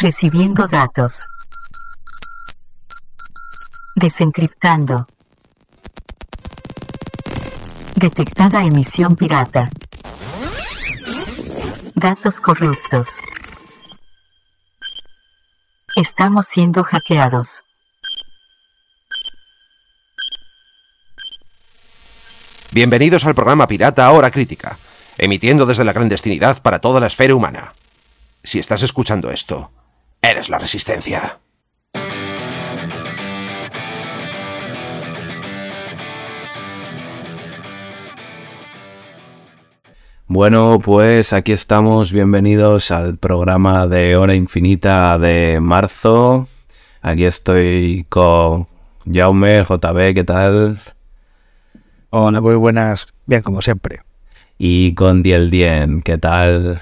Recibiendo datos. Desencriptando. Detectada emisión pirata. Datos corruptos. Estamos siendo hackeados. Bienvenidos al programa Pirata Hora Crítica, emitiendo desde la clandestinidad para toda la esfera humana. Si estás escuchando esto, eres la resistencia. Bueno, pues aquí estamos, bienvenidos al programa de Hora Infinita de marzo. Aquí estoy con Jaume, JB, ¿qué tal? Hola, muy buenas, bien como siempre. Y con Diel Dien, ¿qué tal?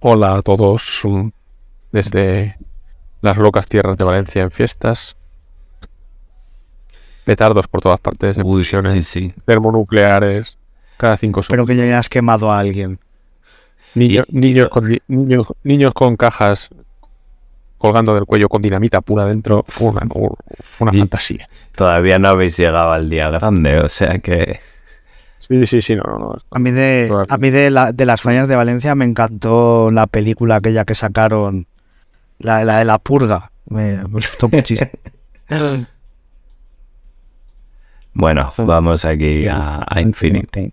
Hola a todos, desde las locas tierras de Valencia en fiestas. Petardos por todas partes, explosiones sí, sí. termonucleares, cada cinco Espero segundos. que ya hayas quemado a alguien. Niño- niños, con, di- niños, niños con cajas colgando del cuello con dinamita pura dentro. Fue una, una fantasía. Todavía no habéis llegado al día grande, o sea que... Sí, sí, sí, no, no, no. A mí de, a mí de, la- de las fallas de Valencia me encantó la película aquella que sacaron, la, la de la purga. Me, me gustó muchísimo. Bueno, vamos aquí a, a Infinity.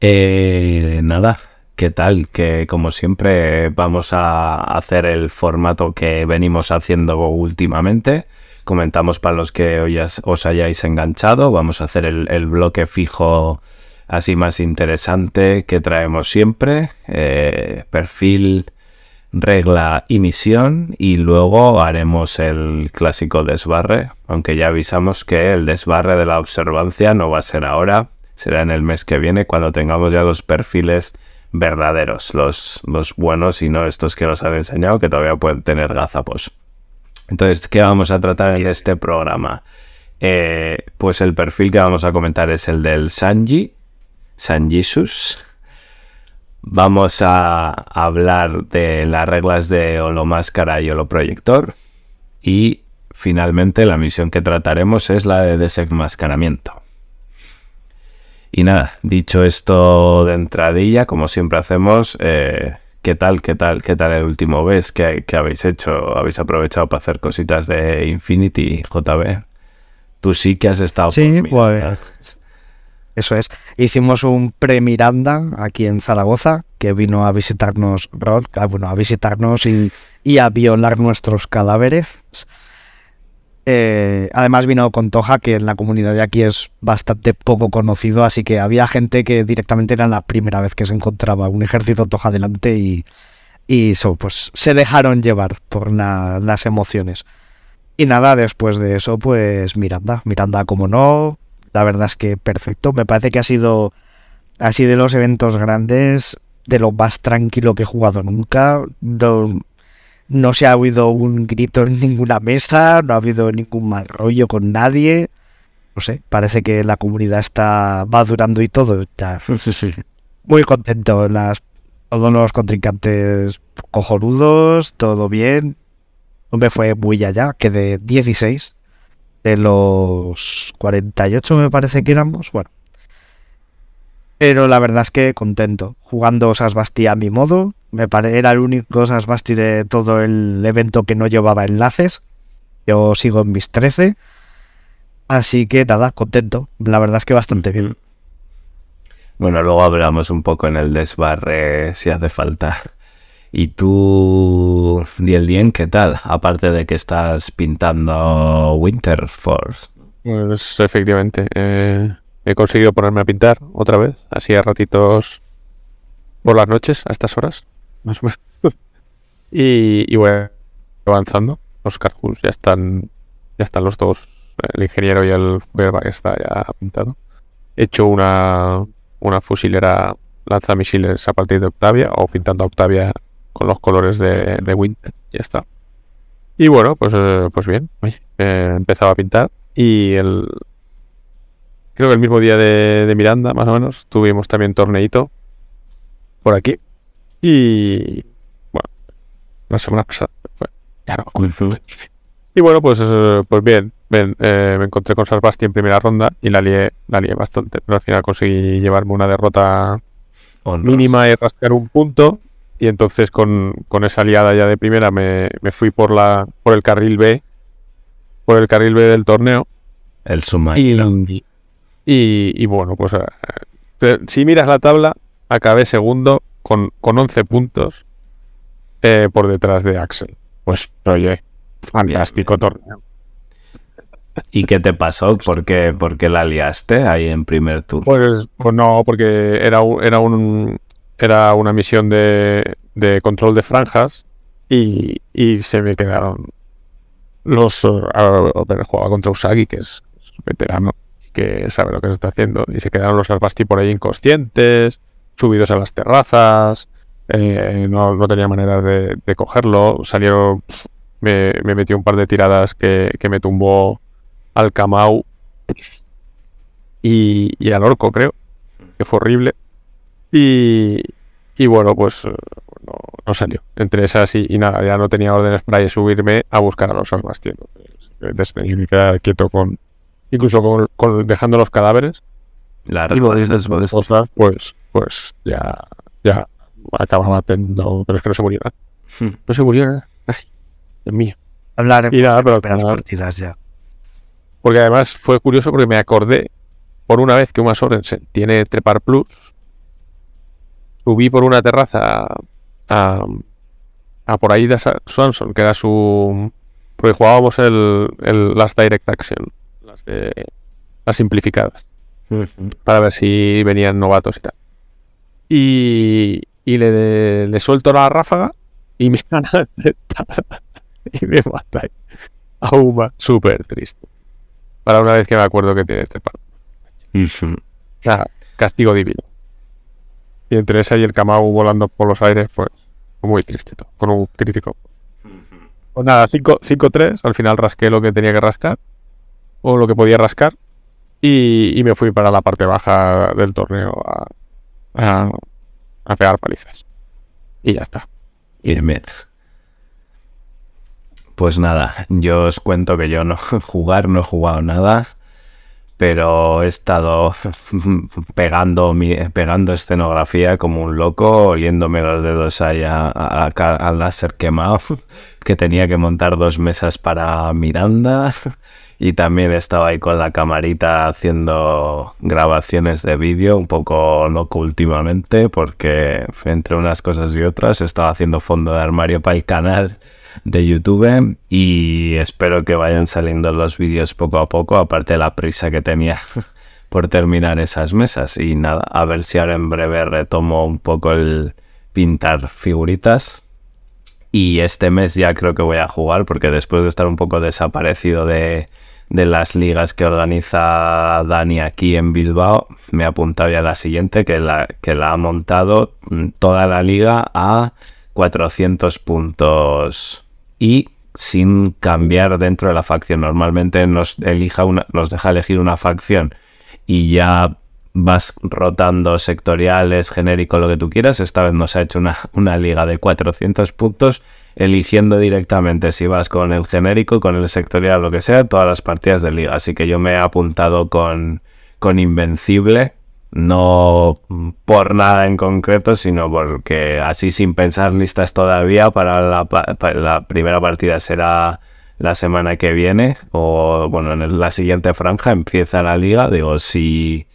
Eh, nada, ¿qué tal? Que como siempre vamos a hacer el formato que venimos haciendo últimamente. Comentamos para los que hoy os hayáis enganchado. Vamos a hacer el, el bloque fijo así más interesante que traemos siempre. Eh, perfil, regla y misión. Y luego haremos el clásico desbarre. Aunque ya avisamos que el desbarre de la observancia no va a ser ahora. Será en el mes que viene cuando tengamos ya los perfiles verdaderos. Los, los buenos y no estos que nos han enseñado que todavía pueden tener gazapos. Entonces, ¿qué vamos a tratar en este programa? Eh, pues el perfil que vamos a comentar es el del Sanji, Sanjisus. Vamos a hablar de las reglas de Holomáscara y Holoproyector. Y finalmente la misión que trataremos es la de desenmascaramiento. Y nada, dicho esto de entradilla, como siempre hacemos, eh, ¿qué tal, qué tal, qué tal el último mes? ¿Qué, qué habéis hecho? ¿Habéis aprovechado para hacer cositas de Infinity, JB? Tú sí que has estado Sí, por pues eso es. Hicimos un pre-Miranda aquí en Zaragoza, que vino a visitarnos Rod, ah, bueno, a visitarnos y, a violar nuestros cadáveres. Eh, además vino con Toja, que en la comunidad de aquí es bastante poco conocido, así que había gente que directamente era la primera vez que se encontraba un ejército Toja delante y, y pues se dejaron llevar por la- las emociones. Y nada, después de eso, pues Miranda, Miranda como no, la verdad es que perfecto, me parece que ha sido así de los eventos grandes, de lo más tranquilo que he jugado nunca, no, no se ha oído un grito en ninguna mesa, no ha habido ningún mal rollo con nadie, no sé, parece que la comunidad está madurando y todo, ya, muy contento, las, todos los contrincantes cojonudos, todo bien, no me fue muy allá, quedé 16 de los 48 me parece que éramos, bueno. Pero la verdad es que contento, jugando Sasbasti a mi modo, me pare... era el único Sasbasti de todo el evento que no llevaba enlaces, yo sigo en mis 13, así que nada, contento, la verdad es que bastante bien. Bueno, luego hablamos un poco en el desbarre si hace falta. ¿Y tú, Diel Dien, qué tal? Aparte de que estás pintando Winter Force. Pues efectivamente, eh, he conseguido ponerme a pintar otra vez, así a ratitos por las noches, a estas horas, más o menos. y, y voy avanzando. Los Carhus ya están, ya están los dos, el ingeniero y el que está ya pintado. He hecho una, una fusilera lanzamisiles a partir de Octavia o pintando a Octavia con los colores de, de Winter. Ya está. Y bueno, pues, eh, pues bien, oye, eh, he empezado a pintar y el creo que el mismo día de, de Miranda, más o menos, tuvimos también torneito por aquí. Y bueno, la semana pasada. Fue, ya no. Y bueno, pues, eh, pues bien, bien, eh, me encontré con Sarbasti en primera ronda y la lié, la lié bastante, pero al final conseguí llevarme una derrota mínima y rascar un punto. Y entonces con, con esa aliada ya de primera me, me fui por la por el carril B, por el carril B del torneo. El submarino. Y, y, y bueno, pues eh, te- si miras la tabla, acabé segundo con, con 11 puntos eh, por detrás de Axel. Pues oye, fantástico torneo. ¿Y qué te pasó? ¿Por qué, por qué la liaste ahí en primer turno? Pues, pues no, porque era, un- era, un, era una misión de, de control de franjas y, se me quedaron los... eh, a ver, jugaba contra Usagi, que es veterano, que sabe lo que se está haciendo, y se quedaron los Albasti por ahí inconscientes, subidos a las terrazas, eh, no, no tenía manera de, cogerlo, salieron... Me, me metió un par de tiradas que, que me tumbó al Kamau y, y al orco, creo, que fue horrible. Y, y bueno, pues eh, no, no salió. Entre esas y, y nada, ya no tenía órdenes para ir subirme a buscar a los. Entonces, entonces tenía que quedar quieto con. Incluso con, con- dejando los cadáveres. La respuesta pues, pues ya, ya acababa teniendo. Pero es que no se murió nada. No se murió nada. Ay, Dios mío. Hablar Y nada, pero final- partidas ya. Porque además fue curioso porque me acordé por una vez que Uma Sorensen tiene Trepar Plus. Subí por una terraza a, a por ahí de Swanson, que era su. Porque jugábamos el, el Last Direct Action, las, de- las simplificadas, para ver si venían novatos y tal. Y, y le, le suelto la ráfaga y me dan y me mata a Uma, súper triste. Para una vez que me acuerdo que tiene trepar. Ujú. O sea, castigo divino. Y entre esa y el Kamau volando por los aires, pues muy triste todo, con un crítico. Pues nada, 5 5-3, al final rasqué lo que tenía que rascar, o lo que podía rascar, y, y me fui para la parte baja del torneo a, a, a pegar palizas. Y ya está. Bien, bien. Pues nada, yo os cuento que yo no jugar, no he jugado nada, pero he estado pegando, pegando escenografía como un loco, oliéndome los dedos ahí al láser quemado, que tenía que montar dos mesas para Miranda, y también estaba ahí con la camarita haciendo grabaciones de vídeo, un poco loco últimamente, porque entre unas cosas y otras estaba haciendo fondo de armario para el canal de YouTube y espero que vayan saliendo los vídeos poco a poco, aparte de la prisa que tenía por terminar esas mesas. Y nada, a ver si ahora en breve retomo un poco el pintar figuritas. Y este mes ya creo que voy a jugar porque después de estar un poco desaparecido de, de las ligas que organiza Dani aquí en Bilbao, me he apuntado ya la siguiente que la, que la ha montado toda la liga a 400 puntos y sin cambiar dentro de la facción. Normalmente nos, elija nos deja elegir una facción y ya vas rotando sectoriales, genérico, lo que tú quieras. Esta vez nos ha hecho una, una liga de 400 puntos, eligiendo directamente si vas con el genérico, con el sectorial, lo que sea, todas las partidas de liga. Así que yo me he apuntado con, con Invencible, no por nada en concreto, sino porque así sin pensar listas todavía para la, para la primera partida será la semana que viene o bueno, en la siguiente franja empieza la liga, digo, si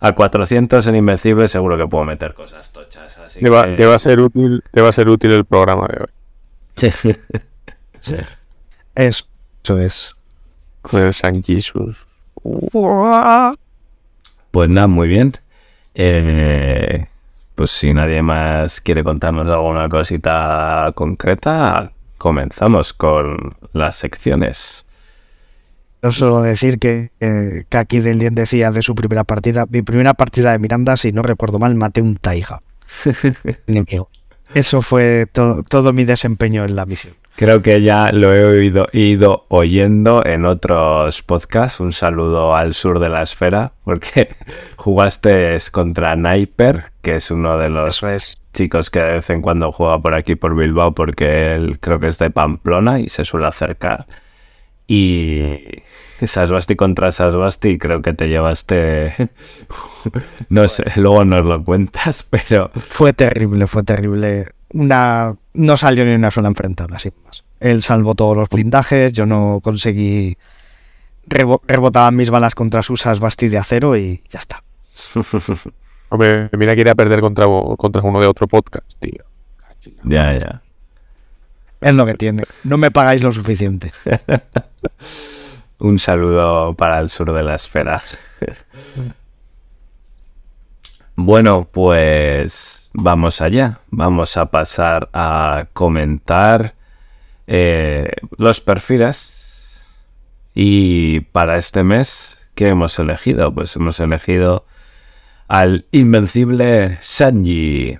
a 400 en Invencible seguro que puedo meter cosas tochas, así Te va, que- te va a ser útil, te va a ser útil el programa de hoy. Es- Eso es. Con el San Jesus. Pues nada, muy bien. Eh, pues si nadie más quiere contarnos alguna cosita concreta, comenzamos con las secciones. Yo solo decir que, eh, que aquí Del Dien decía de su primera partida. Mi primera partida de Miranda, si no recuerdo mal, maté un Taiga. enemigo. Eso fue to- todo mi desempeño en la misión. Creo que ya lo he oído, ido oyendo en otros podcasts. Un saludo al sur de la esfera, porque jugaste contra Sniper, que es uno de los es. chicos que de vez en cuando juega por aquí por Bilbao porque él creo que es de Pamplona y se suele acercar. Y Sasbasti contra Sasbasti creo que te llevaste... no sé, luego nos lo cuentas, pero... Fue terrible, fue terrible. Una... No salió ni una sola enfrentada, sin más. Él salvó todos los blindajes, yo no conseguí... Rebo- rebotaban mis balas contra sus Sasbasti de acero y ya está. Hombre, mira que a perder contra, contra uno de otro podcast, tío. ya, ya. Es lo que tiene. No me pagáis lo suficiente. Un saludo para el sur de la esfera. bueno, pues vamos allá. Vamos a pasar a comentar eh, los perfiles. Y para este mes, ¿qué hemos elegido? Pues hemos elegido al invencible Sanji.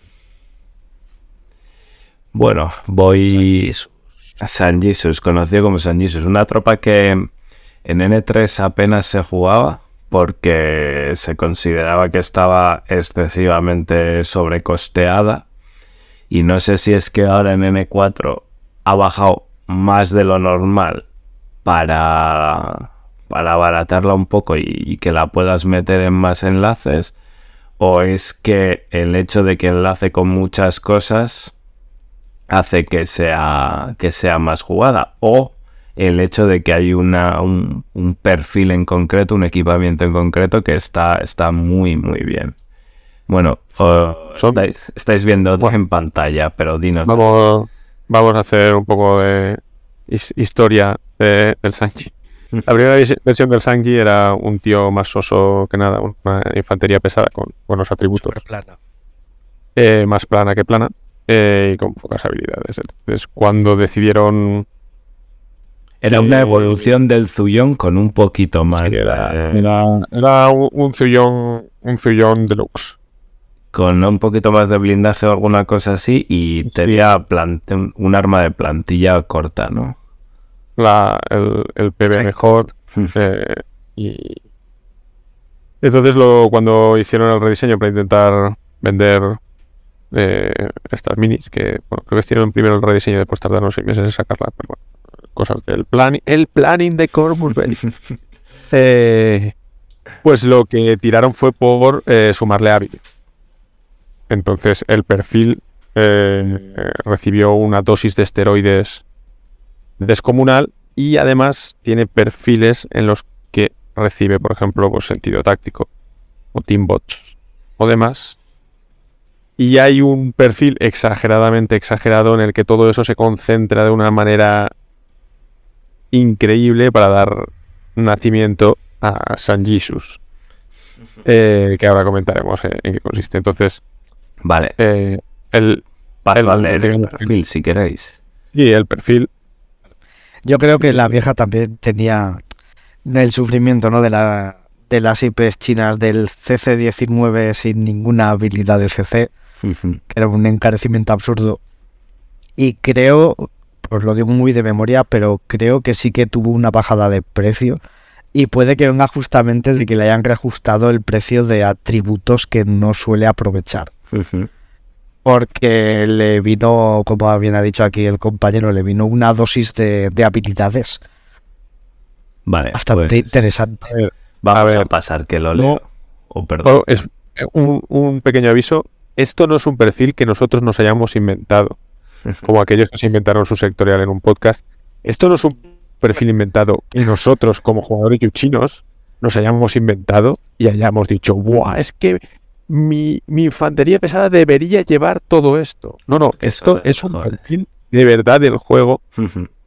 Bueno, voy... San Jesus, conocido como San Jesus, una tropa que en N3 apenas se jugaba porque se consideraba que estaba excesivamente sobrecosteada y no sé si es que ahora en N4 ha bajado más de lo normal para, para abaratarla un poco y, y que la puedas meter en más enlaces o es que el hecho de que enlace con muchas cosas hace que sea, que sea más jugada. O el hecho de que hay una, un, un perfil en concreto, un equipamiento en concreto que está, está muy, muy bien. Bueno, estáis, estáis viendo en pantalla, pero dinos. Vamos, vamos a hacer un poco de his- historia de- del Sanji. La primera versión del Sanji era un tío más soso que nada, una infantería pesada con buenos atributos, Plana. eh, más plana que plana eh, y con pocas habilidades. Entonces, cuando decidieron Era una eh, evolución del Zuyon con un poquito más. Sí, era, eh, era, era un, Zuyon, un Zuyon deluxe. con un poquito más de blindaje o alguna cosa así y tenía plante- un, arma de plantilla corta, ¿no? La, el, el PB Sí. mejor. eh, y entonces lo, cuando hicieron el rediseño para intentar vender eh, estas minis, que bueno, creo que hicieron primero el rediseño y después tardaron seis meses en sacarla, pero bueno, cosas del plan, el planning de Belli. Eh, pues lo que tiraron fue por eh, sumarle hábil. Entonces el perfil eh, recibió una dosis de esteroides descomunal y además tiene perfiles en los que recibe, por ejemplo, pues, sentido táctico o teambots o demás. Y hay un perfil exageradamente exagerado en el que todo eso se concentra de una manera increíble para dar nacimiento a San Jesus. eh, que ahora comentaremos eh, en qué consiste. Entonces, Vale, eh, el, paso el- a leer el perfil si queréis. y el perfil Yo creo que la vieja también tenía el sufrimiento ¿no? de, la, de las IPs chinas del CC19 sin ninguna habilidad de CC, que era un encarecimiento absurdo. Y creo, pues lo digo muy de memoria, pero creo que sí que tuvo una bajada de precio. Y puede que venga justamente de que le hayan reajustado el precio de atributos que no suele aprovechar. Porque le vino, como bien ha dicho aquí el compañero, le vino una dosis de, de habilidades Vale, bastante pues interesante. vamos A a, ver, pasar que lo no- leo. Oh, perdón. Oh, es eh, un, un pequeño aviso. Esto no es un perfil que nosotros nos hayamos inventado, como aquellos que se inventaron su sectorial en un podcast. Esto no es un perfil inventado que nosotros, como jugadores yuchinos, nos hayamos inventado y hayamos dicho, ¡buah! Es que mi, mi infantería pesada debería llevar todo esto. No, no, esto es, es un joder. perfil de verdad del juego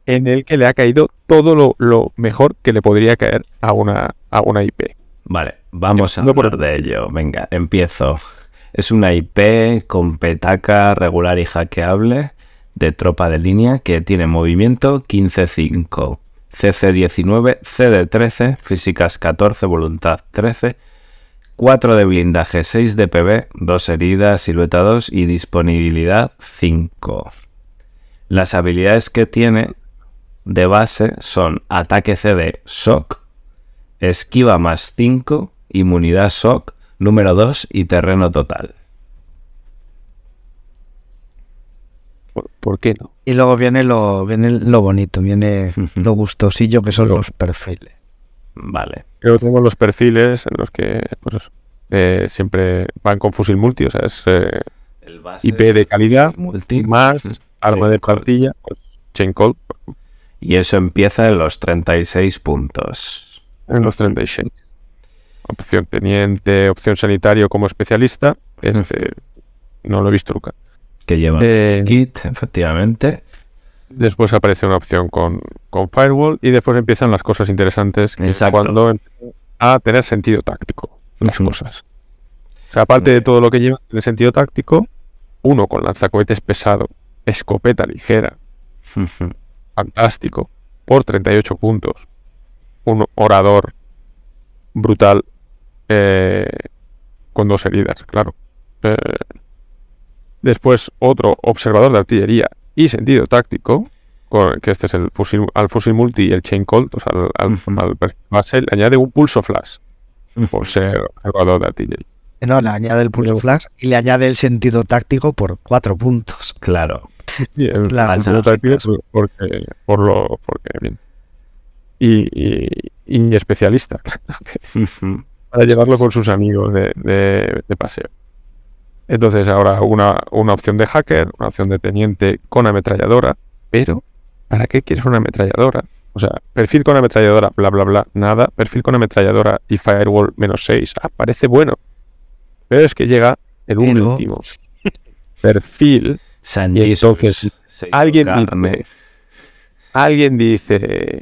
en el que le ha caído todo lo, lo mejor que le podría caer a una, a una IP. Vale, vamos a Empezando por hablar de ello. Venga, empiezo. Es una IP con petaca regular y hackeable de tropa de línea que tiene movimiento 15-5, CC19, CD13, físicas 14, voluntad 13, 4 de blindaje, 6 de PB, 2 heridas, silueta 2 y disponibilidad 5. Las habilidades que tiene de base son ataque CD, shock, esquiva más 5, inmunidad shock, número 2 y terreno total. ¿Por qué no? Y luego viene lo, viene lo bonito, viene lo gustosillo que son los perfiles. Vale. Luego tenemos los perfiles en los que pues, eh, siempre van con fusil multi, o sea, es eh, El base IP de calidad multi. más arma Sí, de plantilla, pues, chain call Y eso empieza en los 36 puntos. en los 36. Opción teniente, opción sanitario como especialista. Este, no lo he visto nunca. Que lleva Eh, kit, efectivamente. Después aparece una opción con, con Firewall y después empiezan las cosas interesantes que es Exacto. cuando empiezan a tener sentido táctico las cosas. O sea, aparte de todo lo que lleva en sentido táctico, uno con lanzacohetes pesado, escopeta ligera, fantástico, por 38 puntos, un orador brutal eh, con dos heridas, claro. Eh, después otro observador de artillería y sentido táctico, con- que este es el fusil, al fusil multi y el chain colt, o sea, al, al- base, le añade un pulso flash por ser observador de artillería. No, le añade el pulso flash y le añade el sentido táctico por cuatro puntos. Claro. Sí, el- La- el sentido táctico por- porque, por lo, porque bien. Y, y- y especialista, para llevarlo con sus amigos de, de- de paseo. Entonces ahora una, una opción de hacker, una opción de teniente con ametralladora, pero ¿para qué quieres una ametralladora? O sea, perfil con ametralladora, bla, bla, bla, nada. Perfil con ametralladora y firewall menos 6. Ah, parece bueno. Pero es que llega el Pero- último. Perfil. Y entonces, alguien carne. Alguien dice,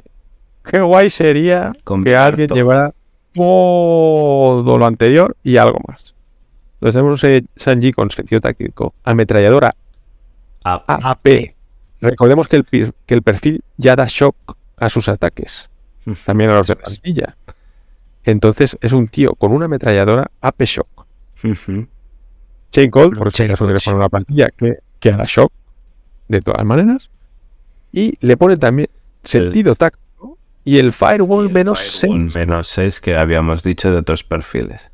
qué guay sería que alguien llevara todo lo anterior y algo más. Entonces tenemos un Sanji con sentido táctico, ametralladora AP. Recordemos que el, pi- que el perfil ya da shock a sus ataques, también a los de plantilla. Entonces es un tío con una ametralladora AP shock. Chain Cold, por si Chain quieres poner una plantilla que, que hará shock de todas maneras. Y le pone también sentido táctico y el firewall menos 6. Menos 6 que habíamos dicho de otros perfiles.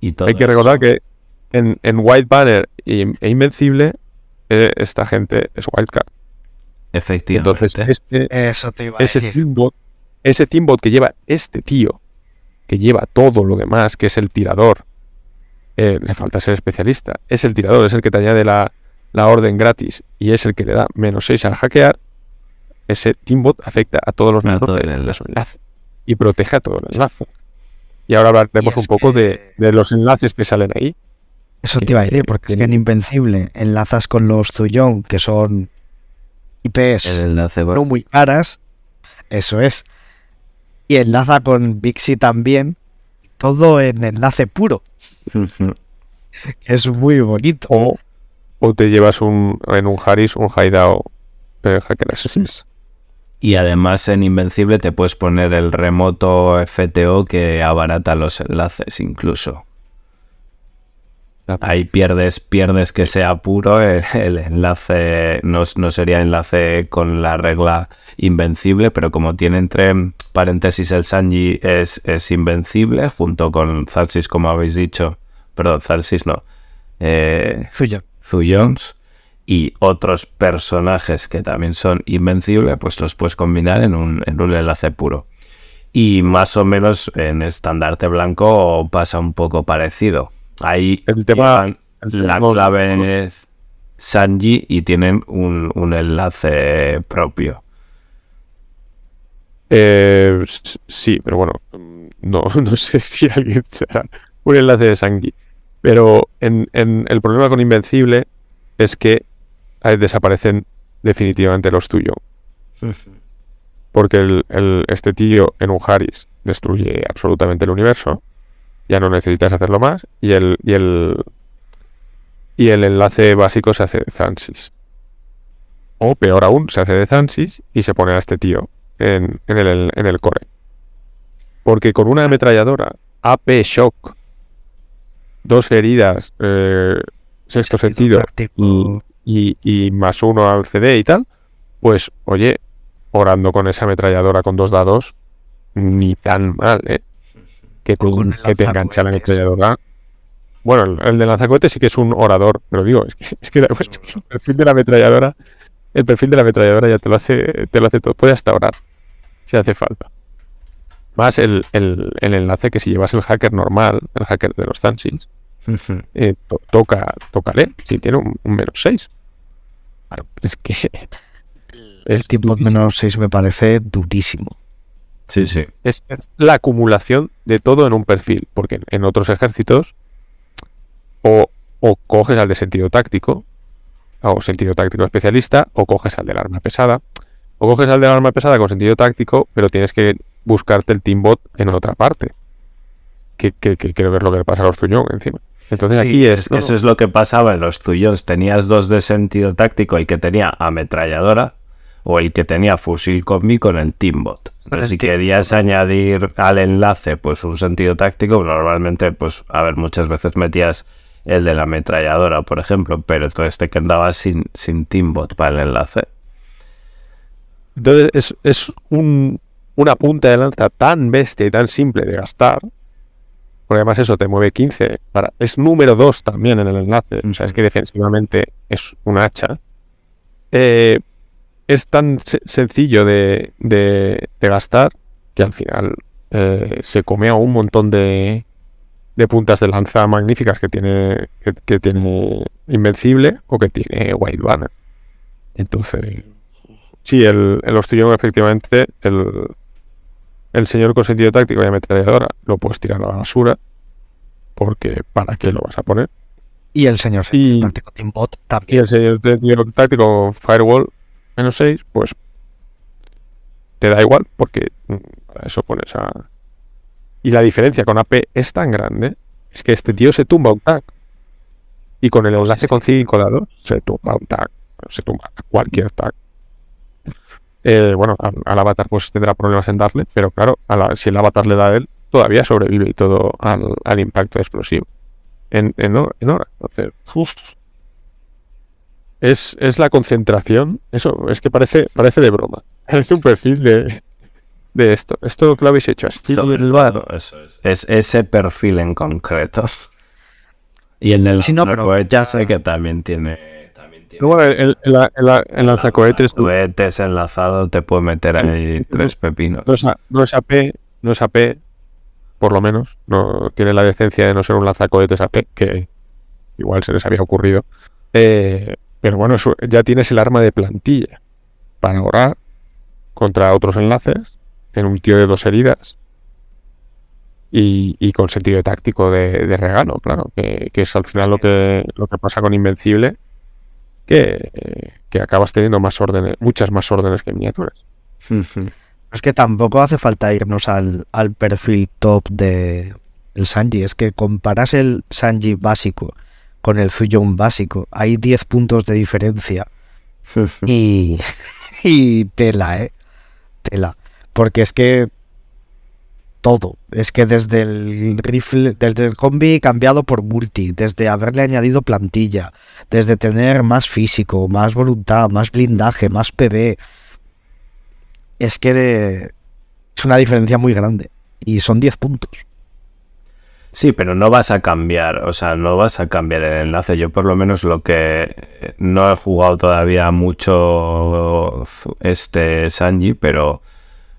Y todo Hay que eso- recordar que en, en White Banner e Invencible, eh, esta gente es Wildcard. Efectivamente. Entonces, este, Eso te iba a ese decir. teambot, ese teambot que lleva este tío, que lleva todo lo demás, que es el tirador, eh, le falta ser especialista, es el tirador, es el que te añade la, la orden gratis y es el que le da menos 6 al hackear, ese teambot afecta a todos los miembros todo el de enlace. su enlace y protege a todo el enlace. Y ahora hablaremos Y un poco que- de, de los enlaces que salen ahí. Eso que- te iba a decir, que porque es que en Invencible enlazas con los Zuyong, que son IPs no muy caras. Eso es. Y enlaza con Vixi también. Todo en enlace puro. Es muy bonito. O, o te llevas un, en un Harris un Haidao de Hacker Assassin's. Y además en Invencible te puedes poner el remoto FTO que abarata los enlaces incluso. Ahí pierdes, pierdes que sea puro, el, el enlace no, no sería enlace con la regla invencible, pero como tiene entre paréntesis el Sanji es, es invencible, junto con Zarsis, como habéis dicho, perdón, Zarsis no, eh. Zuyons y otros personajes que también son invencibles, pues los puedes combinar en un, en un enlace puro. Y más o menos en estandarte blanco pasa un poco parecido. Ahí El tema- el la tema- clave es Sanji y tienen un, un enlace propio. Eh, sí, pero bueno, mm, no, no sé si alguien será un enlace de Sangi. Pero en, en- el problema con Invencible es que desaparecen definitivamente los tuyos. Porque el, el- este tío en un Harris destruye absolutamente el universo. Ya no necesitas hacerlo más. Y el, y el, y el enlace básico se hace de Zansis. O peor aún, se hace de Zansis y se pone a este tío en, en el, en el core. Porque con una ametralladora AP Shock, dos heridas, eh, sexto sentido y, y más uno al CD y tal, pues oye, orando con esa ametralladora con dos dados, ni tan mal, ¿eh? Que te, el que te engancha la lanzacohetes. ametralladora. Bueno, el, el de lanzacohetes sí que es un orador, pero digo, es que, es que, es que el perfil de la ametralladora el perfil de la ametralladora ya te lo hace, te lo hace todo. Puede hasta orar, si hace falta. Más el, el- el enlace que si llevas el hacker normal, el hacker de los Zansins, eh, to- toca, leer, si tiene un, un menos 6. Claro, es que El tiempo menos 6 me parece durísimo. Sí, sí. es, es la acumulación de todo en un perfil, porque en otros ejércitos o, o coges al de sentido táctico, o sentido táctico especialista, o coges al del arma pesada, o coges al del arma pesada con sentido táctico, pero tienes que buscarte el teambot en otra parte. Que, que, que creo que es lo que le pasa a los Zuñón encima. Entonces Sí, aquí es, es que no, eso es lo que pasaba en los tuyos. Tenías dos de sentido táctico, el que tenía ametralladora o el que tenía fusil combi con el Teambot. Si querías añadir al enlace pues un sentido táctico, normalmente, pues, a ver, muchas veces metías el de la ametralladora, por ejemplo, pero entonces te quedabas sin, sin Teambot para el enlace. Entonces es, es un- una punta de lanza tan bestia y tan simple de gastar. Porque además eso te mueve 15. Para, es número 2 también en el enlace. O sea, es que defensivamente es un hacha. Eh, es tan se- sencillo de, de- de gastar que al final eh, se come a un montón de, de puntas de lanza magníficas que tiene, que, que tiene Invencible o que tiene White Banner. Entonces, Sí, el, el efectivamente, el, el señor con sentido táctico y ametralladora lo puedes tirar a la basura. Porque ¿para qué lo vas a poner? Y el señor Y- táctico Teambot Y también. el señor sentido táctico Firewall menos 6, pues te da igual, porque mm, para eso pones a. Y la diferencia con AP es tan grande, es que este tío se tumba un tag. Y con el enlace con 5 dados, se tumba un tag. Se tumba cualquier tag. Eh, bueno, al, avatar pues tendrá problemas en darle, pero claro, a la- si el avatar le da a él, todavía sobrevive y todo al, al impacto explosivo. En, en hora. Entonces, uf. Es, es la concentración. Eso es que parece, parece de broma. Es un perfil de, de esto. Esto que lo habéis hecho así. Sobre del bar. todo, eso es. Es ese perfil en concreto. Y en el Sí, no, pero ya- sé que también tiene. También tiene Luego el, el, el, el- el lanzacohetes cohetes enlazado te puede meter ahí tres pepinos. no es, a- no es AP, no es AP, por lo menos. No tiene la decencia de no ser un lanzacohetes AP, que igual se les había ocurrido. Eh, pero bueno, eso- ya tienes el arma de plantilla para orar contra otros enlaces en un tío de dos heridas y, y con sentido táctico de, de regalo, claro, que, que es al final lo que, lo que pasa con Invencible, que, que acabas teniendo más órdenes, muchas más órdenes que miniaturas. Es que tampoco hace falta irnos al, al perfil top de el Sanji. Es que comparas el Sanji básico con el Zuyon básico. Hay 10 puntos de diferencia. Y, y tela, ¿eh? Tela. Porque es que todo. Es que desde el rifle, desde el combi cambiado por multi, desde haberle añadido plantilla, desde tener más físico, más voluntad, más blindaje, más PB. Es que es una diferencia muy grande. Y son 10 puntos. Sí, pero no vas a cambiar, o sea, no vas a cambiar el enlace. Yo por lo menos lo que no he jugado todavía mucho este Sanji, pero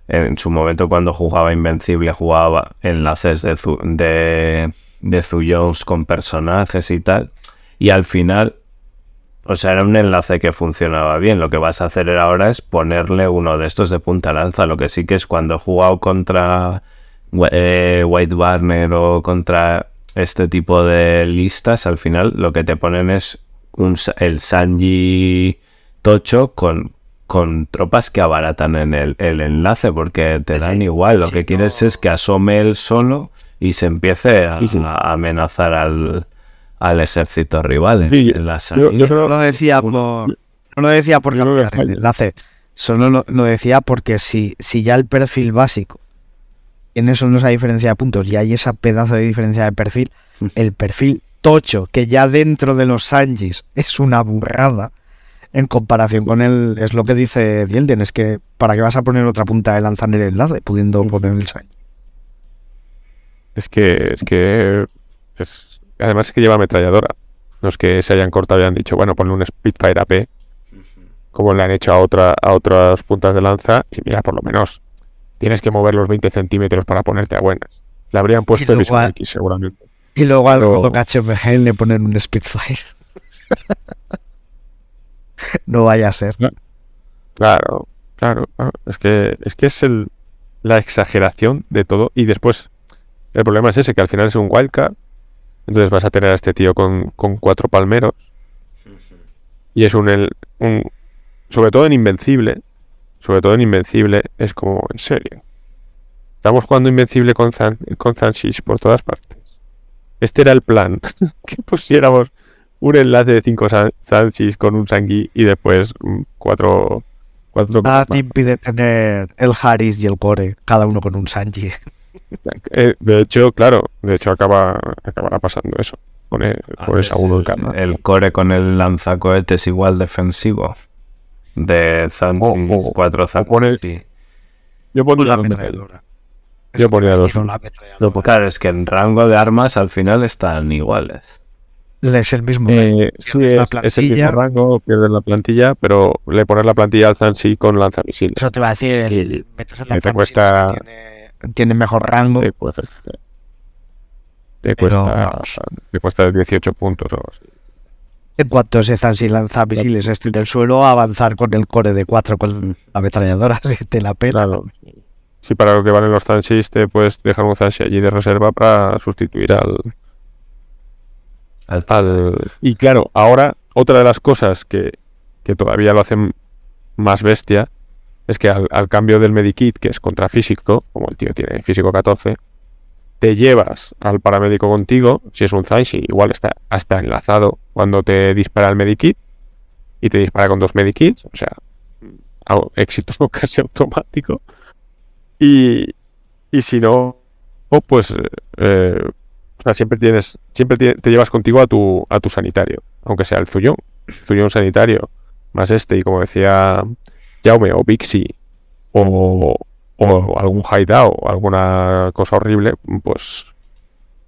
en su momento cuando jugaba Invencible jugaba enlaces de, de, de Zuyones con personajes y tal. Y al final, o sea, era un enlace que funcionaba bien. Lo que vas a hacer ahora es ponerle uno de estos de punta lanza. Lo que sí que es cuando he jugado contra eh, White Barner o contra este tipo de listas, al final lo que te ponen es un, el Sanji Tocho con, con tropas que abaratan en el, el enlace porque te Sí, dan igual. Lo sí, que quieres no. es que asome él solo y se empiece a, amenazar al, al ejército rival en, Sí, en la salida. yo creo No lo decía por, no lo decía por Yo creo que cambiar el enlace. Solo lo, lo decía porque si, si ya el perfil básico tiene solo esa diferencia de puntos y hay esa pedazo de diferencia de perfil, el perfil tocho, que ya dentro de los Sanjis es una burrada, en comparación con el, es lo que dice Dielden, es que ¿para qué vas a poner otra punta de lanza en el enlace pudiendo poner el Sanji? Es que, es que es- además es que lleva ametralladora. No es que se hayan cortado y han dicho, bueno, ponle un Spitfire AP como le han hecho a, otra, a otras puntas de lanza, y mira, por lo menos tienes que mover los 20 centímetros para ponerte a buenas. Le habrían puesto a- X seguramente. Y luego al Pero- HMG le ponen un Spitfire. no vaya a ser. Claro, claro, claro. Es que es que es el, la exageración de todo. Y después, el problema es ese, que al final es un wildcard. Entonces vas a tener a este tío con, con cuatro palmeros. Y es un, el- un. Sobre todo en Invencible. Sobre todo en Invencible. Es como, en serio. Estamos jugando Invencible con, Zan, con Zanshish por todas partes. Este era el plan. que pusiéramos un enlace de cinco Zan- Zanshish con un Sangui y después mm, cuatro. cuatro Nada más. te impide tener el Harris y el Core, cada uno con un Sanji. Eh, de hecho, claro, de hecho acaba, acabará pasando eso. Con, el, con en el, el core con el lanzacohetes igual defensivo. De Zanzi, O- o- 4 o Zanzi. pone- sí. Yo Con ponía la. Yo ponía dos. No, pues- Claro, es que en rango de armas al final están iguales. Es el mismo. Eh, sí, es, es el mismo rango, pierdes la plantilla, pero le pones la plantilla al Zansi con lanzamisiles. Eso te va a decir, el metes en la te cuesta- tiene, tiene mejor rango. Te, cuesta- te cuesta, te cuesta 18 puntos o algo así. En cuanto ese Zansi lanza misiles esté en el suelo, avanzar con el core de 4 con la ametralladora, si te la pela. Claro. Si para lo que valen los Zansis te puedes dejar un Zansi allí de reserva para sustituir al, Al- al- Y claro, ahora otra de las cosas que, que todavía lo hacen más bestia es que al, al cambio del Medikit, que es contra físico, como el tío tiene físico 14, te llevas al paramédico contigo, si es un Zanshi, igual está hasta enlazado cuando te dispara el Medikit y te dispara con dos Medikits, o sea, éxito casi automático. Y, y si no, o pues eh, siempre tienes, siempre te llevas contigo a tu, a tu sanitario, aunque sea el Zullón, Zullón sanitario, más este, y como decía Jaume o Bixi, o, o algún hideout, o alguna cosa horrible, pues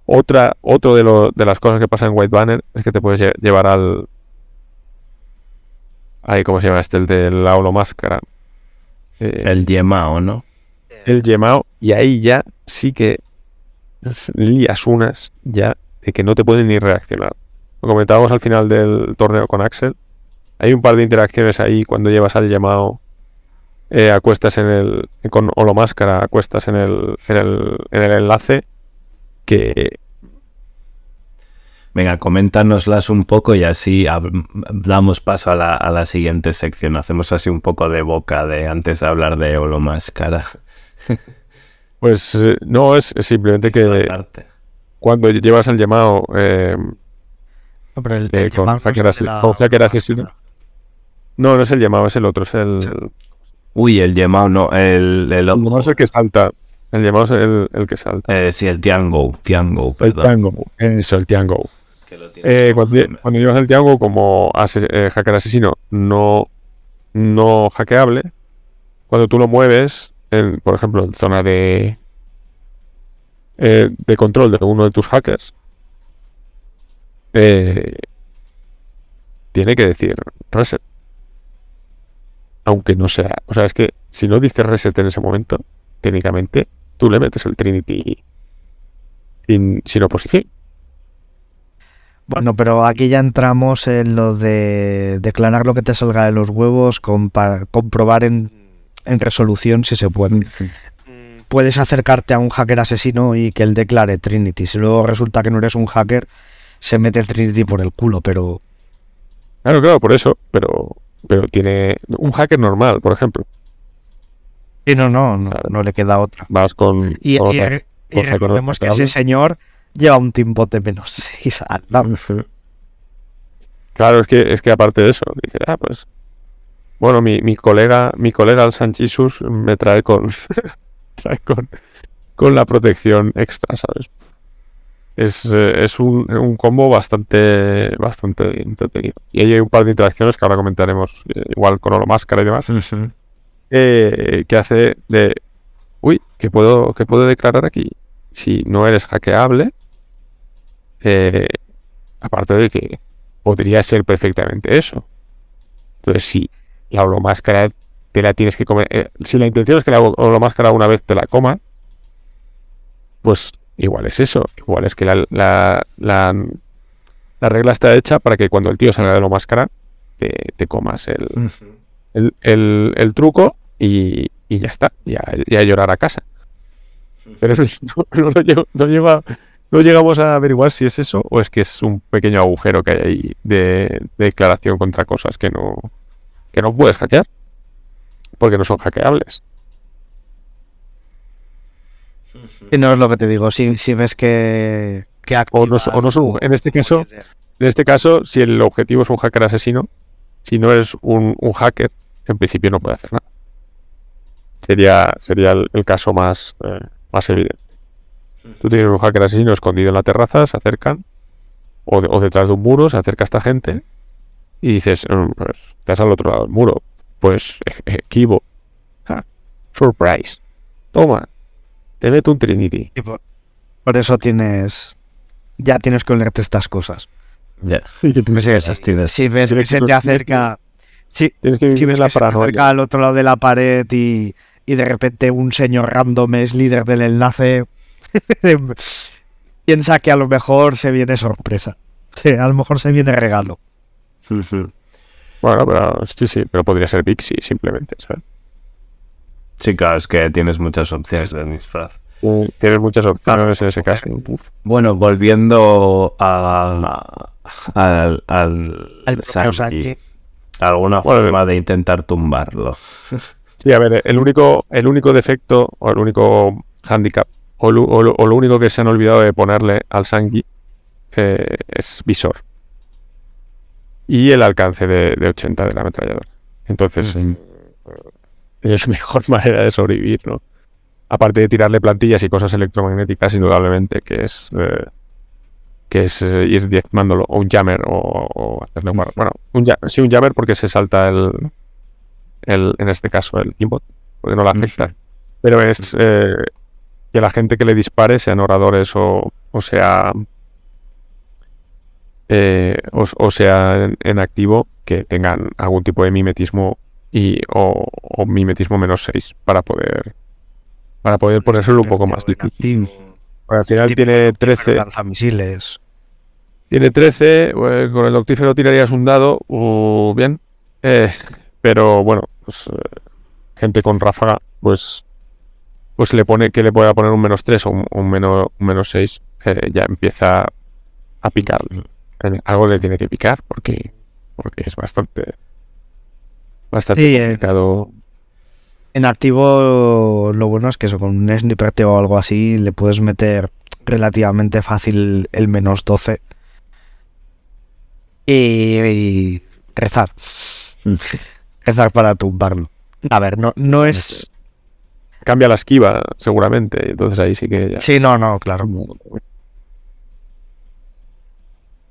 otra, otro de, lo- de las cosas que pasa en White Banner es que te puedes lle- llevar al ahí cómo se llama este, el de la holomáscara. Eh, El Yemao, ¿no? el Yemao y ahí ya sí que lías unas ya de que no te pueden ni reaccionar. Lo comentábamos al final del torneo con Axel. Hay un par de interacciones ahí cuando llevas al Yemao, eh, acuestas en el con holomáscara, acuestas en el, en el en el enlace que Venga, coméntanoslas un poco y así damos paso a la, a la siguiente sección. Hacemos así un poco de boca de antes de hablar de Holomáscara. pues eh, no es, es simplemente que Disfrazarte. cuando llevas al Yemao eh, No, pero el, Eh, el con no con hacker asesino. no, no es el Yemao, es el otro, es el, Uy, el Yemao no, el, el el es el que salta. El Yemao es el, el que salta. Eh, sí, el Tiango, Tiango, El. Tiango, eso, el Tiango. Eh, cuando, llevas el Tiango como ase- eh, hacker asesino no, no hackeable, cuando tú lo mueves, en, por ejemplo, en zona de, eh, de control de uno de tus hackers, tiene que decir reset. Aunque no sea. O sea, es que si no dice reset en ese momento, técnicamente, tú le metes el Trinity sin, sin oposición. Bueno, pero aquí ya entramos en lo de declarar lo que te salga de los huevos, comprobar en, en resolución si se puede. Puedes acercarte a un hacker asesino y que él declare Trinity. Si luego resulta que no eres un hacker, se mete el Trinity por el culo, pero Claro, claro, por eso, pero, pero tiene un hacker normal, por ejemplo. sí, no, no, no, Claro. no le queda otra. Vas con, Y, con otra- recordemos que ese señor lleva un timbot de menos 6 al lado. Claro, es que, es que aparte de eso, dice, ah, pues, bueno, mi, mi colega, mi colega el Sanchisus me trae con, trae con, con la protección extra, ¿sabes? Es, eh, es un, un combo bastante, bastante entretenido. Y ahí hay un par de interacciones que ahora comentaremos, eh, igual con Holomáscara y demás, eh, que hace de, uy, ¿qué puedo, qué puedo declarar aquí? Si no eres hackeable, eh, aparte de que podría ser perfectamente eso. Entonces, si la holomáscara te la tienes que comer. eh, si la intención es que la holomáscara una vez te la coma, pues igual es eso. Igual es que la, la, la, la regla está hecha para que cuando el tío salga de la máscara te, te comas el, el, el- el truco y, y ya está. Ya, ya llorar a casa. Pero eso no, no llego- no lleva- no llegamos a averiguar si es eso o es que es un pequeño agujero que hay ahí de, de declaración contra cosas que no, que no puedes hackear. Porque no son hackeables. Y no es lo que te digo, si, si ves que, que O no, o no en este caso, en este caso, si el objetivo es un hacker asesino, si no eres un, un hacker, en principio no puede hacer nada. Sería, sería el, el caso más, eh, más evidente. Tú tienes un hacker asesino escondido en la terraza, se acercan, o, de- o detrás de un muro, se acerca esta gente, y dices, "Mm, pues, estás al otro lado del muro. Pues, eh, equivo. Ah, surprise. Toma, te meto un Trinity. y por, por eso tienes. Ya tienes que olerte estas cosas. Ya. Pues sí, Esas tienes. Si ves que se te acerca. Si, Tienes que si vivir ves la que se te acerca al otro lado de la pared y, y de repente un señor random es líder del enlace, piensa que a lo mejor se viene sorpresa. Sí, a lo mejor se viene regalo. Bueno, pero sí, sí, pero podría ser Vixi simplemente, ¿sabes? Sí, claro, es que tienes muchas opciones de disfraz. Tienes muchas opciones en ese caso. Uf. Bueno, volviendo a, al, al Al Sanji, Sanji. alguna Bueno, forma de intentar tumbarlo. Sí, a ver, el único, el único defecto o el único handicap o lo, o lo- o lo único que se han olvidado de ponerle al Sanji eh, es visor y el alcance de, de 80 de la ametralladora. Entonces. Es mejor manera de sobrevivir, ¿no? Aparte de tirarle plantillas y cosas electromagnéticas, indudablemente, que es eh, que es eh, ir diezmándolo, o un jammer, o, o hacerle un Bueno, un, sí, un jammer porque se salta el, el en este caso, el inbot, porque no la afecta. Pero es eh, que la gente que le dispare, sean oradores o, o sea eh, o, o sea en, en activo, que tengan algún tipo de mimetismo y o, o mimetismo menos 6 para poder para poder ponérselo un poco más difícil. Al final tiene 13, Lanzamisiles. tiene 13, eh, con el octífero tirarías un dado, bien, eh, pero bueno, pues eh, gente con ráfaga, pues pues le pone que le pueda poner un menos 3 o un, un menos, un menos 6, eh, ya empieza a picar. Eh, Algo le tiene que picar porque, porque es bastante bastante Sí, eh, complicado. En activo, lo bueno es que eso, con un sniper o algo así, le puedes meter relativamente fácil el menos 12. Y, y rezar. rezar para tumbarlo. A ver, no, no es. Cambia la esquiva, seguramente, entonces ahí sí que ya... Sí, no, no, claro.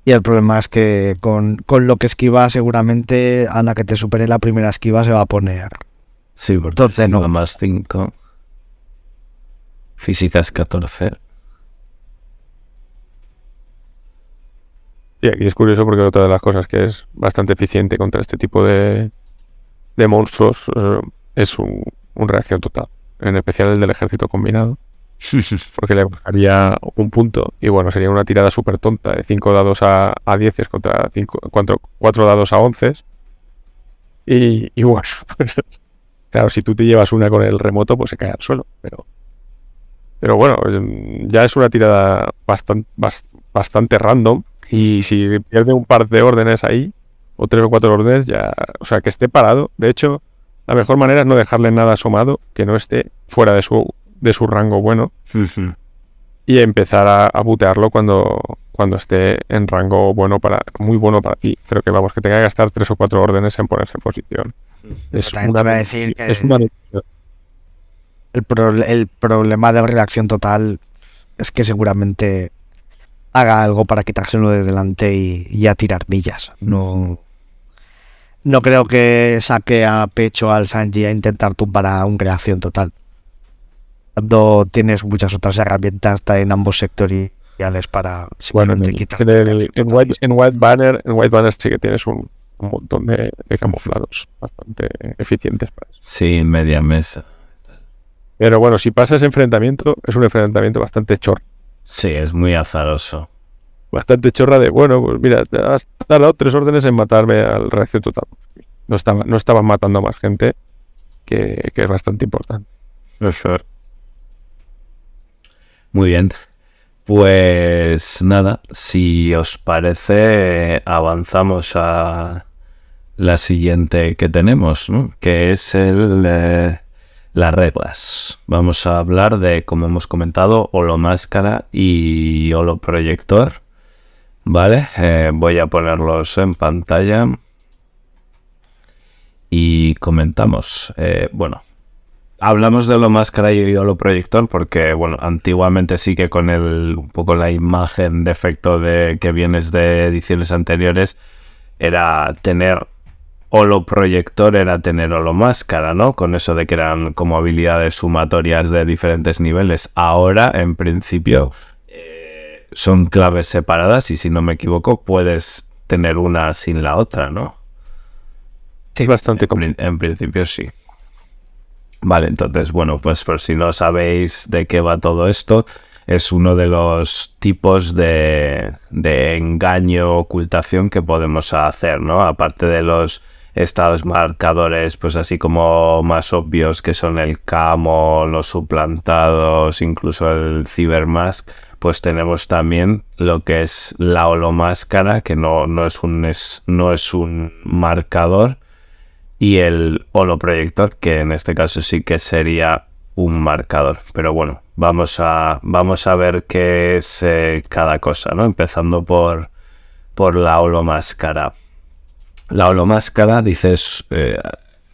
Y el problema es que con, con lo que esquiva, seguramente a la que te supere la primera esquiva se va a poner. Sí, porque Entonces no. cinco más 5. Físicas 14. Sí, aquí es curioso porque otra de las cosas que es bastante eficiente contra este tipo de, de monstruos eh, es un, un reacción total. En especial el del ejército combinado. Porque le bajaría un punto. Y bueno, sería una tirada súper tonta de 5 dados a, a 10 contra 4 dados a 11. Y, y bueno, claro, si tú te llevas una con el remoto, pues se cae al suelo. Pero, pero bueno, ya es una tirada bastante, bastante random. Y si pierde un par de órdenes ahí, o tres o cuatro órdenes, ya. O sea, que esté parado. De hecho, la mejor manera es no dejarle nada asomado, que no esté fuera de su, de su rango bueno. y empezar a, a butearlo cuando, cuando esté en rango bueno para, muy bueno para ti. Pero que vamos, que tenga que gastar tres o cuatro órdenes en ponerse en posición. Es una, decir que- es una necesidad. El, pro- el problema de reacción total es que seguramente haga algo para quitárselo de delante y, y a tirar millas. No, no creo que saque a pecho al Sanji a intentar tumbar a un reacción total. Cuando tienes muchas otras herramientas en ambos sectoriales para Bueno, en, en el- en White, en White Banner, en White Banner sí que tienes un, un montón de, de camuflados bastante eficientes para eso. Sí, media mesa. Pero bueno, si pasa ese enfrentamiento, es un enfrentamiento bastante chorra. Sí, es muy azaroso. Bastante chorra de, bueno, pues mira, te has tardado tres órdenes en matarme al reacción total. No, estaba, no estaban matando a más gente, que, que es bastante importante. Muy bien. Pues nada, si os parece, avanzamos a la siguiente que tenemos, ¿no? que es el, eh, las reglas. Vamos a hablar de, como hemos comentado, holo máscara y holo proyector. Vale, eh, voy a ponerlos en pantalla y comentamos. Eh, bueno, hablamos de lo máscara y lo proyector porque, bueno, antiguamente sí que con el, un poco la imagen de efecto de que vienes de ediciones anteriores era tener holo proyector era tener holo máscara, ¿no? Con eso de que eran como habilidades sumatorias de diferentes niveles. Ahora, en principio, eh, son claves separadas y si no me equivoco, puedes tener una sin la otra, ¿no? Sí, bastante En, en principio sí. Vale, entonces, bueno, pues por si no sabéis de qué va todo esto, es uno de los tipos de, de engaño, ocultación que podemos hacer, ¿no? Aparte de los estados marcadores, pues así como más obvios que son el camo, los suplantados, incluso el cibermask, pues tenemos también lo que es la holomáscara, que no, no, es, un, es, no es un marcador, y el holoproyector, que en este caso sí que sería un marcador. Pero bueno, vamos a, vamos a ver qué es eh, cada cosa, ¿no? Empezando por, por la holomáscara. La holomáscara, dices, eh,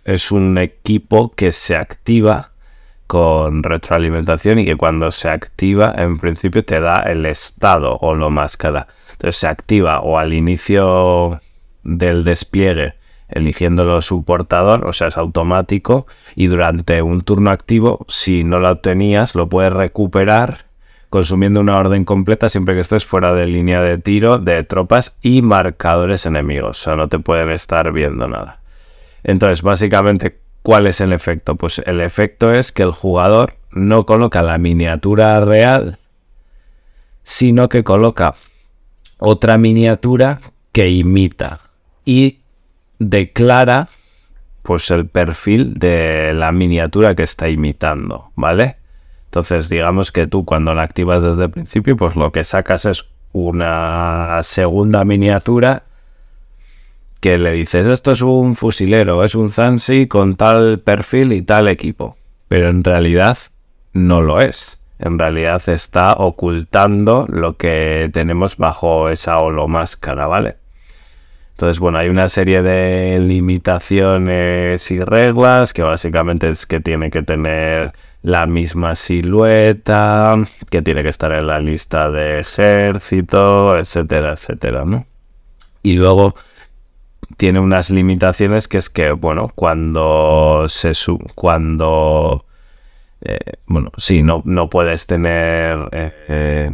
es un equipo que se activa con retroalimentación y que cuando se activa, en principio te da el estado holomáscara. Entonces se activa o al inicio del despliegue eligiéndolo su portador, o sea, es automático y durante un turno activo, si no lo obtenías, lo puedes recuperar consumiendo una orden completa siempre que estés fuera de línea de tiro de tropas y marcadores enemigos, o sea, no te pueden estar viendo nada. Entonces, básicamente, ¿cuál es el efecto? Pues el efecto es que el jugador no coloca la miniatura real, sino que coloca otra miniatura que imita y declara pues el perfil de la miniatura que está imitando, ¿vale? Entonces, digamos que tú cuando la activas desde el principio, pues lo que sacas es una segunda miniatura que le dices, esto es un fusilero, es un Zansi con tal perfil y tal equipo. Pero en realidad no lo es. En realidad está ocultando lo que tenemos bajo esa holomáscara, ¿vale? Entonces, bueno, hay una serie de limitaciones y reglas que básicamente es que tiene que tener la misma silueta, que tiene que estar en la lista de ejército, etcétera, etcétera, ¿no? Y luego tiene unas limitaciones que es que, bueno, cuando se su cuando eh, bueno, sí, no, no puedes tener eh, eh,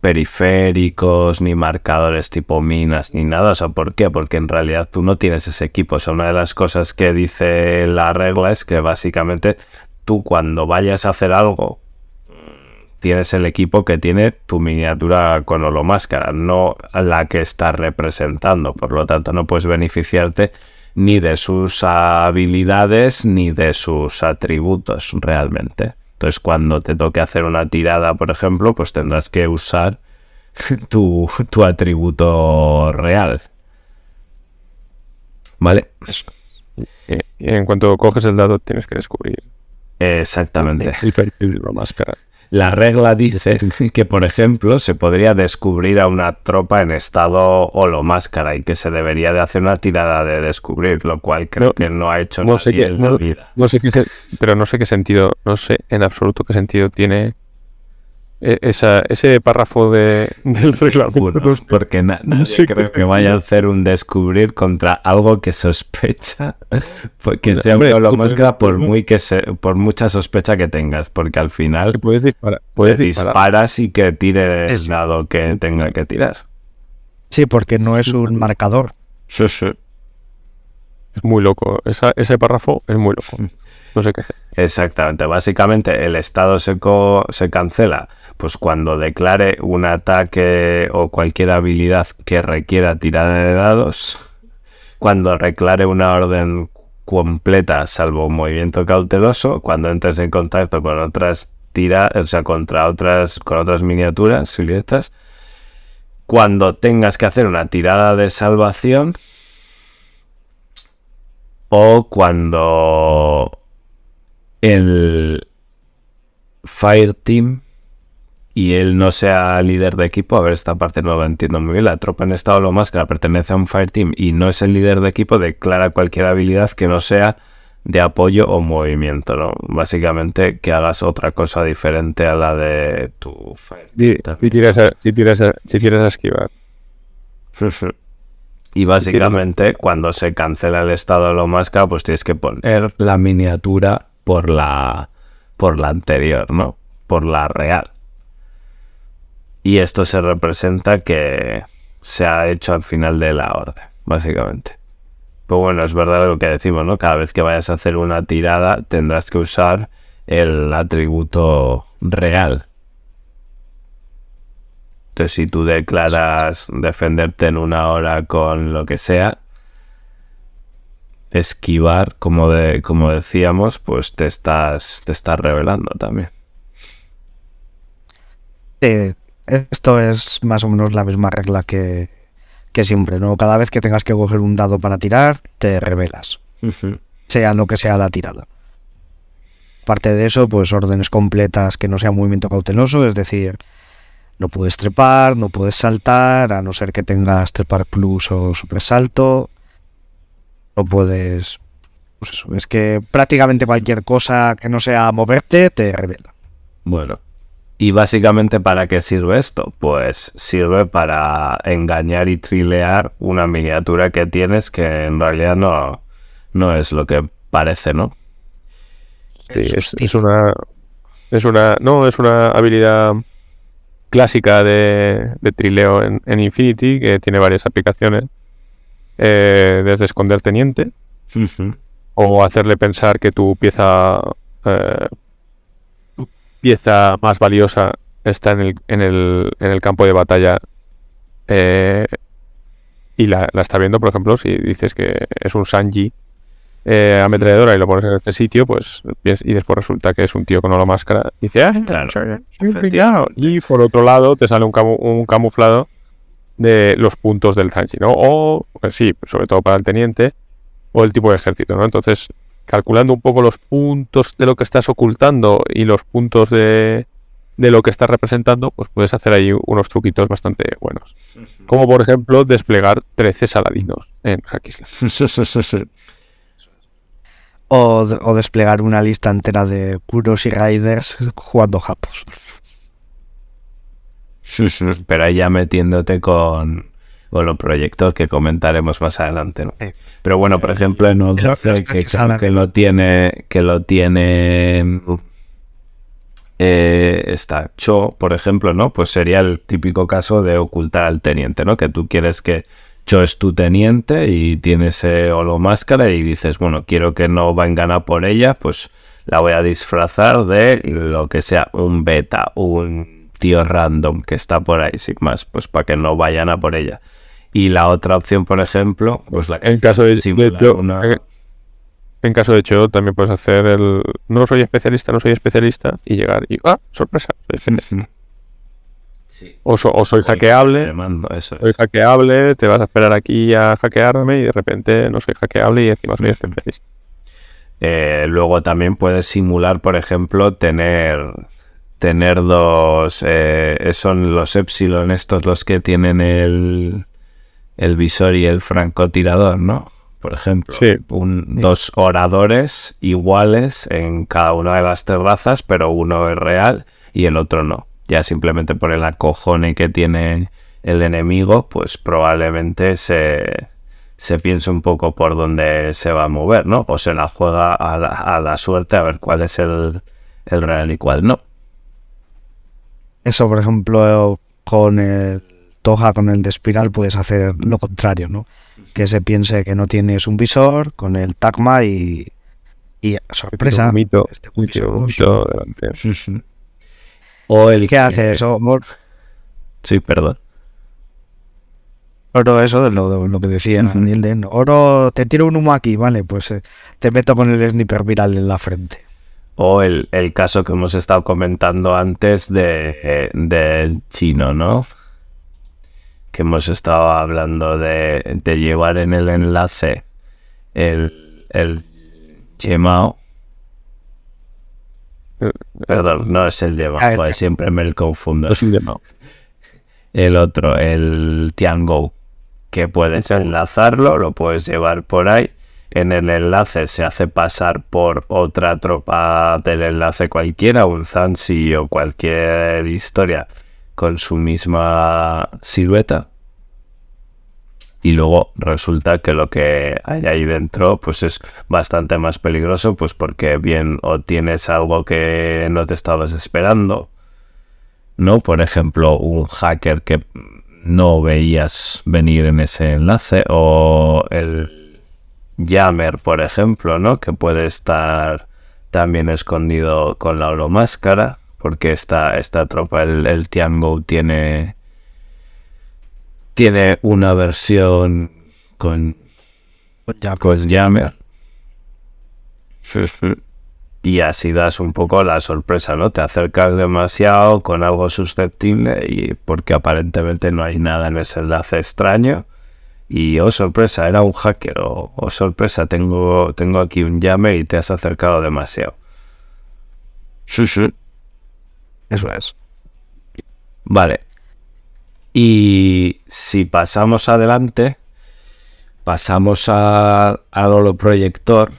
periféricos, ni marcadores tipo minas, ni nada. O sea, ¿por qué? Porque en realidad tú no tienes ese equipo. O sea, una de las cosas que dice la regla es que básicamente tú cuando vayas a hacer algo, tienes el equipo que tiene tu miniatura con holomáscara, no la que está representando. Por lo tanto, no puedes beneficiarte ni de sus habilidades ni de sus atributos realmente. Entonces, cuando te toque hacer una tirada, por ejemplo, pues tendrás que usar tu, tu atributo real. ¿Vale? Eh, en cuanto coges el dado, tienes que descubrir Exactamente. el perfil de la máscara. La regla dice que, por ejemplo, se podría descubrir a una tropa en estado holomáscara y que se debería de hacer una tirada de descubrir, lo cual creo No, que no ha hecho no sé nadie qué- en la no- vida. No sé qué, pero no sé qué sentido, no sé en absoluto qué sentido tiene esa, ese párrafo de, del reglamento. No porque na- nadie creo que vaya a hacer un descubrir contra algo que sospecha pues, que sea Hombre, holomáscara puedes- por muy que se, por mucha sospecha que tengas, porque al final Que puedes disparar. te Puedes disparar. disparas y que tire el Es- dado que tenga que tirar. Sí, porque no es un marcador. Sí, sí. Es muy loco. Esa- ese párrafo es muy loco. No sé qué. Exactamente. Básicamente el estado se, co- se cancela pues cuando declare un ataque o cualquier habilidad que requiera tirada de dados, cuando declare una orden completa salvo un movimiento cauteloso, cuando entres en contacto con otras tira, o sea, contra otras con otras miniaturas, siluetas, cuando tengas que hacer una tirada de salvación o cuando el Fire Team y él no sea líder de equipo, a ver, esta parte no la entiendo muy bien, la tropa en estado lo máscara pertenece a un Fire Team y no es el líder de equipo, declara cualquier habilidad que no sea de apoyo o movimiento, ¿no? Básicamente que hagas otra cosa diferente a la de tu Fire Si, Team. si a, si a- si a esquivar. Y básicamente cuando se cancela el estado de lo máscara, pues tienes que poner la miniatura por la por la anterior, ¿no? Por la real. Y esto se representa que se ha hecho al final de la orden, básicamente. Pues bueno, es verdad lo que decimos, ¿no? Cada vez que vayas a hacer una tirada tendrás que usar el atributo real. Entonces, si tú declaras defenderte en una hora con lo que sea, esquivar, como, de, como decíamos, pues te estás, te estás revelando también. Eh, esto es más o menos la misma regla que, que siempre, ¿no? Cada vez que tengas que coger un dado para tirar, te revelas, sea lo que sea la tirada. Aparte de eso, pues órdenes completas que no sea movimiento cauteloso, es decir, no puedes trepar, no puedes saltar, a no ser que tengas trepar plus o supersalto. No puedes. Pues eso, es que prácticamente cualquier cosa que no sea moverte te revela. Bueno. ¿Y básicamente para qué sirve esto? Pues sirve para engañar y trilear una miniatura que tienes que en realidad no, no es lo que parece, ¿no? Sí, es, es una. Es una. No, es una habilidad clásica de, de trileo en, en Infinity que tiene varias aplicaciones. Eh, desde esconder teniente o hacerle pensar que tu pieza eh, pieza más valiosa está en el, en el, en el campo de batalla eh, y la, la está viendo, por ejemplo, si dices que es un Sanji eh, ametralladora y lo pones en este sitio, pues y después resulta que es un tío con una máscara. Dice, ah, Claro, soy un pillado". Y por otro lado te sale un, camu- un camuflado de los puntos del Sanji, ¿no? O, pues sí, sobre todo para el teniente, o el tipo de ejército, ¿no? Entonces, calculando un poco los puntos de lo que estás ocultando y los puntos de, de lo que estás representando, pues puedes hacer ahí unos truquitos bastante buenos. Como por ejemplo, desplegar 13 saladinos en Hackisla. O, o desplegar una lista entera de Kuros y Riders jugando japos. Pero ahí ya metiéndote con, con los proyectos que comentaremos más adelante, ¿no? Eh. Pero bueno, por ejemplo, en Pero- Odce, pero es que, lo tiene, que lo tiene eh, esta Cho, por ejemplo, ¿no? Pues sería el típico caso de ocultar al teniente, ¿no? Que tú quieres que Cho es tu teniente y tienes eh, holo máscara y dices, bueno, quiero que no vengan a por ella, pues la voy a disfrazar de lo que sea, un beta, un tío random que está por ahí, sin más, pues para que no vayan a por ella. Y la otra opción, por ejemplo, pues la que En caso de, una- en- caso de hecho, también puedes hacer el no soy especialista, no soy especialista y llegar y ah, sorpresa, soy especialista. O, so- o soy Te hackeable, mando, eso es. soy hackeable, te vas a esperar aquí a hackearme y de repente no soy hackeable y encima soy especialista. Eh, luego también puedes simular, por ejemplo, tener tener dos eh, son los epsilon estos los que tienen el el visor y el francotirador, ¿no? Por ejemplo, Sí. un- dos oradores iguales en cada una de las terrazas, pero uno es real y el otro no. Ya simplemente por el acojone que tiene el enemigo, pues probablemente se, se piense un poco por dónde se va a mover, ¿no? O se la juega a la, a la suerte a ver cuál es el, el real y cuál no. Eso, por ejemplo, con el Toja, con el de espiral, puedes hacer lo contrario, ¿no? que se piense que no tienes un visor con el tagma y, y sorpresa. Un mito, este un visor. mito, un mito delante. O el ¿Qué hace eso? Mor- Sí, perdón. Oro, eso de lo, de lo que decía. Nilden. Oro, te tiro un humo aquí, vale, pues eh, te meto con el sniper viral en la frente. O el, el caso que hemos estado comentando antes de, eh, del chino, ¿no? Que hemos estado hablando de, de llevar en el enlace el, el Gmao. Perdón, no es el Gmao, Ah, este. siempre me el confundo. Es Gmao. El otro, el Tiango, que puedes enlazarlo, lo puedes llevar por ahí. En el enlace se hace pasar por otra tropa del enlace cualquiera, un Zansi o cualquier historia con su misma silueta. Y luego resulta que lo que hay ahí dentro pues es bastante más peligroso, pues porque bien o tienes algo que no te estabas esperando, ¿no? Por ejemplo, un hacker que no veías venir en ese enlace o el Jammer, por ejemplo, ¿no? Que puede estar también escondido con la holomáscara porque esta, esta tropa, el, el Tiango, tiene tiene una versión con ya, con Jammer. Y así das un poco la sorpresa, ¿no? Te acercas demasiado con algo susceptible y porque aparentemente no hay nada en ese enlace extraño. Y oh sorpresa, era un hacker. O oh, sorpresa, tengo, tengo aquí un jammer y te has acercado demasiado. Sí, sí. Eso es. Vale. Y si pasamos adelante, pasamos al holoproyector,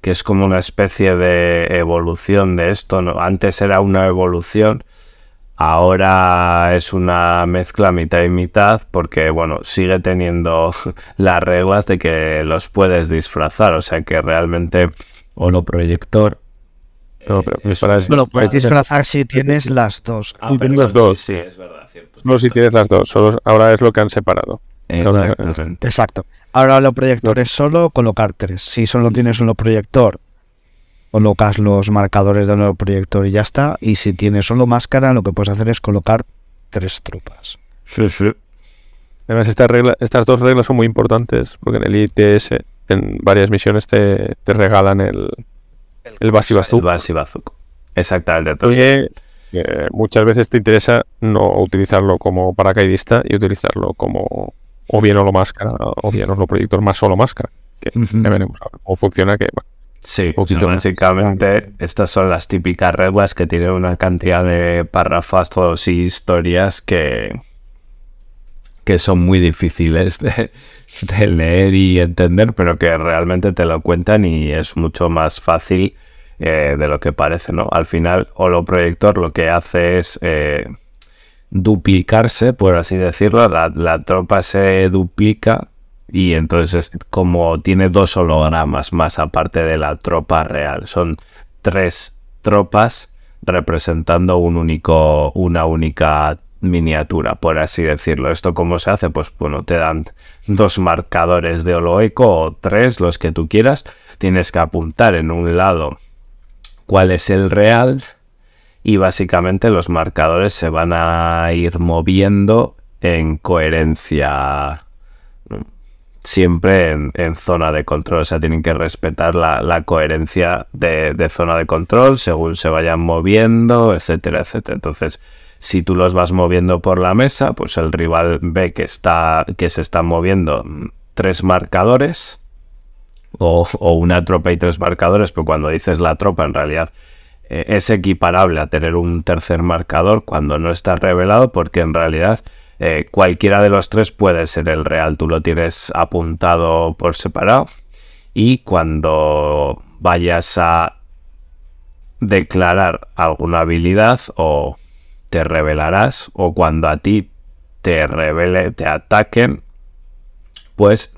que es como una especie de evolución de esto. ¿no? Antes era una evolución, ahora es una mezcla mitad y mitad, porque bueno, sigue teniendo las reglas de que los puedes disfrazar, o sea que realmente holoproyector. No, pero es- para- Bueno, puedes para- disfrazar si tienes las dos. Ah, tienes las dos. Sí, sí, es verdad, cierto. Solo si tienes las dos, solo ahora es lo que han separado. Exactamente. Exacto. Ahora los proyectores solo colocar tres. Si solo tienes un proyector, colocas los marcadores del proyector y ya está. Y si tienes solo máscara, lo que puedes hacer es colocar tres tropas. Sí, sí. Además, esta regla, estas dos reglas son muy importantes porque en el ITS, en varias misiones, te, te regalan el, el Basi El Bazooka. Basi Bazooka. Exactamente. Entonces, Oye, que muchas veces te interesa no utilizarlo como paracaidista y utilizarlo como o bien holo máscara o bien holo proyector más solo máscara. Que Ujú. ya veremos cómo funciona. Que bueno, sí, más. básicamente estas son las típicas reglas que tienen una cantidad de párrafos y historias que, que son muy difíciles de, leer y entender, pero que realmente te lo cuentan y es mucho más fácil eh, de lo que parece, ¿no? Al final, holoproyector lo que hace es eh, duplicarse, por así decirlo, la, la tropa se duplica y entonces es como tiene dos hologramas más aparte de la tropa real. Son tres tropas representando un único, una única miniatura, por así decirlo. ¿Esto cómo se hace? Pues bueno, te dan dos marcadores de holoeco o tres, los que tú quieras. Tienes que apuntar en un lado cuál es el real y básicamente los marcadores se van a ir moviendo en coherencia siempre en, zona de control. O sea, tienen que respetar la, la coherencia de, de zona de control según se vayan moviendo, etcétera, etcétera. Entonces, si tú los vas moviendo por la mesa, pues el rival ve que, está, que se están moviendo tres marcadores o, o una tropa y tres marcadores, pero cuando dices la tropa en realidad eh, es equiparable a tener un tercer marcador cuando no está revelado porque en realidad eh, cualquiera de los tres puede ser el real. Tú lo tienes apuntado por separado y cuando vayas a declarar alguna habilidad o te revelarás o cuando a ti te revele, te ataquen, pues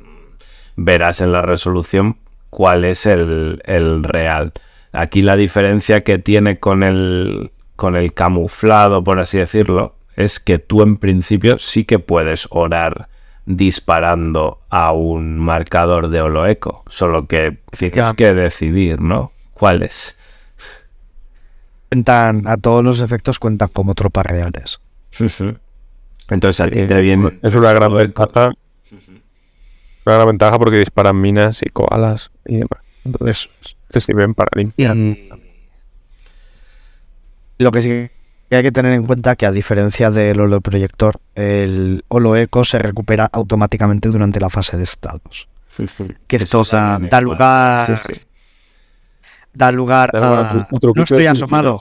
verás en la resolución cuál es el, el real. Aquí la diferencia que tiene con el, con el camuflado, por así decirlo, es que tú en principio sí que puedes orar disparando a un marcador de holoeco, solo que tienes que decidir, ¿no? ¿Cuál es? Cuentan, a todos los efectos cuentan como tropas reales. Entonces ti Eh, te viene... Es una gran ventaja. Una gran ventaja porque disparan minas y koalas y demás. Entonces, te sirven para limpiar. Y lo que sí que hay que tener en cuenta que a diferencia del holoproyector, el holoeco se recupera automáticamente durante la fase de estados. Que Eso esto da, da es lugar. Sí, sí. Da lugar a truquito No estoy asomado.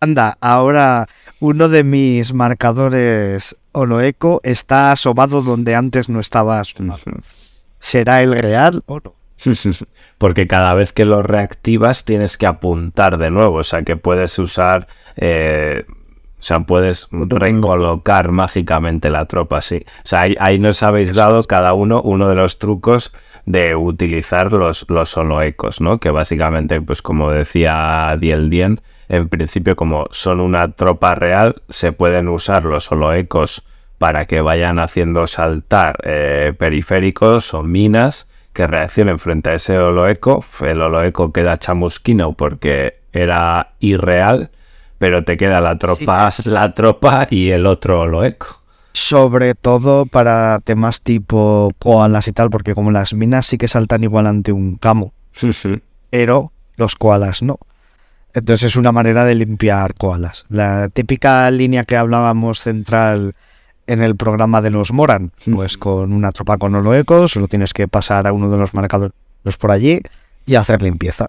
Anda, ahora uno de mis marcadores holoeco está asomado donde antes no estaba asomado. ¿Será el real o no? Porque cada vez que lo reactivas tienes que apuntar de nuevo, o sea que puedes usar, eh, o sea, puedes recolocar mágicamente la tropa, sí. O sea, ahí, ahí nos habéis dado cada uno uno de los trucos de utilizar los, los holoecos, ¿no? Que básicamente, pues como decía Diel Dien, en principio como son una tropa real, se pueden usar los holoecos para que vayan haciendo saltar eh, periféricos o minas que reaccionen frente a ese holoeco. El holoeco queda chamusquino porque era irreal, pero te queda la tropa, Sí. la tropa y el otro holoeco. Sobre todo para temas tipo koalas y tal, porque como las minas sí que saltan igual ante un camo, pero los koalas no. Entonces es una manera de limpiar koalas. La típica línea que hablábamos central en el programa de los Moran, pues con una tropa con holoecos, solo tienes que pasar a uno de los marcadores por allí y hacer limpieza.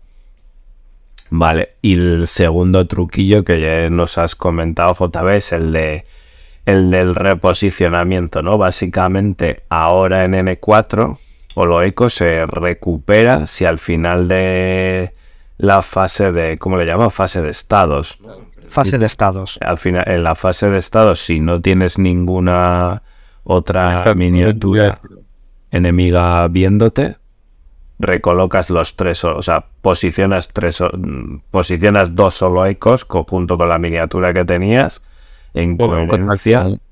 Vale, y el segundo truquillo que ya nos has comentado, JB, es el de el del reposicionamiento, ¿no? Básicamente, ahora en N4, Holoeco se recupera si al final de la fase de, ¿cómo le llamo? Fase de estados. Fase de estados. Al final, en la fase de estados, si no tienes ninguna otra miniatura enemiga viéndote, recolocas los tres, o sea, posicionas tres, o- mm, posicionas dos soloecos conjunto con la miniatura que tenías en Bueno, en coherencia. contacto,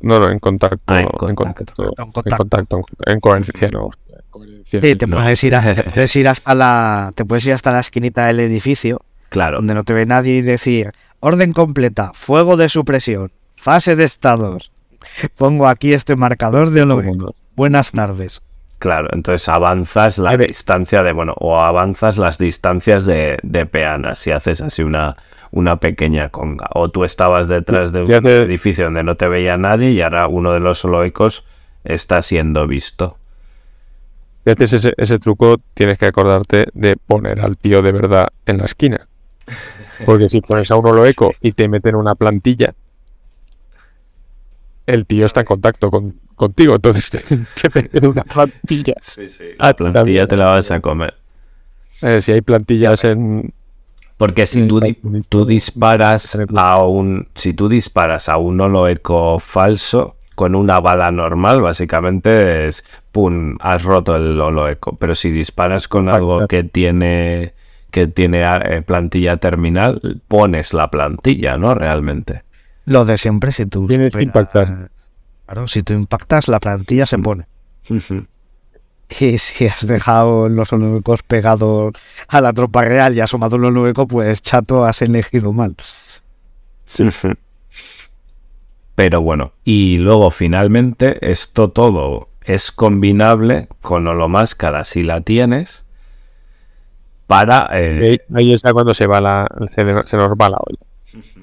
No, no, en contacto. Ah, en en contacto. contacto. En En contacto. en- En coherencia, no. en coherencia. Sí, te no. puedes ir, a- te puedes ir hasta la, te puedes ir hasta la esquinita del edificio Claro, donde no te ve nadie y decir orden completa, fuego de supresión, fase de estados. Pongo aquí este marcador de holoecos. Buenas tardes. Claro. Entonces avanzas la distancia de, bueno, o avanzas las distancias de, de peanas si haces así una, una pequeña conga. O tú estabas detrás de un edificio donde no te veía nadie y ahora uno de los soloecos está siendo visto. Si haces ese, ese truco, tienes que acordarte de poner al tío de verdad en la esquina. Porque si pones a uno lo eco y te meten una plantilla, el tío está en contacto con, contigo. Entonces te, te una plantilla. Sí, sí. Ah, La plantilla también. te la vas a comer. Eh, si hay plantillas en. Porque si tú, tú disparas a un. Si tú disparas a un holoeco falso con una bala normal, básicamente es. ¡Pum! Has roto el holoeco. Pero si disparas con algo que tiene. que tiene eh, plantilla terminal, pones la plantilla, ¿no? Realmente. Lo de siempre, si tú... Tienes que impactar. Claro, si tú impactas, la plantilla se pone. Y si has dejado los holoecos pegados a la tropa real y has asomado un holoeco, pues chato, has elegido mal. Pero bueno, y luego finalmente esto todo es combinable con holomáscara si la tienes para eh, Ahí, ahí está cuando se va la, se, se nos va la olla.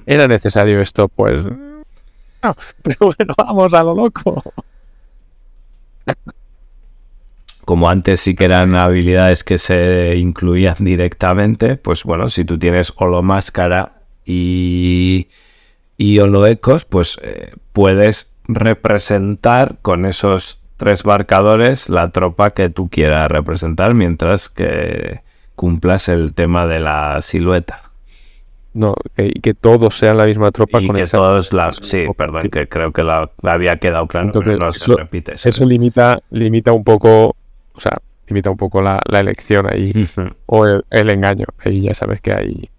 ¿Era necesario esto? Pues. No, pero bueno, vamos a lo loco. como antes sí que eran habilidades que se incluían directamente, pues bueno, si tú tienes holomáscara y, y holoecos, pues eh, puedes representar con esos tres marcadores la tropa que tú quieras representar mientras que cumplas el tema de la silueta. No, que, que todos sean la misma tropa y con que esa- todos la... Sí, perdón, sí. que creo que la, la había quedado claro, Entonces, no se eso- repite. eso. Eso limita, limita un poco. O sea, limita un poco la, la elección ahí. O el, el engaño. Ahí ya sabes que hay.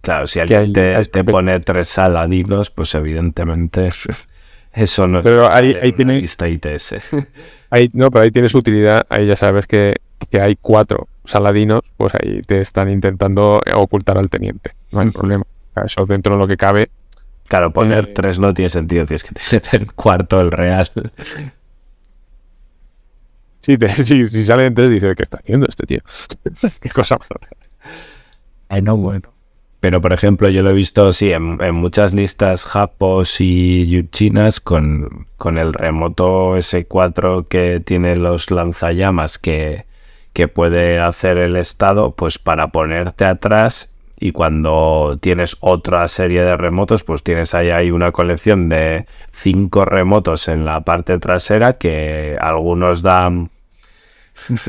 Claro, si alguien hay- te, hay te papel. pone tres saladinos, pues evidentemente Eso no Pero es ahí- ahí tiene- lista ITS. Ahí, no, pero ahí tiene su utilidad. Ahí ya sabes que, que hay cuatro saladinos, pues ahí te están intentando ocultar al teniente. No hay problema. Eso dentro de lo que cabe. Claro, poner Eh, tres no tiene sentido, tienes que tener el cuarto, el real. Si, te, si, si salen tres, dices, ¿qué está haciendo este tío? Qué cosa más. Ay, no, bueno. Pero, por ejemplo, yo lo he visto, sí, en, en muchas listas japos y yuchinas con, con el remoto S4 que tiene los lanzallamas que, que puede hacer el estado, pues para ponerte atrás y cuando tienes otra serie de remotos, pues tienes ahí, ahí una colección de cinco remotos en la parte trasera que algunos dan...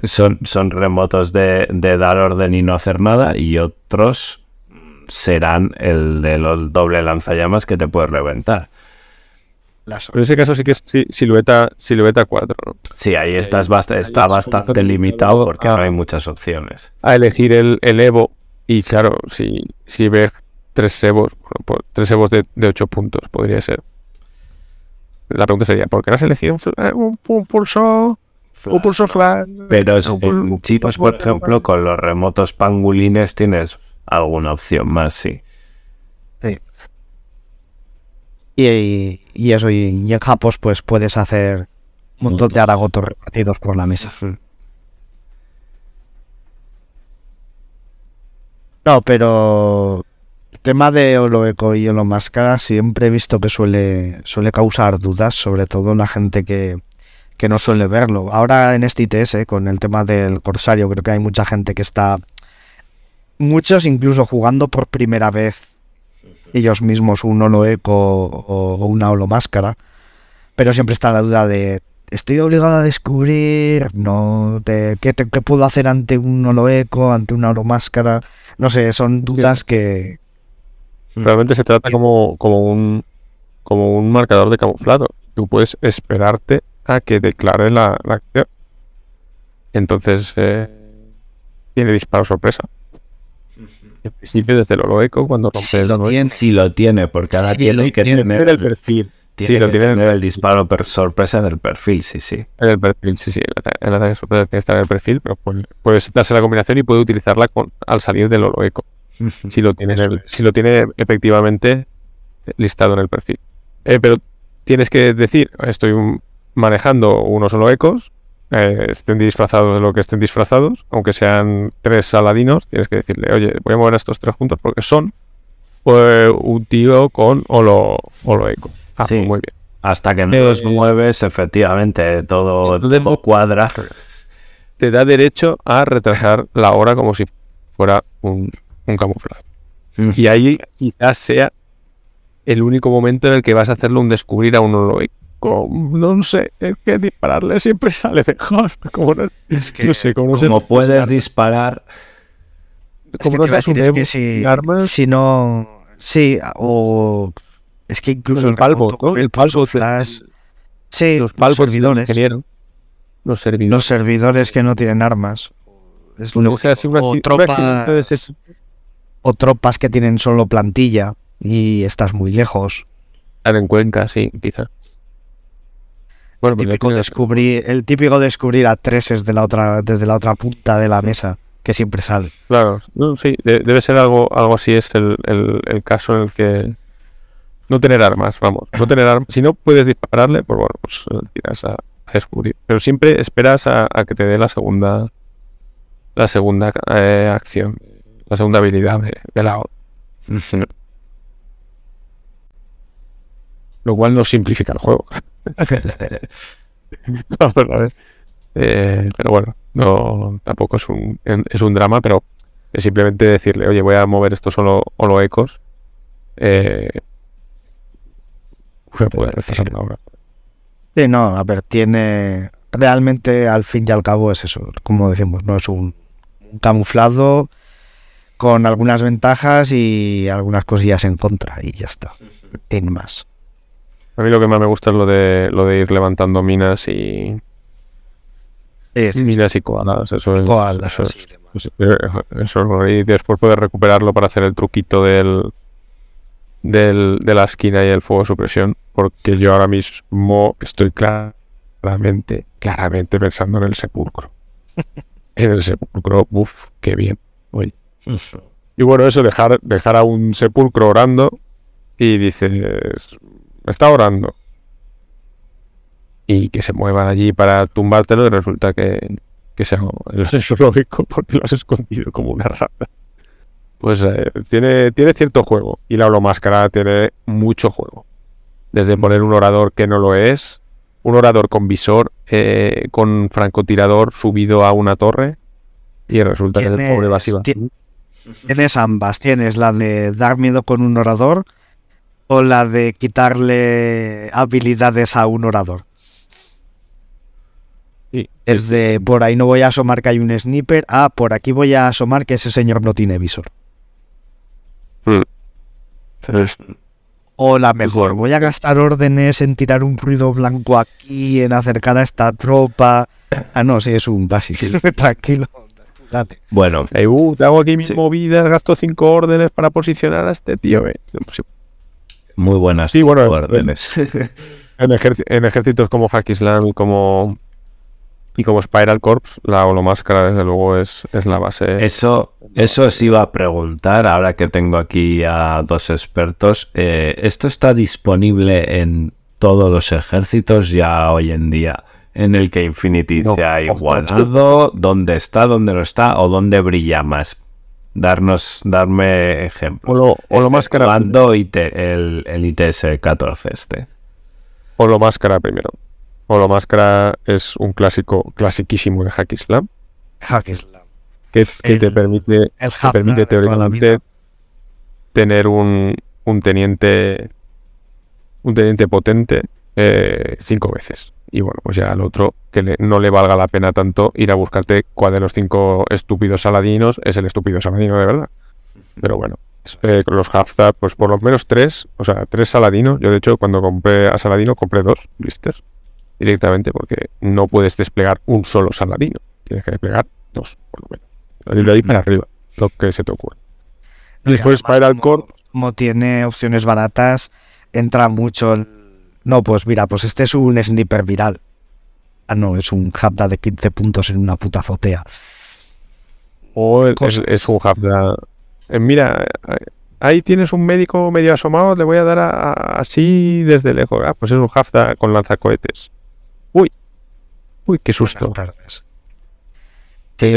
Son, son remotos de, de dar orden y no hacer nada y otros serán el de los doble lanzallamas que te puedes reventar. En ese caso sí que es sí, silueta, silueta 4, ¿no? Sí, ahí estás bast- ahí está es bastante limitado limitado porque no hay muchas opciones. A elegir el, el Evo. Y claro, si, si ves tres Evos, bueno, pues, tres Evos de, de 8 puntos podría ser. La pregunta sería, ¿por qué no has elegido un, fl- eh, un, un pulso? Un pulso flash. Pero es- en chicos, por ejemplo, con los remotos pangulines tienes alguna opción más, sí. Sí. Y, y eso, y, y en Japos pues puedes hacer un montón de aragotos repartidos por la mesa. No, pero el tema de Oloeco y Olomáscara siempre he visto que suele, suele causar dudas, sobre todo la gente que, que no suele verlo. Ahora en este ITS, con el tema del Corsario, creo que hay mucha gente que está, muchos incluso jugando por primera vez ellos mismos un Oloeco o, o una Olomáscara, pero siempre está la duda de estoy obligado a descubrir, no, ¿qué, qué puedo hacer ante un Oloeco, ante una Olomáscara? No sé, son dudas que, Realmente se trata como, como un como un marcador de camuflado. Tú puedes esperarte a que declare la, la acción. Entonces eh, tiene disparo sorpresa. En principio, desde el Oloeco, cuando rompe si el lo tiene. Sí lo tiene, porque ahora Sí, tiene lo que tiene, tener el perfil. Tiene Sí, lo que tiene tener el disparo sorpresa en el perfil, sí, sí. En el perfil, sí, sí. El ata- el ataque sorpresa tiene que estar en el perfil, pero puede- puedes darse la combinación y puede utilizarla con, al salir del Oloeco. si lo tiene, el- si lo tiene efectivamente listado en el perfil. Eh, pero tienes que decir, estoy un- manejando unos solo ecos, eh, estén disfrazados de lo que estén disfrazados, aunque sean tres saladinos, tienes que decirle, oye, voy a mover a estos tres juntos porque son pues, un tío con holo, holo eco. Ah, Sí. muy bien. Hasta que no Eh, los mueves, efectivamente, todo, entonces- todo cuadra. Te da derecho a retrasar la hora como si fuera un, un camuflaje. Y ahí quizás sea el único momento en el que vas a hacerlo un descubrir a un. No sé, es que dispararle siempre sale mejor. Como no, no sé, como no sé- Como puedes disparar, Es como que no decir, es que si, si no. Sí, o. Es que incluso el palvo. El palvo, Sí, los palvos servidores. Los servidores. Los servidores que no tienen armas. Es lo o sea, si una, o un tropas- o tropas que tienen solo plantilla y estás muy lejos. Estar en Cuenca, sí, quizá. Bueno, el, típico tiene- descubrir, el típico descubrir a treses de la otra, desde la otra punta de la mesa, que siempre sale. Claro, no, sí, de- debe ser algo, algo así es el, el- el caso en el que no tener armas, vamos, no tener armas. Si no puedes dispararle, pues bueno, pues eh, tiras a, a descubrir. Pero siempre esperas a, a que te dé la segunda, la segunda eh, acción, la segunda habilidad de, de la otra. Lo cual no simplifica el juego. Es. Eh, pero bueno, no, tampoco es un, es un drama, pero es simplemente decirle, oye, voy a mover esto solo holo ecos. Eh, se puede retrasar una hora. Sí, no, a ver, tiene. Realmente, al fin y al cabo, es eso. Como decimos, no es un, un camuflado con algunas ventajas y algunas cosillas en contra, y ya está. Sin más. A mí lo que más me gusta es lo de lo de ir levantando minas y Sí, sí, sí. minas y koalas. Eso es, Koalas eso, y demás. eso- eh, eso, y después puedes recuperarlo para hacer el truquito del, del de la esquina y el fuego de supresión. porque yo ahora mismo estoy claramente, claramente pensando en el sepulcro. en el sepulcro, uff, qué bien. Oye. Y bueno, eso, dejar, dejar a un sepulcro orando y dices, está orando. Y que se muevan allí para tumbártelo y resulta que, que sea eso es lógico porque lo has escondido como una rata. Pues eh, tiene, tiene cierto juego y la holomáscara tiene mucho juego. Desde poner un orador que no lo es, un orador con visor, eh, con francotirador subido a una torre y resulta que el pobre va así. Tienes ambas, tienes la de dar miedo con un orador o la de quitarle habilidades a un orador. Sí. Es de por ahí no voy a asomar que hay un sniper, ah, por aquí voy a asomar que ese señor no tiene visor. Mm. O la mejor, voy a gastar órdenes en tirar un ruido blanco aquí, en acercar a esta tropa. Ah, no, sí, es un básico. Tranquilo. Date. Bueno, Eh, uh, te hago aquí mis Sí. movidas, gasto cinco órdenes para posicionar a este tío. eh. Pues, muy buenas Sí, bueno, órdenes. En, en ejércitos como Hack Islam y como, y como Spiral Corps, la holomáscara desde luego es, es la base. Eso, eso os iba a preguntar, ahora que tengo aquí a dos expertos. eh, ¿Esto está disponible en todos los ejércitos ya hoy en día? En el que Infinity No, se ha igualado, dónde está, dónde no está o dónde brilla más. Darnos, darme ejemplos. Holo- holomáscara, Mando el, el ITS 14 este. holomáscara primero. Holomáscara es un clásico, clasiquísimo de Hack Islam, Hack Islam. que, que El- te permite, El te permite teóricamente tener un, un teniente un teniente potente eh, cinco veces. Y bueno, pues ya al otro que le- no le valga la pena tanto ir a buscarte cuál de los cinco estúpidos saladinos es el estúpido saladino de verdad. Pero bueno, eh, los Haftar, pues por lo menos tres, o sea, tres saladinos. Yo de hecho cuando compré a Saladino compré dos blisters directamente porque no puedes desplegar un solo saladino. Tienes que desplegar dos, por lo menos. De ahí para arriba, lo que se te ocurre. Y Después además, Spiral como- Corp, Como tiene opciones baratas, entra mucho el... No, pues mira, pues este es un sniper viral. Ah, no, es un Haftar de 15 puntos en una puta azotea. O el- es, un Hafda. Eh, mira, ahí tienes un médico medio asomado, le voy a dar a- a- así desde lejos. Ah, pues es un Hafda con lanzacohetes. Uy, qué susto. Buenas tardes.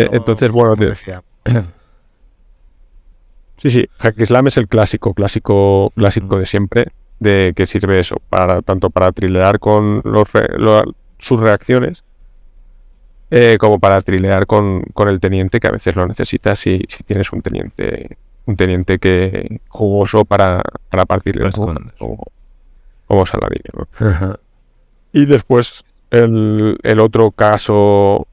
Eh, entonces, bueno, te- Sí, sí, Hack Islam es el clásico, clásico, clásico de siempre, de que sirve eso, para tanto para trilear con los re- lo- sus reacciones, eh, como para trilear con, con el teniente, que a veces lo necesitas si, si tienes un teniente, un teniente que jugoso para, para partirle el escondes. como, como Saladino. ¿no? Y después el, el otro caso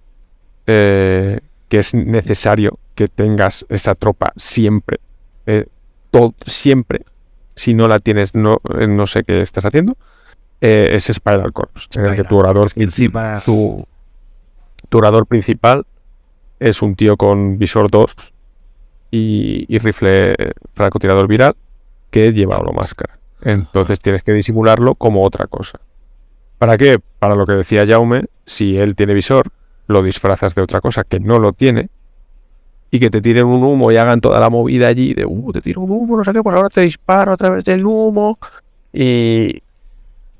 eh, que es necesario que tengas esa tropa siempre, eh, todo, siempre, si no la tienes, no, eh, no sé qué estás haciendo, eh, es Spiral Corps, en el que tu orador, encima- tu, tu orador principal es un tío con visor 2 y, y rifle francotirador viral que lleva máscara. Entonces tienes que disimularlo como otra cosa. ¿Para qué? Para lo que decía Jaume, si él tiene visor, lo disfrazas de otra cosa que no lo tiene y que te tiren un humo y hagan toda la movida allí de, uh, te tiro un humo, no sé qué, pues ahora te disparo a través del humo. Y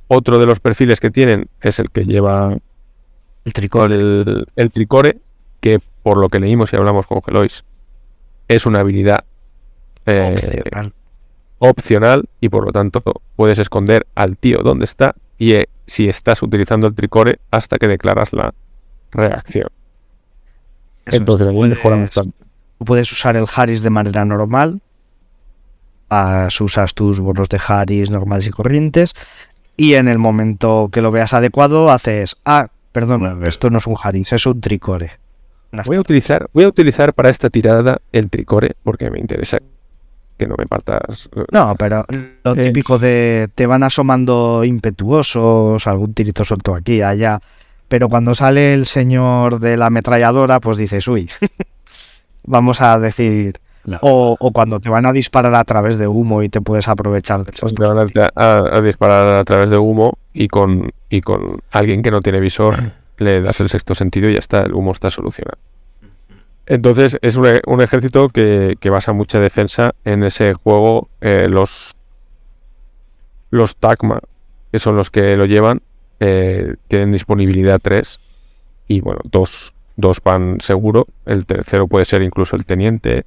otro de los perfiles que tienen es el que lleva El tricore. el, el tricore, que por lo que leímos y hablamos con Gelois, es una habilidad eh, opcional. opcional y por lo tanto puedes esconder al tío donde está y eh, si estás utilizando el tricore hasta que declaras la reacción. Eso Entonces ahí puedes- mejora bastante. Tú puedes usar el Harris de manera normal. As- usas tus bonos de Harris normales y corrientes. Y en el momento que lo veas adecuado, haces. Ah, perdón, esto no es un Harris, es un tricore. Voy a utilizar, voy a utilizar para esta tirada el tricore porque me interesa que no me partas. eh, No, pero lo Eh. típico de te van asomando impetuosos, algún tirito suelto aquí, allá. Pero cuando sale el señor de la ametralladora, pues dices, uy, vamos a decir, O, o cuando te van a disparar a través de humo y te puedes aprovechar del te van a, a- a disparar a través de humo y con, y con alguien que no tiene visor le das el sexto sentido y ya está, el humo está solucionado. Entonces es un, e- ejército que, basa mucha defensa en ese juego. eh, los, los que son los que lo llevan, eh, tienen disponibilidad 3 y bueno, dos, dos van seguro. El tercero puede ser incluso el teniente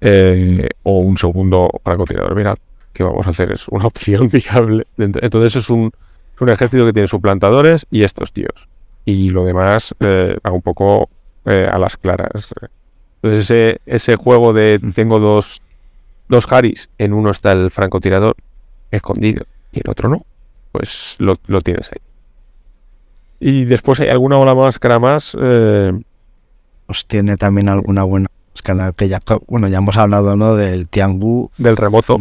eh, o un segundo francotirador. Mirad, que vamos a hacer es una opción viable. Entonces es un, es un ejército que tiene suplantadores y estos tíos. Y lo demás va un poco eh, a las claras. Entonces ese, ese juego de tengo dos, dos Haris, en uno está el francotirador escondido y el otro no, pues lo, lo tienes ahí. Y después hay alguna ola máscara más. eh, Pues tiene también alguna buena escala que ya, bueno, ya hemos hablado, ¿no? Del Tiangu. del remozo.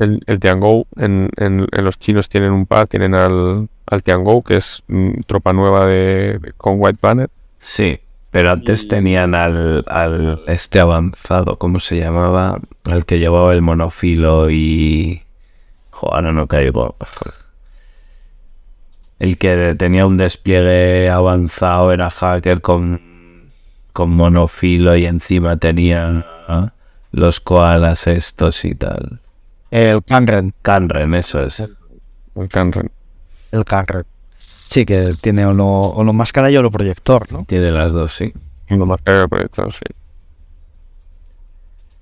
El, el Tiangou, en, en- en los chinos tienen un par, tienen al, al Tiangou, que es mm, tropa nueva de, de- con White Banner. Sí, pero antes tenían al, al este avanzado, ¿cómo se llamaba? Al que llevaba el monofilo y... Joder, ahora no caigo. El que tenía un despliegue avanzado era hacker con, con monofilo y encima tenía los koalas estos y tal. El Kanren. Kanren, eso es. El Kanren. El Kanren. Sí, que tiene o no, o no máscara y o no proyector, ¿no? Tiene las dos, sí. Uno más que proyectado, sí.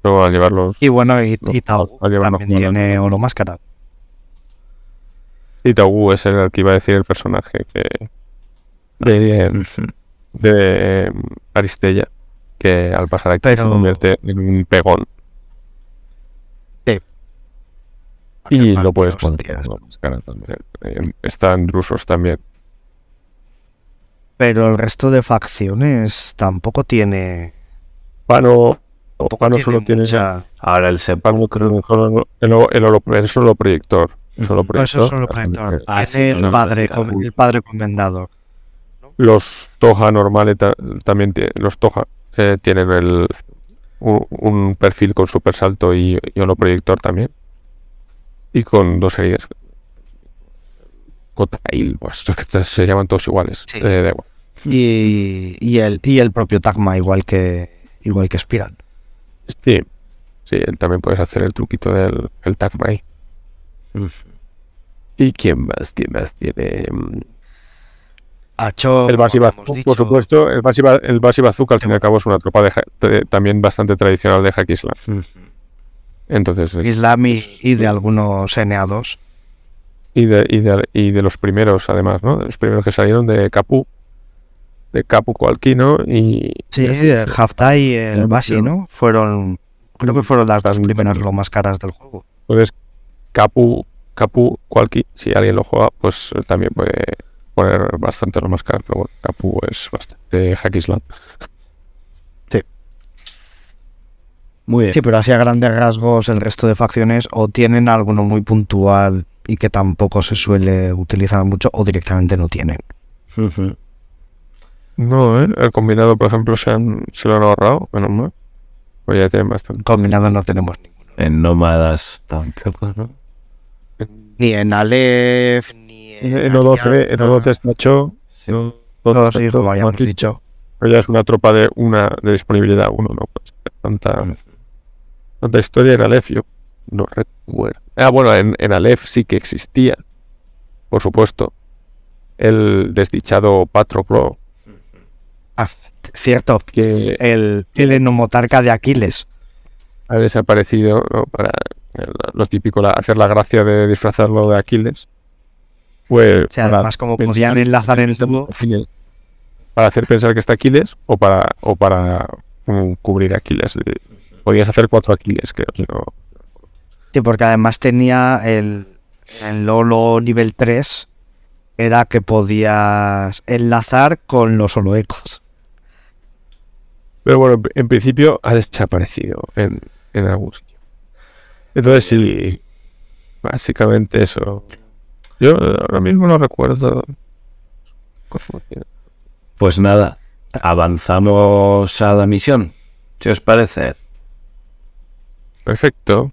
Luego al llevarlos. Y bueno, y, y Tau a también tiene o no máscara. Y Taugu es el que iba a decir el personaje que. de, de em, Aristella, que al pasar aquí se Pero- convierte en un pegón. Sí. Y lo puedes poner máscara. Eh, Están rusos también. Pero el resto de facciones tampoco tiene. Pano, tampoco solo tiene. mucha- Ahora el Pano sepulcro. tiene solo- el, el, es solo proyector. Solo Ujú. No, eso es solo proyector. proyector. Ah, no, el, no, padre, claro. el padre comendador. Los Toja normales ta- también tie- los Toja eh, tienen el un, un perfil con super salto y, y holoproyector también. Y con dos series. Cotail, pues se llaman todos iguales. Sí. eh, da igual. Y, y el, y el propio Tagma, igual que igual que Spiral. Sí, sí, él también puedes hacer el truquito del el Tagma ahí. ¿Y quién más? ¿Quién más tiene? Acho, El Basi Bazooka, por supuesto. El Basi, Ba- el Basi Bazooka, al fin y al cabo, es una tropa de, también bastante tradicional de Hackislam. Entonces, eh, Islam y, y de algunos NA2. Y de, y, de, y de los primeros, además, ¿no? De los primeros que salieron de Capu, de Capu Coalquino y. Sí, el Haftai y el ya. ¿no? Fueron, creo que fueron las dos primeras lo más caras del juego. Entonces, Capu, Capu Coalqui, si alguien lo juega, pues también puede poner bastante lo más caro, pero bueno, Capu es bastante Hackislam. Muy bien. Sí, pero así a grandes rasgos el resto de facciones o tienen alguno muy puntual y que tampoco se suele utilizar mucho o directamente no tienen. Ujú. No, ¿eh? El combinado, por ejemplo, se, han, se lo han ahorrado, menos mal. Pues ya tienen bastante. Combinado no tenemos ninguno. En nómadas tampoco, ¿no? Ni en Aleph, ni en... En O12, en O12 está Cho. Sí. Todos sí, como habíamos dicho. Pero ya es una tropa de una de disponibilidad uno, no pues, tanta, tanta historia en Aleph, yo no recuerdo. Ah, bueno, en, en Aleph sí que existía, por supuesto, el desdichado Patroclo, Ah, cierto, que el, el enomotarca de Aquiles. ha desaparecido ¿no? para lo típico, la- hacer la gracia de disfrazarlo de Aquiles. Pues O sea, además como podían enlazar en el dúo, para hacer pensar que está Aquiles o para o para mm, cubrir Aquiles. Podías hacer cuatro Aquiles, creo. no- Sí, porque además tenía el, el Lolo nivel 3, era que podías enlazar con los holoecos. Pero bueno, en- principio ha desaparecido en, en algún sitio. Entonces sí, básicamente eso. Yo ahora mismo no recuerdo. Pues nada, avanzamos a la misión. ¿Si os parece? Perfecto.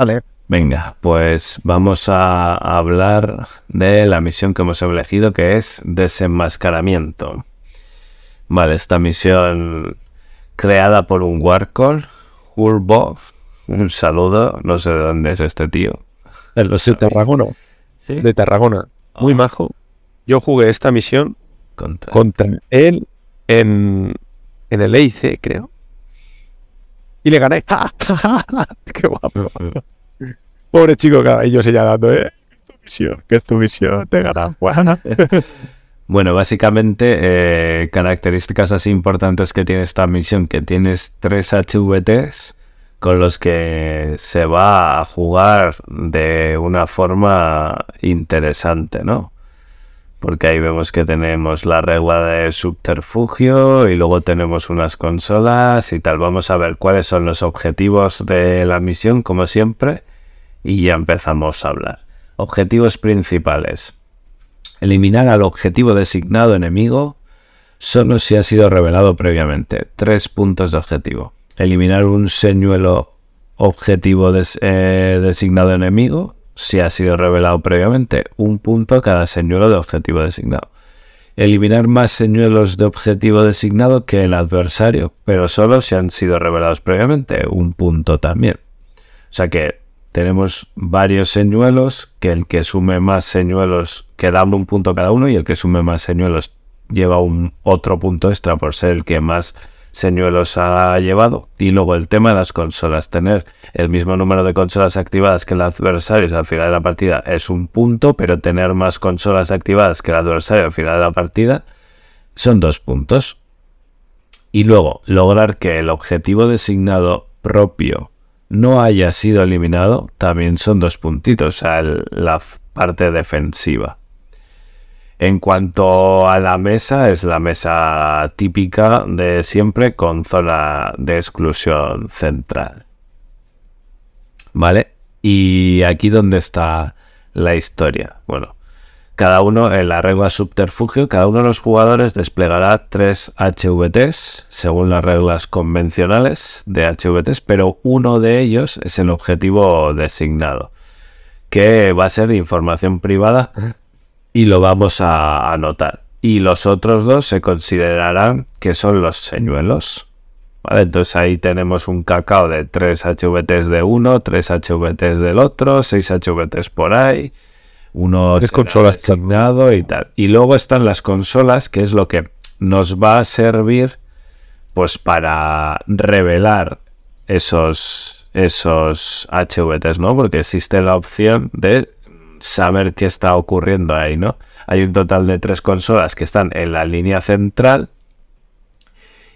Vale. Venga, pues vamos a hablar de la misión que hemos elegido, que es desenmascaramiento. Vale, esta misión creada por un Warcore, Hurbov. Un saludo, no sé de dónde es este tío. Lo sé, Tarragona. ¿Sí? De Tarragona. Muy Ah. majo. Yo jugué esta misión Contra- contra él en, en el EIC, creo. Y le gané. ¡Qué guapo! Pobre chico, y yo señalando, ¿eh? Es tu misión, que es tu misión, te ganas. Bueno. Bueno, básicamente, eh, características así importantes que tiene esta misión, que tienes tres HVTs con los que se va a jugar de una forma interesante, ¿no? Porque ahí vemos que tenemos la regla de subterfugio y luego tenemos unas consolas y tal. Vamos a ver cuáles son los objetivos de la misión, como siempre, y ya empezamos a hablar. Objetivos principales. Eliminar al objetivo designado enemigo solo si ha sido revelado previamente. Tres puntos de objetivo. Eliminar un señuelo objetivo eh, designado enemigo si ha sido revelado previamente. Un punto cada señuelo de objetivo designado. Eliminar más señuelos de objetivo designado que el adversario, pero solo si han sido revelados previamente. Un punto también. O sea que tenemos varios señuelos, que el que sume más señuelos que da un punto cada uno y el que sume más señuelos lleva un otro punto extra por ser el que más señuelos ha llevado. Y luego el tema de las consolas, tener el mismo número de consolas activadas que el adversario al final de la partida es un punto, pero tener más consolas activadas que el adversario al final de la partida son dos puntos. Y luego, lograr que el objetivo designado propio no haya sido eliminado, también son dos puntitos, o sea, la parte defensiva. En cuanto a la mesa, es la mesa típica de siempre con zona de exclusión central. ¿Vale? Y aquí donde está la historia. Bueno, cada uno en la regla subterfugio, cada uno de los jugadores desplegará tres HVTs según las reglas convencionales de HVTs, pero uno de ellos es el objetivo designado, que va a ser información privada y lo vamos a anotar. Y los otros dos se considerarán que son los señuelos. ¿Vale? Entonces ahí tenemos un cacao de 3 HVTs de uno, 3 HVTs del otro, 6 HVTs por ahí, uno Tres será consolas designado y tal. Y luego están las consolas, que es lo que nos va a servir pues para revelar esos esos HVTs, ¿no? Porque existe la opción de saber qué está ocurriendo ahí, ¿no? Hay un total de tres consolas que están en la línea central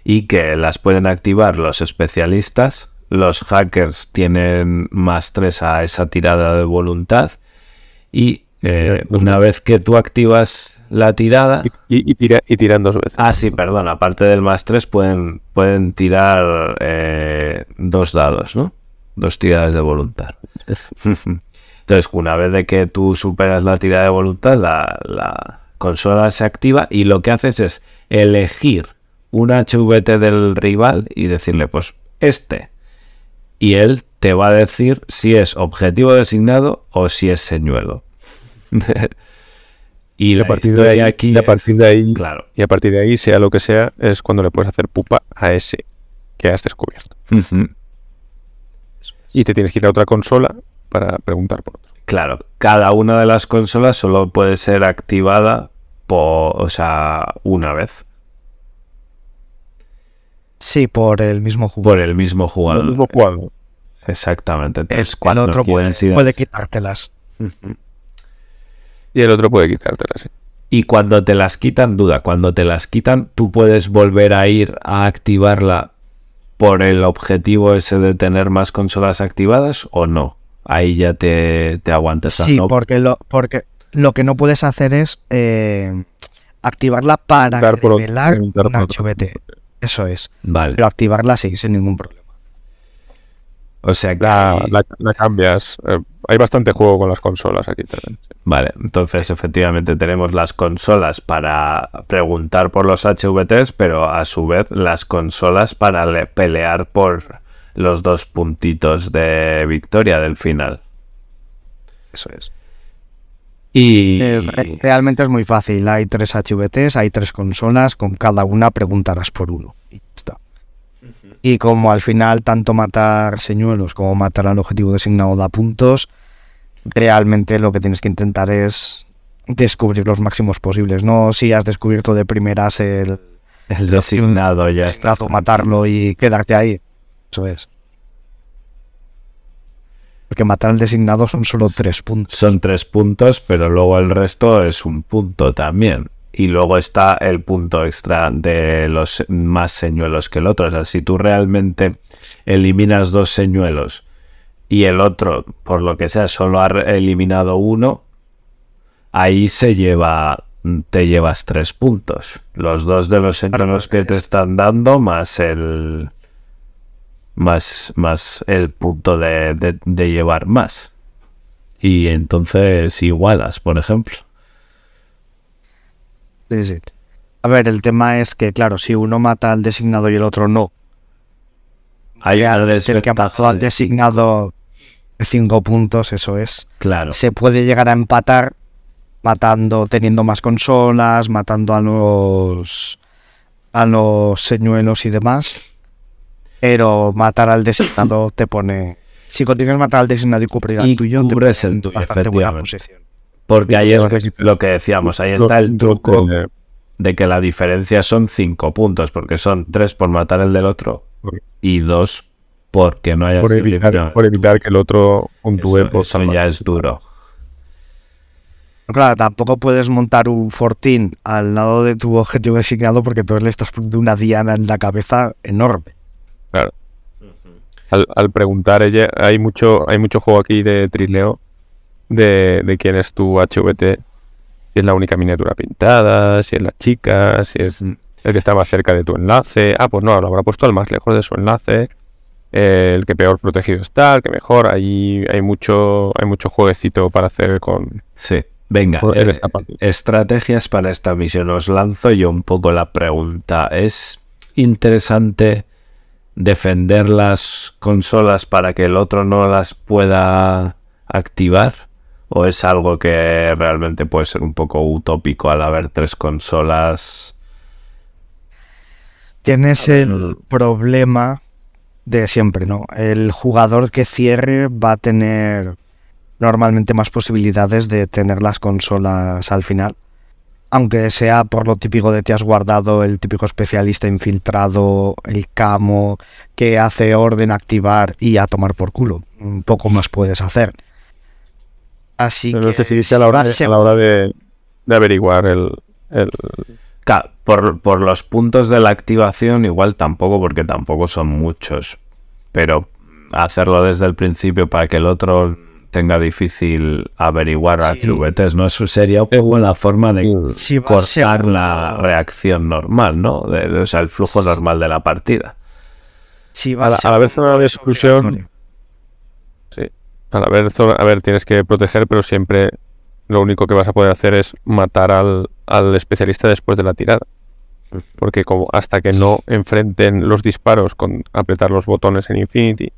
y que las pueden activar los especialistas. Los hackers tienen más tres a esa tirada de voluntad y eh, una vez que tú activas la tirada... Y, y- y tira- y tiran dos veces. Ah, sí, perdón. Aparte del más 3 pueden, pueden tirar eh, dos dados, ¿no? Dos tiradas de voluntad. Entonces, una vez de que tú superas la tirada de voluntad, la, la consola se activa y lo que haces es elegir un HVT del rival y decirle, pues, este. Y él te va a decir si es objetivo designado o si es señuelo. y a partir de ahí, aquí y a partir de ahí, Claro. y a partir de ahí, sea lo que sea, es cuando le puedes hacer pupa a ese que has descubierto. Y te tienes que ir a otra consola para preguntar por otro. Claro, cada una de las consolas solo puede ser activada por, o sea, una vez Sí, por el mismo jugador. por el mismo jugador. El mismo jugador. Exactamente. Entonces, el cuando otro puede, quitártelas. Y el otro puede quitártela, sí. Y cuando te las quitan, duda, cuando te las quitan, tú puedes volver a ir a activarla por el objetivo ese de tener más consolas activadas o no. Ahí ya te, te aguantas. Sí, ¿no? porque lo, porque lo que no puedes hacer es eh, activarla para revelar un. HVT. Eso es. Vale. Pero activarla sí, sin ningún problema. O sea que La, la- la cambias. Eh, hay bastante juego con las consolas aquí también. Vale, entonces efectivamente tenemos las consolas para preguntar por los HVTs, pero a su vez las consolas para le- pelear por los dos puntitos de victoria del final. Eso es. Y, Es- realmente es muy fácil. Hay tres HVTs, hay tres consolas, con cada una preguntarás por uno. Y ya está. Y como al final tanto matar señuelos como matar al objetivo designado da puntos, realmente lo que tienes que intentar es descubrir los máximos posibles. No si has descubierto de primeras el el designado ya está. designado, matarlo y quedarte ahí. Eso es. Porque matar al designado son solo tres puntos. Son tres puntos, pero luego el resto es un punto también. Y luego está el punto extra de los más señuelos que el otro. O sea, si tú realmente eliminas dos señuelos y el otro, por lo que sea, solo ha eliminado uno, ahí se lleva, te llevas tres puntos. Los dos de los señuelos que te están dando más el más, más el punto de, de- de llevar más. Y entonces igualas, por ejemplo. Sí, sí. A ver, el tema es que, claro, si uno mata al designado y el otro no, Hay el que ha matado al de designado de cinco puntos, eso es. Claro. Se puede llegar a empatar matando, teniendo más consolas, matando a los a los señuelos y demás. Pero matar al designado te pone. Si consigues matar al designado y cubrir al Y tuyo, te cubres pone el en tuyo, bastante buena posición. Porque ahí es lo que decíamos, ahí está el truco de que la diferencia son cinco puntos, porque son tres por matar el del otro y dos porque no haya por evitar, por evitar que el otro puntúe Eso, por eso salvar. ya es duro. Claro, tampoco puedes montar un fortín al lado de tu objetivo designado porque tú le estás poniendo una diana en la cabeza enorme. Claro. Al, al preguntar ella, hay mucho, hay mucho juego aquí de trileo de, de quién es tu HVT. Si es la única miniatura pintada, si es la chica, si es el que está más cerca de tu enlace. Ah, pues no, lo habrá puesto al más lejos de su enlace. Eh, el que peor protegido está, el que mejor. Ahí hay mucho, hay mucho jueguecito para hacer con, Sí, venga. con- en eh, esta parte. estrategias para esta misión. Os lanzo yo un poco la pregunta. ¿Es interesante defender las consolas para que el otro no las pueda activar? ¿O es algo que realmente puede ser un poco utópico al haber tres consolas? Tienes el problema de siempre, ¿no? El jugador que cierre va a tener normalmente más posibilidades de tener las consolas al final. Aunque sea por lo típico de te has guardado el típico especialista infiltrado, el camo, que hace orden activar y a tomar por culo. Un poco más puedes hacer. Así Pero que decidiste a la hora, de, a la hora de, de averiguar el, el- Claro, por, por los puntos de la activación igual tampoco, porque tampoco son muchos. Pero hacerlo desde el principio para que el otro tenga difícil averiguar Sí. HVTs, ¿no? Eso sería un poco la forma de vas cortar la reacción normal, ¿no? De- de- o sea, el flujo normal de la partida. si A la- a la vez seguro, zona de es exclusión, obligatorio. Sí. A ver, zona- a ver, tienes que proteger, pero siempre lo único que vas a poder hacer es matar al, al especialista después de la tirada. Porque como hasta que no enfrenten los disparos con apretar los botones en Infinity,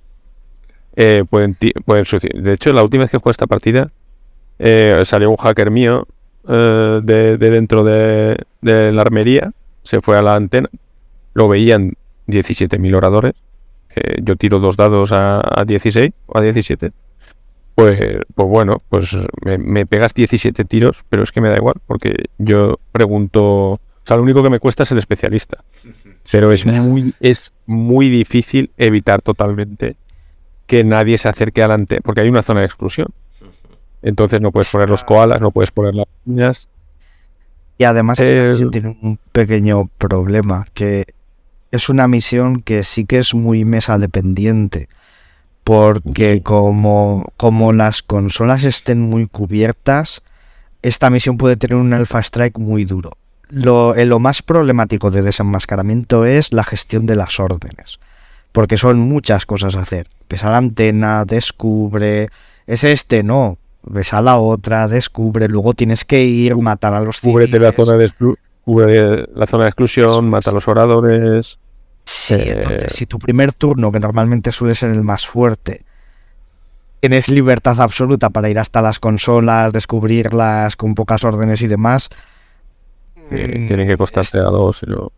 eh, pueden, pueden suicidar. De hecho, la última vez que jugué esta partida, eh, salió un hacker mío eh, de, de dentro de, de la armería, se fue a la antena, lo veían 17.000 oradores, eh, yo tiro dos dados a, a 16 o a 17, pues, pues bueno, pues me, me pegas 17 tiros, pero es que me da igual, porque yo pregunto, o sea, lo único que me cuesta es el especialista, pero es muy, es muy difícil evitar totalmente que nadie se acerque adelante, porque hay una zona de exclusión. Entonces no puedes poner los koalas, no puedes poner las niñas. Y además esta misión tiene un pequeño problema, que es una misión que sí que es muy mesa dependiente, porque como, como las consolas estén muy cubiertas, esta misión puede tener un alpha strike muy duro. Lo, eh, lo más problemático de desenmascaramiento es la gestión de las órdenes, porque son muchas cosas a hacer. Ves a la antena, descubre, es este, no, ves a la otra, descubre, luego tienes que ir, matar a los Cúbrete la civiles. zona de cubre la zona de exclusión, mata a los oradores. Sí, Eh, entonces, si tu primer turno, que normalmente suele ser el más fuerte, tienes libertad absoluta para ir hasta las consolas, descubrirlas con pocas órdenes y demás. mm, tienen que costarse a dos y luego-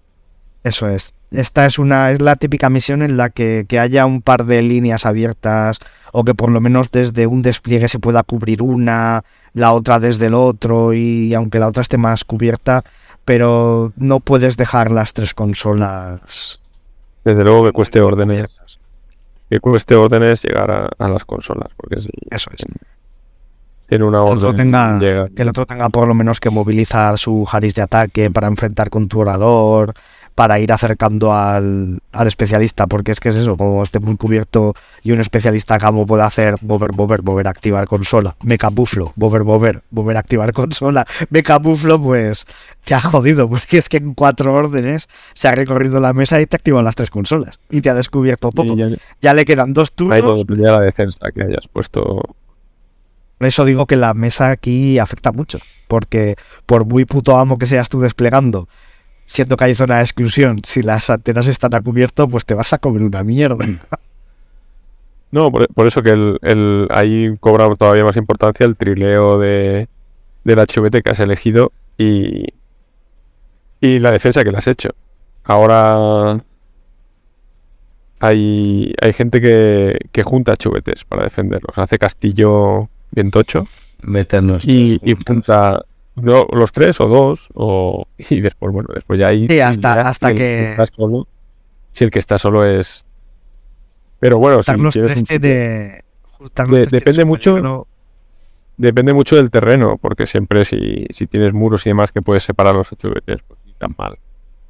Eso es. Esta es una es la típica misión en la que, que haya un par de líneas abiertas o que por lo menos desde un despliegue se pueda cubrir una, la otra desde el otro y aunque la otra esté más cubierta, pero no puedes dejar las tres consolas. Desde luego que cueste órdenes. Que cueste órdenes llegar a, a las consolas. Porque si Eso es. tiene una Que el, otro orden. tenga, llega- que el otro tenga por lo menos que movilizar su Haris de ataque para enfrentar con tu orador, para ir acercando al, al especialista, porque es que es eso, como esté muy cubierto y un especialista como puede hacer mover, mover, mover, activar consola, me camuflo, mover, mover, mover, activar consola, me camuflo, pues te ha jodido, porque es que en cuatro órdenes se ha recorrido la mesa y te activan las tres consolas y te ha descubierto todo. ya- Ya le quedan dos turnos. De la defensa que hayas puesto. Por eso digo que la mesa aquí afecta mucho. Porque por muy puto amo que seas tú desplegando, siendo que hay zona de exclusión, si las antenas están a cubierto, pues te vas a comer una mierda. No, por, por eso que el, el- ahí cobra todavía más importancia el trileo de, del HVT que has elegido y, y la defensa que le has hecho. Ahora hay, hay gente que, que junta HVTs para defenderlos. Hace castillo bien tocho Meternos y, y junta no, los tres o dos o, y después, bueno, después ya. Sí, hasta- ya hasta si el que- está solo, si el que está solo es... Pero bueno, si los tres un- De- los tres depende mucho-. Depende mucho del terreno, porque siempre si, si tienes muros y demás que puedes separar los HVTs, pues ni tan mal.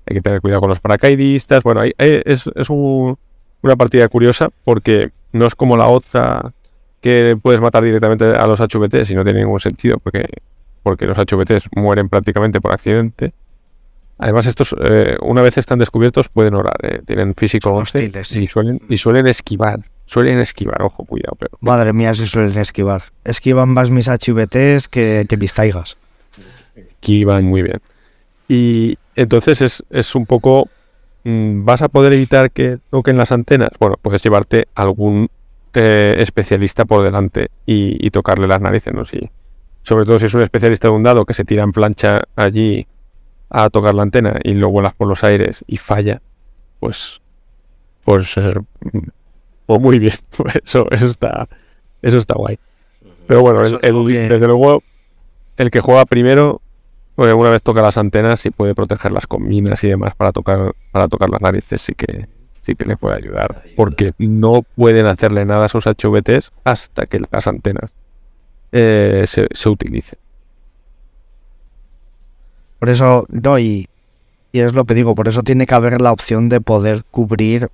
Hay que tener cuidado con los paracaidistas. Bueno, hay- hay- es, es un- una partida curiosa porque no es como la otra que puedes matar directamente a los HVTs y no tiene ningún sentido porque, porque los HVTs mueren prácticamente por accidente. Además, estos, eh, una vez están descubiertos, pueden orar. eh, Tienen físico Son 11 hostiles, y, suelen, y suelen esquivar. Suelen esquivar, ojo, cuidado. Pero Madre mía, si suelen esquivar. Esquivan más mis HVTs que, que mis taigas. aquí van muy bien. Y entonces es, es un poco. mm, ¿Vas a poder evitar que toquen las antenas? Bueno, puedes llevarte algún eh, especialista por delante y, y tocarle las narices, ¿no? Si, sobre todo si es un especialista de un dado que se tira en plancha allí a tocar la antena y lo vuelas por los aires y falla, pues. Pues. pues muy bien. Eso, eso está. Eso está guay. Pero bueno, el- el- desde luego, el que juega primero bueno, una vez toca las antenas y puede protegerlas con minas y demás para tocar, para tocar las narices, sí que, sí que le puede ayudar. Ayuda. Porque no pueden hacerle nada a sus HVTs hasta que las antenas eh, se, se utilicen. Por eso, no, y, y es lo que digo, por eso tiene que haber la opción de poder cubrir,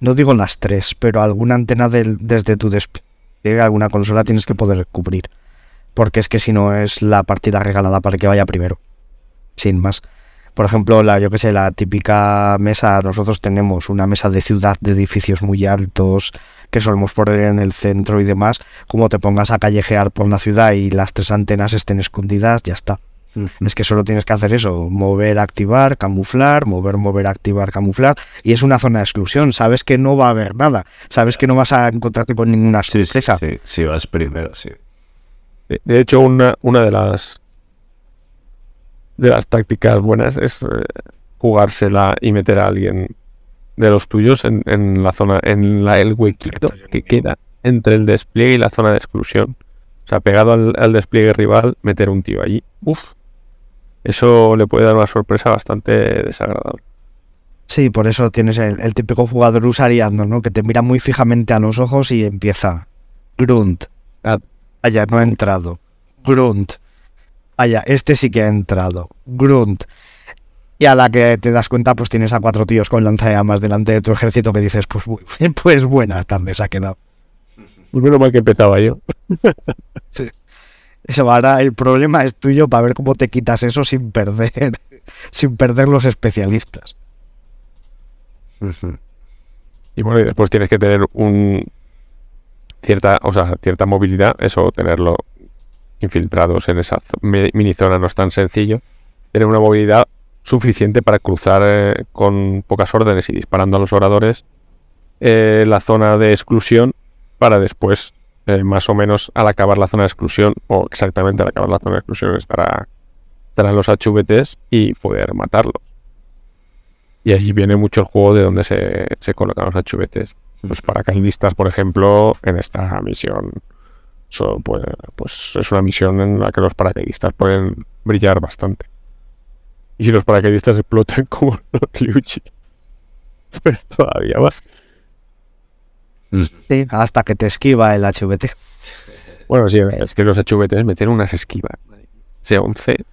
no digo las tres, pero alguna antena del, desde tu despliegue, alguna consola tienes que poder cubrir. Porque es que si no es la partida regalada para que vaya primero. Sin más. Por ejemplo, la, yo que sé, la típica mesa, nosotros tenemos una mesa de ciudad de edificios muy altos que solemos poner en el centro y demás. Como te pongas a callejear por la ciudad y las tres antenas estén escondidas, ya está. Es que solo tienes que hacer eso, mover, activar, camuflar, mover, mover, activar, camuflar. Y es una zona de exclusión, sabes que no va a haber nada, sabes que no vas a encontrarte con ninguna Sí, sí, sorpresa. sí, si vas primero, sí. De, de hecho, una, una de las de las tácticas buenas es eh, jugársela y meter a alguien de los tuyos en, en la zona, en la, el huequito que queda entre el despliegue y la zona de exclusión. O sea, pegado al, al despliegue rival, meter un tío allí. Uf. Eso le puede dar una sorpresa bastante desagradable. Sí, por eso tienes el, el típico jugador usariando, ¿no? Que te mira muy fijamente a los ojos y empieza. Grunt. Ah, Vaya, no ha entrado. Grunt. Vaya, este sí que ha entrado. Grunt. Y a la que te das cuenta, pues tienes a cuatro tíos con lanzallamas delante de tu ejército que dices, pues, pues buena tarde se ha quedado. Pues menos mal que empezaba yo. Eso ahora el problema es tuyo para ver cómo te quitas eso sin perder, sin perder los especialistas. Y bueno, y después tienes que tener un cierta, o sea, cierta movilidad, eso tenerlo infiltrados en esa mini zona no es tan sencillo. Tener una movilidad suficiente para cruzar eh, con pocas órdenes y disparando a los oradores eh, la zona de exclusión para después, eh, más o menos al acabar la zona de exclusión, o exactamente al acabar la zona de exclusión, estará, estarán los HVTs y poder matarlos. Y ahí viene mucho el juego de donde se, se colocan los HVTs. Los paracaidistas, por ejemplo, en esta misión, son, pues, pues es una misión en la que los paracaidistas pueden brillar bastante. Y si los paracaidistas explotan como los Liuchi, pues todavía más. Sí, hasta que te esquiva el HVT. Bueno, sí, es que los HVTs meten unas esquivas. C11.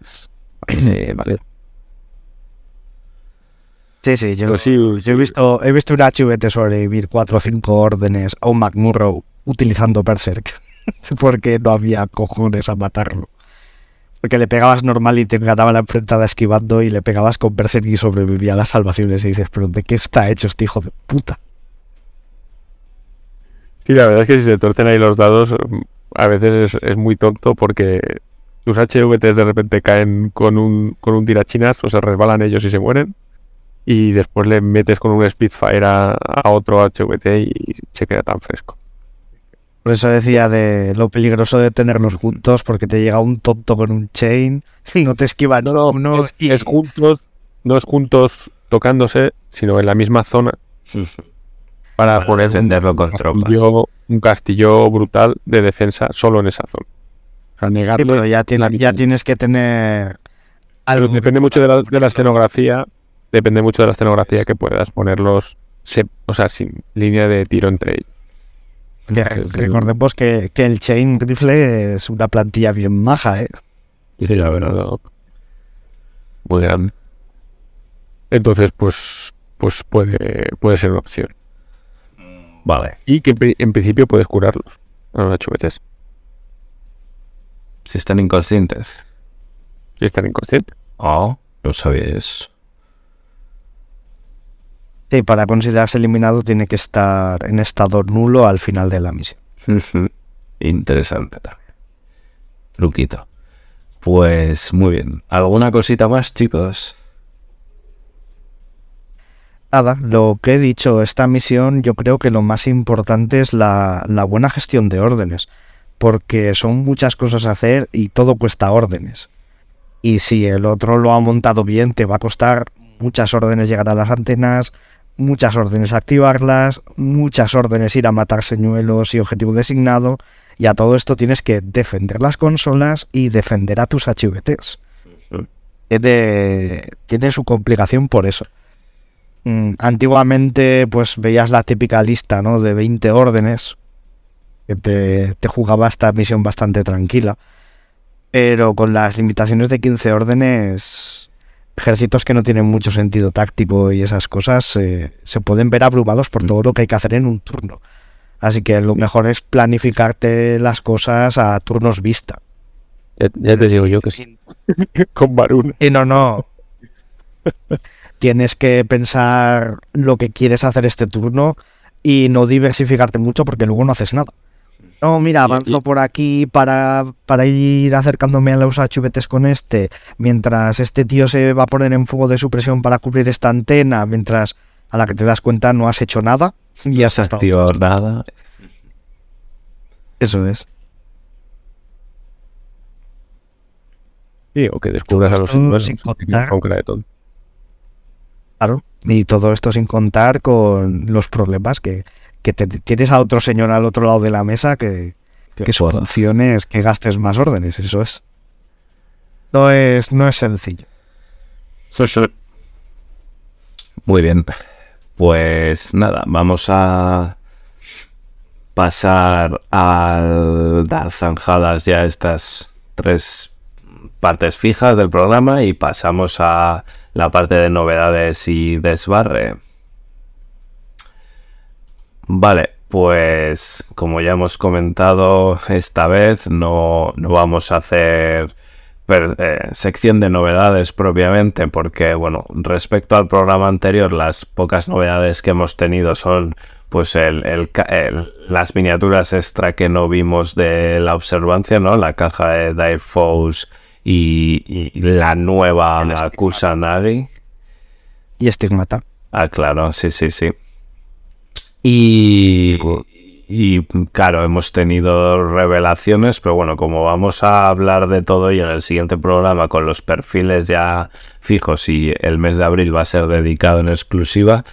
Vale, vale. Sí, sí, yo, Pero sí, yo sí. he visto he visto un HVT sobrevivir cuatro o cinco órdenes a un McMurrow utilizando Berserk. Porque no había cojones a matarlo. Porque le pegabas normal y te ganaba la enfrentada esquivando y le pegabas con Berserk y sobrevivía a las salvaciones y dices, pero ¿de qué está hecho este hijo de puta? Sí, la verdad es que si se tuercen ahí los dados, a veces es, es muy tonto porque tus HVTs de repente caen con un, con un tirachinas o se resbalan ellos y se mueren. Y después le metes con un Spitfire a, a otro HVT y se queda tan fresco. Por eso decía de lo peligroso de tenerlos juntos, porque te llega un tonto con un chain y no te esquiva no, uno es, y es juntos, no es juntos tocándose, sino en la misma zona para, Para poner defenderlo un con tropas. castillo, un castillo brutal de defensa solo en esa zona. O sea, Sí, negarle pero ya, tiene- ya tienes que tener Pero algo. depende mucho de la, de la escenografía. Depende mucho de la escenografía que puedas ponerlos, se- o sea, sin línea de tiro entre ellos. Que recordemos que, que el chain rifle es una plantilla bien maja, ¿eh? Sí, la verdad. muy grande. Entonces, pues, pues puede, puede ser una opción. Vale. Y que en, pri- en principio puedes curarlos a los HVTs Si están inconscientes. si están inconscientes. Oh, lo sabíais. Sí, para considerarse eliminado tiene que estar en estado nulo al final de la misión. Interesante también. Truquito. Pues muy bien. ¿Alguna cosita más, chicos? Nada, lo que he dicho, esta misión yo creo que lo más importante es la, la buena gestión de órdenes, porque son muchas cosas a hacer y todo cuesta órdenes. Y si el otro lo ha montado bien, te va a costar muchas órdenes llegar a las antenas, muchas órdenes activarlas, muchas órdenes ir a matar señuelos y objetivo designado, y a todo esto tienes que defender las consolas y defender a tus HVTs. Tiene, tiene su complicación por eso. Mm, antiguamente, pues veías la típica lista, ¿no? De 20 órdenes, que te, te jugaba esta misión bastante tranquila. Pero con las limitaciones de 15 órdenes, ejércitos que no tienen mucho sentido táctico y esas cosas eh, se pueden ver abrumados por todo lo que hay que hacer en un turno. Así que lo mejor es planificarte las cosas a turnos vista. Ya, ya te digo yo que sí. Con Varuna. Y no, no. Tienes que pensar lo que quieres hacer este turno y no diversificarte mucho porque luego no haces nada. No, mira, avanzo por aquí para, para ir acercándome a los HVTs con este, mientras este tío se va a poner en fuego de supresión para cubrir esta antena, mientras a la que te das cuenta no has hecho nada y has estado- Tío, nada. Eso es. Sí, o que descubras a los Esto señuelos. sin contar- Con cara de tonto. Claro. Y todo esto sin contar con los problemas que, que te- tienes a otro señor al otro lado de la mesa que, que su función es que gastes más órdenes, eso es. No es, no es sencillo. Muy bien. Pues nada, vamos a pasar a dar zanjadas ya estas tres partes fijas del programa y pasamos a la parte de novedades y desbarre. Vale, pues como ya hemos comentado, esta vez no, no vamos a hacer per- eh, sección de novedades propiamente, porque bueno, respecto al programa anterior, las pocas novedades que hemos tenido son pues el, el el- las miniaturas extra que no vimos de la observancia, ¿no? La caja de Dire Foes y, y la nueva Kusanagi. Y Estigmata. Ah, claro, sí, sí, sí. Y, y claro, hemos tenido revelaciones, pero bueno, como vamos a hablar de todo y en el siguiente programa con los perfiles ya fijos y el mes de abril va a ser dedicado en exclusiva,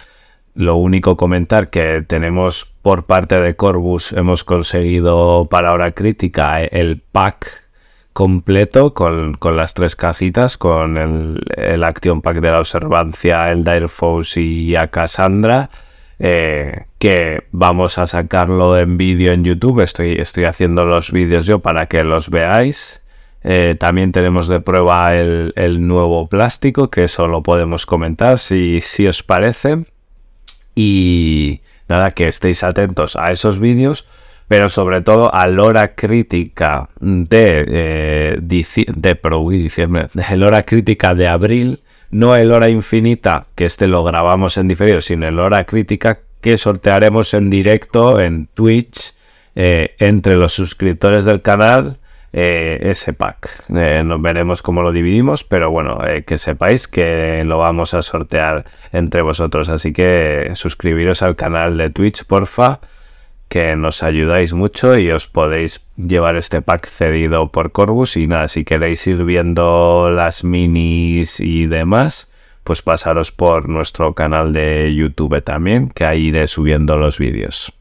lo único comentar que tenemos por parte de Corbus, hemos conseguido para hora crítica el pack completo con, con las tres cajitas, con el, el, Action Pack de la Observancia, el Dire y a Cassandra. Eh, que vamos a sacarlo en vídeo en YouTube. Estoy, estoy haciendo los vídeos yo para que los veáis. Eh, también tenemos de prueba el, el, nuevo plástico, que eso lo podemos comentar si, si os parece. Y nada, que estéis atentos a esos vídeos, pero sobre todo a la hora crítica de, eh, diciembre, hora crítica de abril no el hora infinita, que este lo grabamos en diferido, sino el hora crítica que sortearemos en directo en Twitch eh, entre los suscriptores del canal. Eh, ese pack. Eh, nos veremos cómo lo dividimos, pero bueno, que sepáis que lo vamos a sortear entre vosotros. Así que suscribiros al canal de Twitch, porfa que nos ayudáis mucho y os podéis llevar este pack cedido por Corbus y nada, si queréis ir viendo las minis y demás, pues pasaros por nuestro canal de YouTube también, que ahí iré subiendo los vídeos.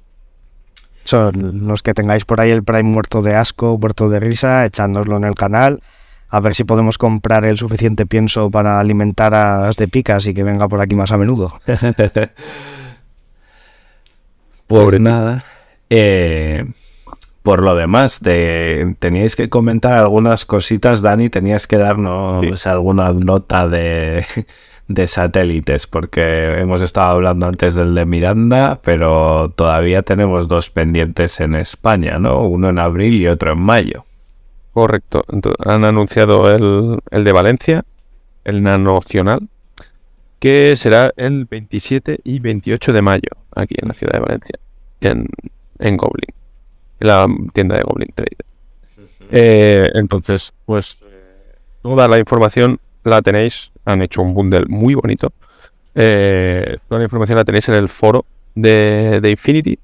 Son los que tengáis por ahí el Prime muerto de asco, muerto de risa, echándoslo en el canal. A ver si podemos comprar el suficiente pienso para alimentar a las de picas y que venga por aquí más a menudo. pues nada. Eh, por lo demás, de, teníais que comentar algunas cositas, Dani, tenías que darnos sí. alguna nota de, de, satélites, porque hemos estado hablando antes del de Miranda, pero todavía tenemos dos pendientes en España, ¿no? Uno en abril y otro en mayo. Correcto. Han anunciado el, el de Valencia, el nanocional, que será el 27 y 28 de mayo, aquí en la ciudad de Valencia. En, en Goblin, en la tienda de Goblin Trade. Eh, entonces, pues toda la información la tenéis, han hecho un bundle muy bonito. Eh, toda la información la tenéis en el foro de, de Infinity,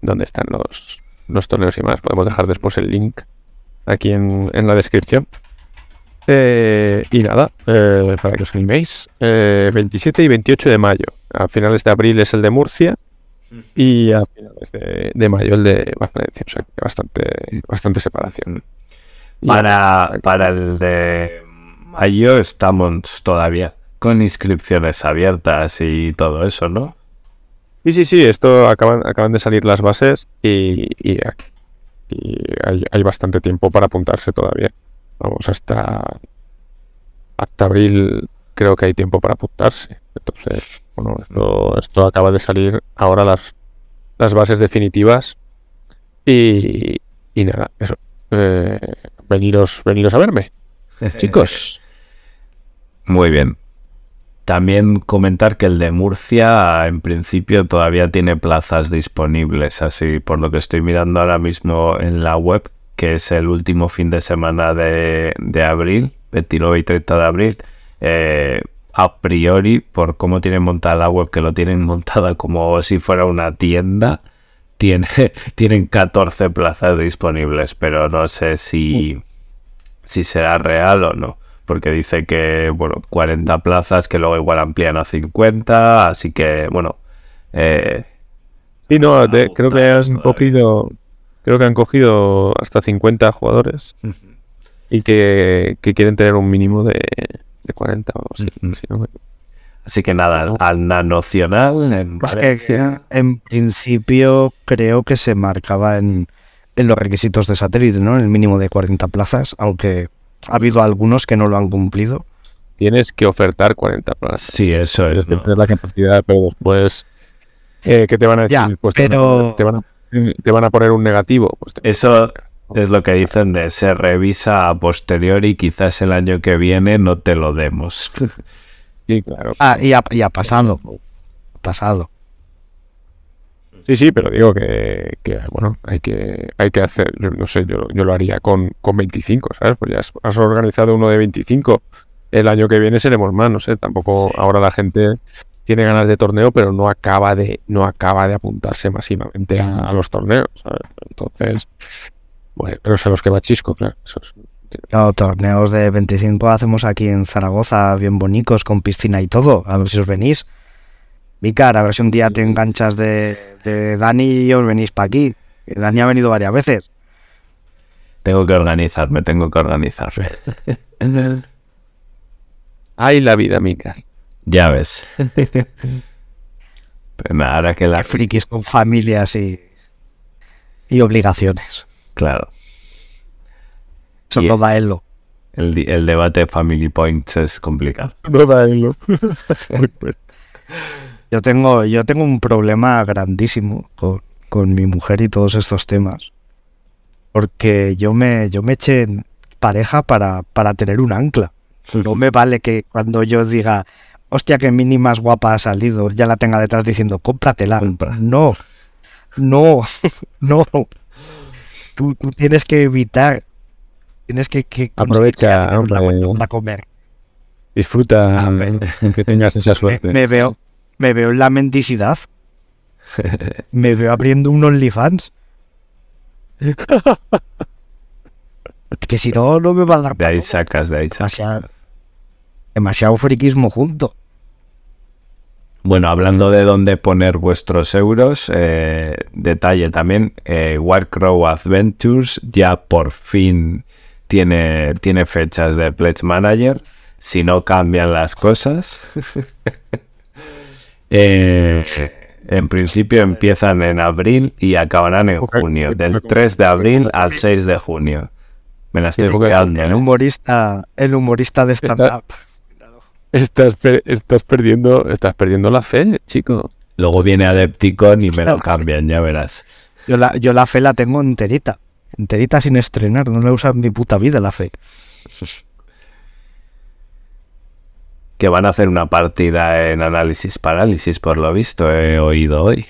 donde están los, los, torneos y más. Podemos dejar después el link aquí en, en la descripción. Eh, y nada, eh, para que os animéis, 27 y 28 de mayo. A finales de abril es el de Murcia y a finales de, de, mayo el de Valencia, o sea que bastante, bastante separación. Para, para el de mayo estamos todavía con inscripciones abiertas y todo eso, ¿no? Sí, sí, sí, esto acaban, acaban de salir las bases y, y, y hay, hay, bastante tiempo para apuntarse todavía. Vamos, hasta, hasta abril creo que hay tiempo para apuntarse. Entonces, bueno, esto, esto acaba de salir ahora las, las bases definitivas. Y, y nada, eso. Eh, veniros, veniros a verme, chicos. Muy bien. También comentar que el de Murcia en principio todavía tiene plazas disponibles, así por lo que estoy mirando ahora mismo en la web, que es el último fin de semana de, de abril, 29 y 30 de abril. Eh, a priori, por cómo tienen montada la web, que lo tienen montada como si fuera una tienda, tiene, tienen 14 plazas disponibles, pero no sé si, si será real o no. Porque dice que, bueno, 40 plazas que luego igual amplían a 50, así que, bueno. Eh, sí, no, de, creo que han cogido, creo que han cogido hasta 50 jugadores y que, que quieren tener un mínimo de, de 40 o así. -huh. si no me... Así que nada, al nanocional en, es que, en principio creo que se marcaba en, en, los requisitos de satélite, ¿no? El mínimo de 40 plazas, aunque ha habido algunos que no lo han cumplido. Tienes que ofertar 40 plazas. Sí, eso es. ¿no? la capacidad, pero después eh, ¿qué te van a decir? Ya, pues pero... te, van a, te van a poner un negativo. Pues eso es lo que dicen de se revisa a posteriori y quizás el año que viene no te lo demos. Sí, claro. Ah, y ha, y ha pasado. Ha pasado. Sí, sí, pero digo que, que, bueno, hay que, hay que hacer, yo no sé, yo, yo lo haría con, con 25, ¿sabes? Pues ya has, has organizado uno de 25. El año que viene seremos más, no sé, tampoco Sí. ahora la gente tiene ganas de torneo, pero no acaba de, no acaba de apuntarse masivamente a, a los torneos, ¿sabes? Entonces, bueno, pero son los que va chisco, claro. Eso es- Claro, torneos de 25 hacemos aquí en Zaragoza, bien bonitos, con piscina y todo. A ver si os venís. Vicar, a ver si un día te enganchas de, de Dani y os venís para aquí. Dani ha venido varias veces. Tengo que organizarme, tengo que organizarme. Ay, la vida, Mica. ya ves. Pero nada, ahora que la... Frikis con familias y, y obligaciones. Claro. Eso Y- no da elo. El, el debate Family Points es complicado. No da. Yo tengo, yo tengo un problema grandísimo con, con mi mujer y todos estos temas. Porque yo me, yo me eché en pareja para, para tener un ancla. No me vale que cuando yo diga, hostia, que mini más guapa ha salido, ya la tenga detrás diciendo, cómpratela. Compra. No, no, no. Tú, tú tienes que evitar. Tienes que, que Aprovecha, la hombre. para comer. Disfruta que tengas esa suerte. me veo, me veo en la mendicidad. me veo abriendo un OnlyFans. que si no, no me va a dar De ahí sacas, de ahí sacas. demasiado, demasiado friquismo junto. Bueno, hablando de dónde poner vuestros euros, eh, detalle también, eh, Warcrow Adventures ya por fin tiene, tiene fechas de Pledge Manager, si no cambian las cosas. Eh, en principio empiezan en abril y acabarán en junio, del coge- 3 de abril al 6 de junio. Me la estoy buqueando, El ¿eh? humorista, el humorista de stand-up. Estás, per- estás perdiendo, estás perdiendo la fe, chico. Luego viene Adepticon y me lo cambian, ya verás. Yo la, yo la fe la tengo enterita. Enterita sin estrenar. No la he usado en mi puta vida la fe. que van a hacer una partida en análisis parálisis, por lo visto, he oído hoy.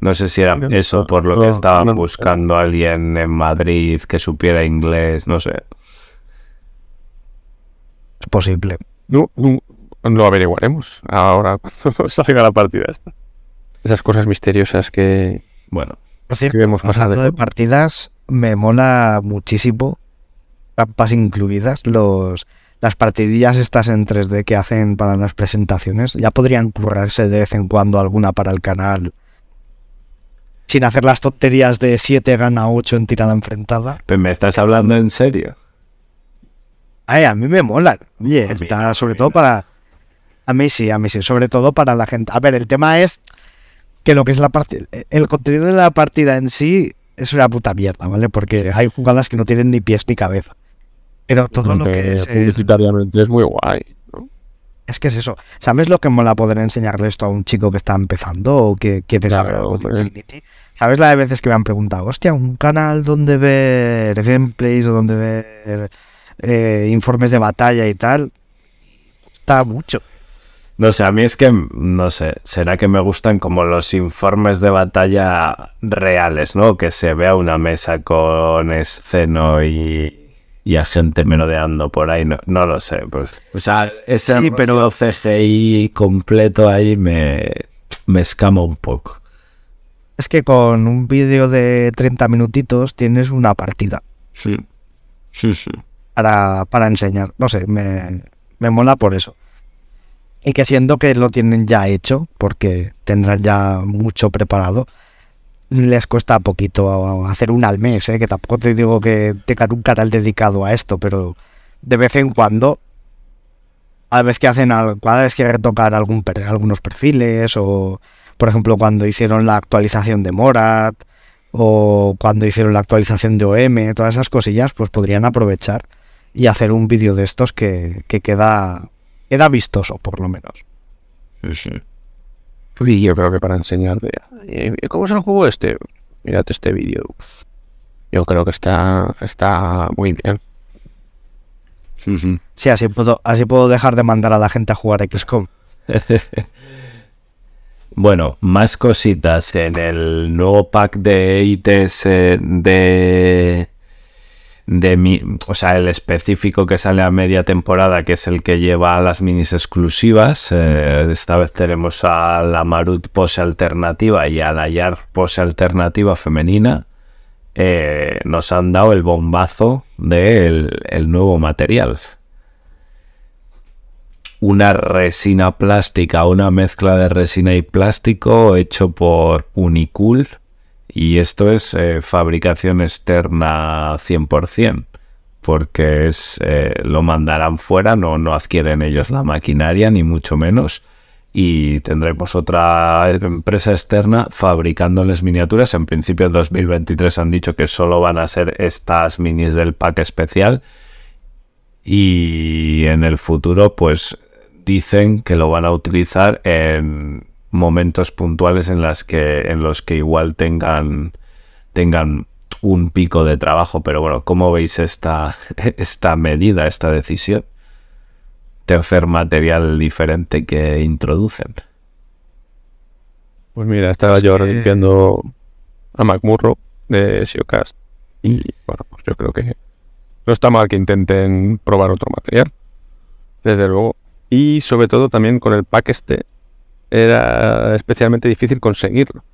No sé si era eso por lo que estaban buscando a alguien en Madrid que supiera inglés, no sé. Posible. No, no, lo averiguaremos ahora cuando salga la partida esta. Esas cosas misteriosas que, Bueno, Por cierto, que vemos más hablando de partidas, me mola muchísimo, trampas incluidas, los las partidillas estas en 3D que hacen para las presentaciones. Ya podrían currarse de vez en cuando alguna para el canal. Sin hacer las tonterías de 7 gana 8 en tirada enfrentada. pero ¿me estás hablando en serio? Ay, a mí me molan. Oye, mí está sobre todo para... A mí sí, a mí sí. Sobre todo para la gente. A ver, el tema es que lo que es la partida... El contenido de la partida en sí es una puta mierda, ¿vale? Porque hay jugadas que no tienen ni pies ni cabeza. Pero todo lo que es... es- publicitariamente es muy guay. ¿no? Es que es eso. ¿Sabes lo que mola poder enseñarle esto a un chico que está empezando o que quiere saber algo de. Infinity? ¿Sabes la de veces que me han preguntado, hostia, un canal donde ver gameplays o donde ver eh, informes de batalla y tal? Está mucho. No sé, a mí es que, no sé, será que me gustan como los informes de batalla reales, ¿no? Que se vea una mesa con esceno y, y a gente merodeando por ahí, no, no lo sé. Pues, o sea, ese Sí, pero- CGI completo ahí me, me escama un poco. Es que con un vídeo de 30 minutitos tienes una partida Sí. Sí, sí. Para, para enseñar. No sé, me, me mola por eso. Y que siendo que lo tienen ya hecho, porque tendrán ya mucho preparado, les cuesta poquito hacer un al mes, ¿eh? que tampoco te digo que tengan un canal dedicado a esto, pero de vez en cuando, a vez que hacen, al- cada vez que retocan algún, algunos perfiles, o por ejemplo cuando hicieron la actualización de Morat, o cuando hicieron la actualización de OM, todas esas cosillas, pues podrían aprovechar y hacer un vídeo de estos que, que queda, queda vistoso, por lo menos. Sí, sí. Y yo creo que para enseñarte, "Ay, ¿cómo se lo jugó este? Mírate este vídeo. Yo creo que está, está muy bien. Ujú. Sí, así puedo, así puedo dejar de mandar a la gente a jugar XCOM. Bueno, más cositas en el nuevo pack de ITs eh, de de mi, o sea, el específico que sale a media temporada, que es el que lleva las minis exclusivas. Eh, esta vez tenemos a la Marut pose alternativa y a la Yar pose alternativa femenina. Eh, nos han dado el bombazo del el nuevo material. Una resina plástica, una mezcla de resina y plástico hecho por Unicool y esto es eh, fabricación externa 100%, porque es, eh, lo mandarán fuera, no, no adquieren ellos la maquinaria, ni mucho menos. Y tendremos otra empresa externa fabricándoles miniaturas. En principio, en 2023 han dicho que solo van a ser estas minis del pack especial. Y en el futuro, pues dicen que lo van a utilizar en momentos puntuales en, las que, en los que igual tengan, tengan un pico de trabajo. Pero bueno, ¿cómo veis esta, esta medida, esta decisión? Tercer material diferente que introducen. Pues mira, estaba yo limpiando a McMurro de Siocast y bueno, pues yo creo que no está mal que intenten probar otro material, desde luego. Y sobre todo también con el pack este era especialmente difícil conseguirlo.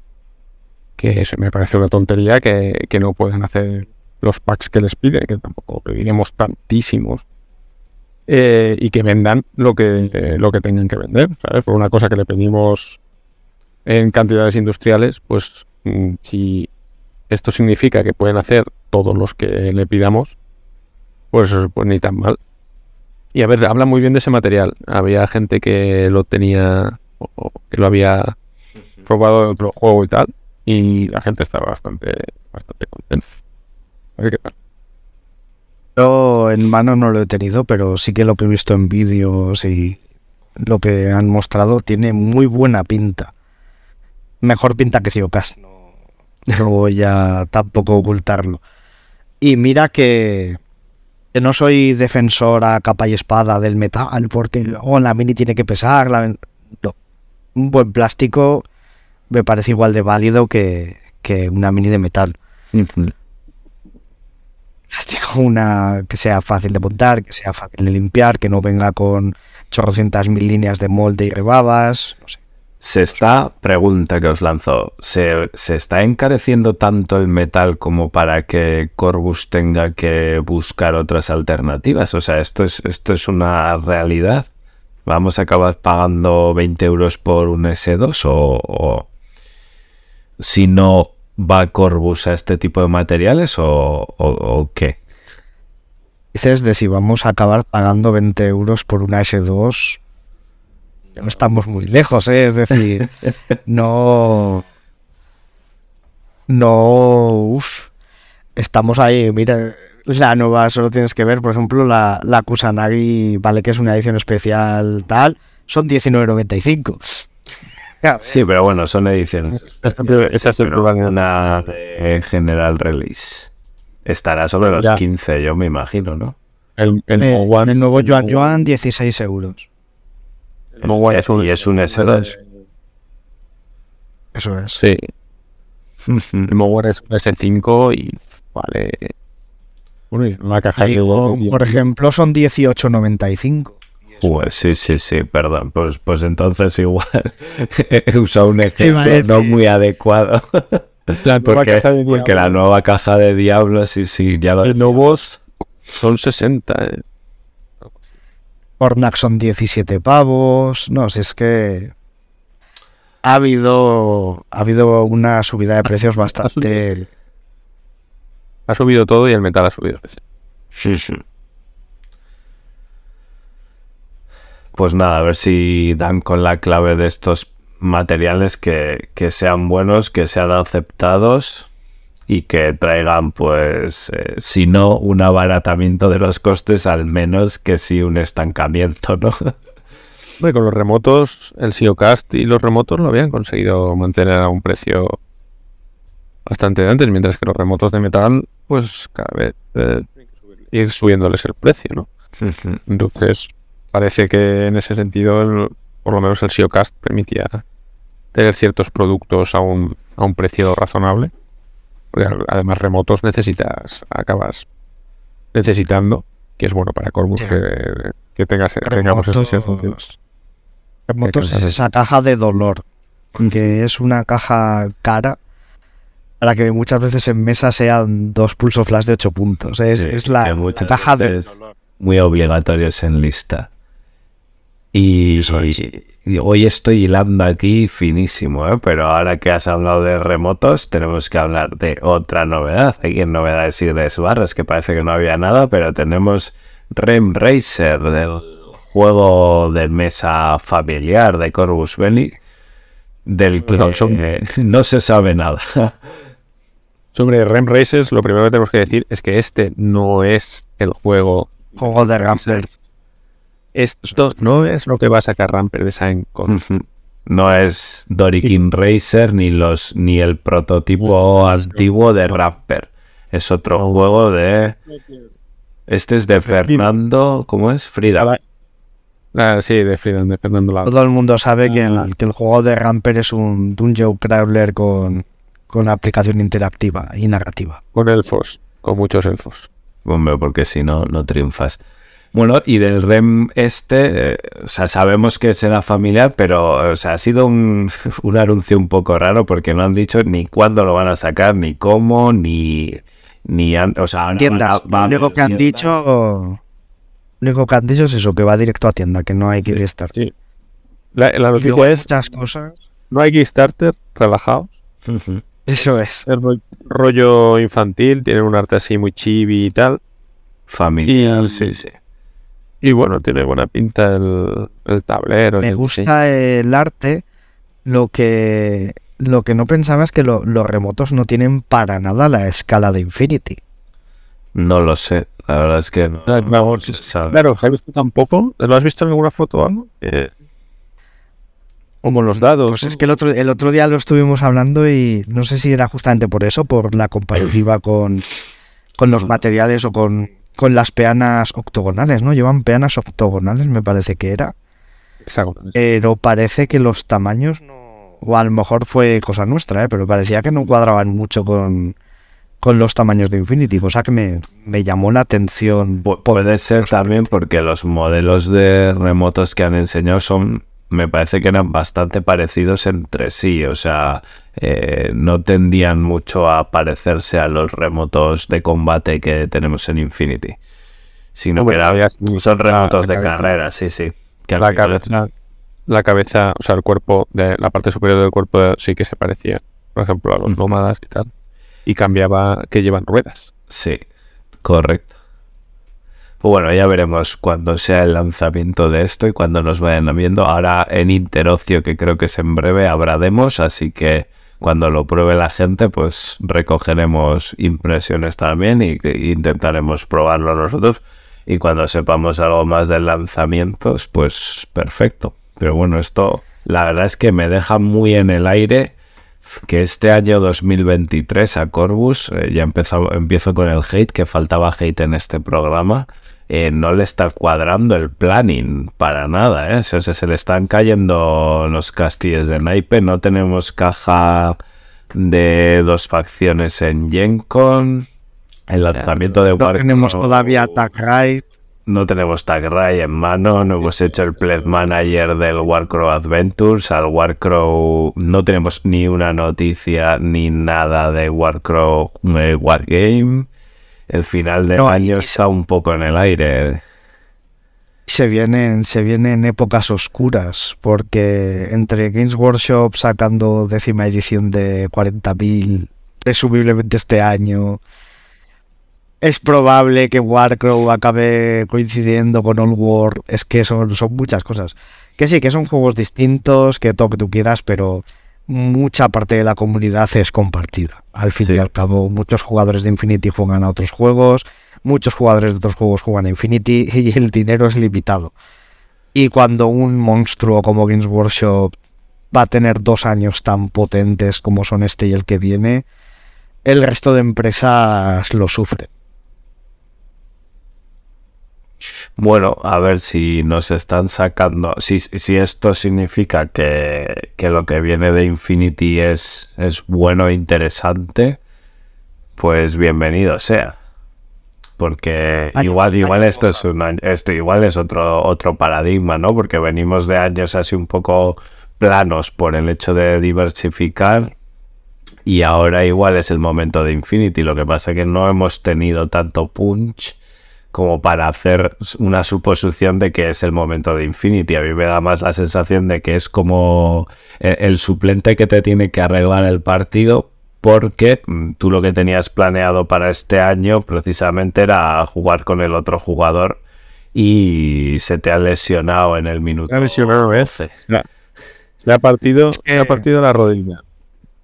Que eso me parece una tontería que, no puedan hacer los packs que les piden, que tampoco pediremos tantísimos. Eh, y que vendan lo que, lo que tengan que vender. Por una cosa que le pedimos en cantidades industriales, pues mm, si esto significa que pueden hacer todos los que le pidamos, pues, pues ni tan mal. Y a ver, habla muy bien de ese material. Había gente que lo tenía que lo había probado en otro juego y tal, y la gente estaba bastante, bastante contenta. A ver qué tal. Yo en mano no lo he tenido, pero sí que lo que he visto en vídeos y lo que han mostrado tiene muy buena pinta. Mejor pinta que Siocas. No, no voy a tampoco ocultarlo. Y mira que, que, no soy defensor a capa y espada del metal, porque oh, la mini tiene que pesar. La... No un buen plástico me parece igual de válido que, una mini de metal. Plástico, una que sea fácil de montar, que sea fácil de limpiar, que no venga con chorrocientas mil líneas de molde y rebabas, no sé. Se está, pregunta que os lanzo, ¿se, ¿se, está encareciendo tanto el metal como para que Corbus tenga que buscar otras alternativas? O sea, ¿esto es, esto es una realidad? ¿Vamos a acabar pagando 20 euros por un S2 o, si no va Corbus a este tipo de materiales o, qué? Dices de si vamos a acabar pagando 20 euros por una S2. No estamos muy lejos, ¿eh? es decir, no. No. Uf, estamos ahí, mira, la nueva solo tienes que ver, por ejemplo, la, la Kusanagi, vale que es una edición especial tal, son 19.95. Sí, pero bueno, son ediciones. Esa es una de General Release. Estará sobre los 15, yo me imagino, ¿no? El, el, eh, el nuevo Joan Joan, 16 euros. El es un, y es un S2. Eso es. Sí. el Mowan es un S5 y vale una caja Por ejemplo, son 18.95. Pues sí, sí, sí, perdón. Pues, pues entonces igual he usado un ejemplo no muy adecuado. porque, porque la nueva caja de Diablo, sí, sí, ya lo nuevos son 60. Eh. son 17 pavos. No, si es que ha habido, ha habido una subida de precios bastante ha subido todo y el metal ha subido. Sí, sí. Pues nada, a ver si dan con la clave de estos materiales que, sean buenos, que sean aceptados y que traigan, pues, eh, si no un abaratamiento de los costes, al menos que sí un estancamiento, ¿no? con los remotos, el SEOcast y los remotos lo habían conseguido mantener a un precio bastante antes, mientras que los remotos de metal, pues cada vez eh, ir subiéndoles el precio, ¿no? Entonces, parece que en ese sentido, por lo menos el SEOcast permitía tener ciertos productos a un, a un precio razonable. Porque además remotos necesitas, acabas necesitando, que es bueno para Corvus Sí. que, que tengas, tengamos. Remotos, remotos es cosas. esa caja de dolor, que es una caja cara para que muchas veces en mesa sean dos pulso flash de 8 puntos. Es, Sí, es la, la caja de muy obligatorios en lista. Y, y hoy estoy hilando aquí finísimo, ¿eh? pero ahora que has hablado de remotos, tenemos que hablar de otra novedad. Aquí en novedades y desbarras, que parece que no había nada, pero tenemos Rem Racer, del juego de mesa familiar de Corvus Belli, del que No, son- eh, no se sabe nada. Sobre Rem Races, lo primero que tenemos que decir es que este no es el juego. Juego de Ramper. Esto no es lo que va a sacar Ramper de con. No es Dorikin Racer ni los ni el prototipo antiguo de Rapper. Es otro juego de. Este es de Fernando. ¿Cómo es? Frida. Ah, sí, de Friedan, de Fernando Lado. Todo el mundo sabe que el, que el juego de Ramper es un dungeon crawler con, con aplicación interactiva y narrativa. Con elfos, con muchos elfos. Hombre, porque si no, no triunfas. Bueno, y del REM este, eh, o sea, sabemos que será familiar, pero o sea, ha sido un, un anuncio un poco raro porque no han dicho ni cuándo lo van a sacar, ni cómo, ni. ni o sea, Tiendas. Lo único que han tiendas. dicho. Lo único que han dicho es eso, que va directo a tienda, que no hay que estar. Sí. La, la noticia es: muchas cosas. no hay Kickstarter, relajados. Ujú. Eso es. Es ro- rollo infantil, tiene un arte así muy chibi y tal. Familiar, Y- sí, sí. Y bueno, tiene buena pinta el, el tablero. Me y- gusta el arte. Lo que, lo que no pensaba es que lo- los remotos no tienen para nada la escala de Infinity. No lo sé. La verdad es que no, claro, se sí, sabe. Claro, ¿has visto tampoco? ¿Lo has visto en alguna foto o algo? Eh, como los dados. Pues es que el otro, el otro día lo estuvimos hablando y no sé si era justamente por eso, por la comparativa con, con los materiales o con, con las peanas octogonales, ¿no? Llevan peanas octogonales, me parece que era. Hexágonos. Pero parece que los tamaños no... O a lo mejor fue cosa nuestra, ¿eh? Pero parecía que no cuadraban mucho con, con los tamaños de Infinity. Cosa que me, me llamó la atención. Pu- puede ser también porque los modelos de remotos que han enseñado son, me parece que eran bastante parecidos entre sí, o sea, eh, no tendían mucho a parecerse a los remotos de combate que tenemos en Infinity, sino que son remotos la de cabeza. carrera, sí, sí. Que La cabeza, la cabeza, o sea, el cuerpo, de la parte superior del cuerpo sí que se parecía, por ejemplo, a los nómadas y tal. Y cambiaba que llevan ruedas. Sí, correcto. Pues bueno, ya veremos cuando sea el lanzamiento de esto y cuando nos vayan viendo. Ahora en Interocio, que creo que es en breve, habrá demos, así que cuando lo pruebe la gente, pues recogeremos impresiones también y que intentaremos probarlo nosotros. Y cuando sepamos algo más de lanzamientos, pues perfecto. Pero bueno, esto la verdad es que me deja muy en el aire que este año 2023 a Corvus, eh, ya empezó, empiezo con el hate, que faltaba hate en este programa, eh, no le está cuadrando el planning para nada, ¿eh? O sea, se le están cayendo los castillos de naipe, no tenemos caja de dos facciones en GenCon, el lanzamiento de No Warcraft- tenemos todavía Attack Raid. no tenemos Tag Ray en mano, no hemos hecho el Pledge Manager del Warcrow Adventures. Al Warcrow no tenemos ni una noticia ni nada de Warcrow eh, Wargame. El final del No, año está un poco en el aire. Se vienen, se vienen épocas oscuras, porque entre Games Workshop sacando décima edición de 40.000, presumiblemente este año, es probable que Warcrow acabe coincidiendo con Old War. Es que son, son muchas cosas. Que sí, que son juegos distintos, que todo lo que tú quieras, pero mucha parte de la comunidad es compartida. Al fin Sí. y al cabo, muchos jugadores de Infinity juegan a otros juegos, muchos jugadores de otros juegos juegan a Infinity y el dinero es limitado. Y cuando un monstruo como Games Workshop va a tener dos años tan potentes como son este y el que viene, el resto de empresas lo sufren. Bueno, a ver si nos están sacando. Si, si esto significa que, que lo que viene de Infinity es, es bueno e interesante, pues bienvenido sea. Porque Año- igual, igual año- esto es un año- esto igual es otro, otro paradigma, ¿no? Porque venimos de años así un poco planos por el hecho de diversificar. Y ahora igual es el momento de Infinity. Lo que pasa es que no hemos tenido tanto punch como para hacer una suposición de que es el momento de Infinity. A mí me da más la sensación de que es como e- el suplente que te tiene que arreglar el partido porque mm, tú lo que tenías planeado para este año precisamente era jugar con el otro jugador y se te ha lesionado en el minuto Se ha lesionado, ¿eh? 12. Se ha partido, que- se ha partido la rodilla.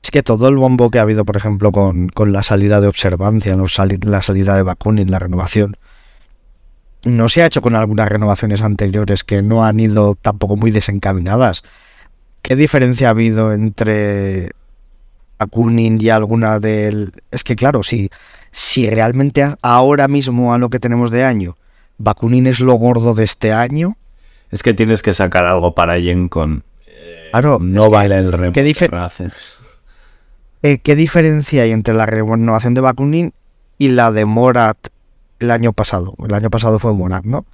Es que todo el bombo que ha habido, por ejemplo, con, con la salida de observancia, la salida de Bakunin, la renovación, no se ha hecho con algunas renovaciones anteriores que no han ido tampoco muy desencaminadas. ¿Qué diferencia ha habido entre Bakunin y alguna del... Es que claro, si, si realmente a- ahora mismo a lo que tenemos de año, Bakunin es lo gordo de este año, Es que tienes que sacar algo para Yencon. claro, No vale el rem- ¿qué. Eh, ¿Qué diferencia hay entre la renovación de Bakunin y la de Morat el año pasado? El año pasado fue Morat, ¿no?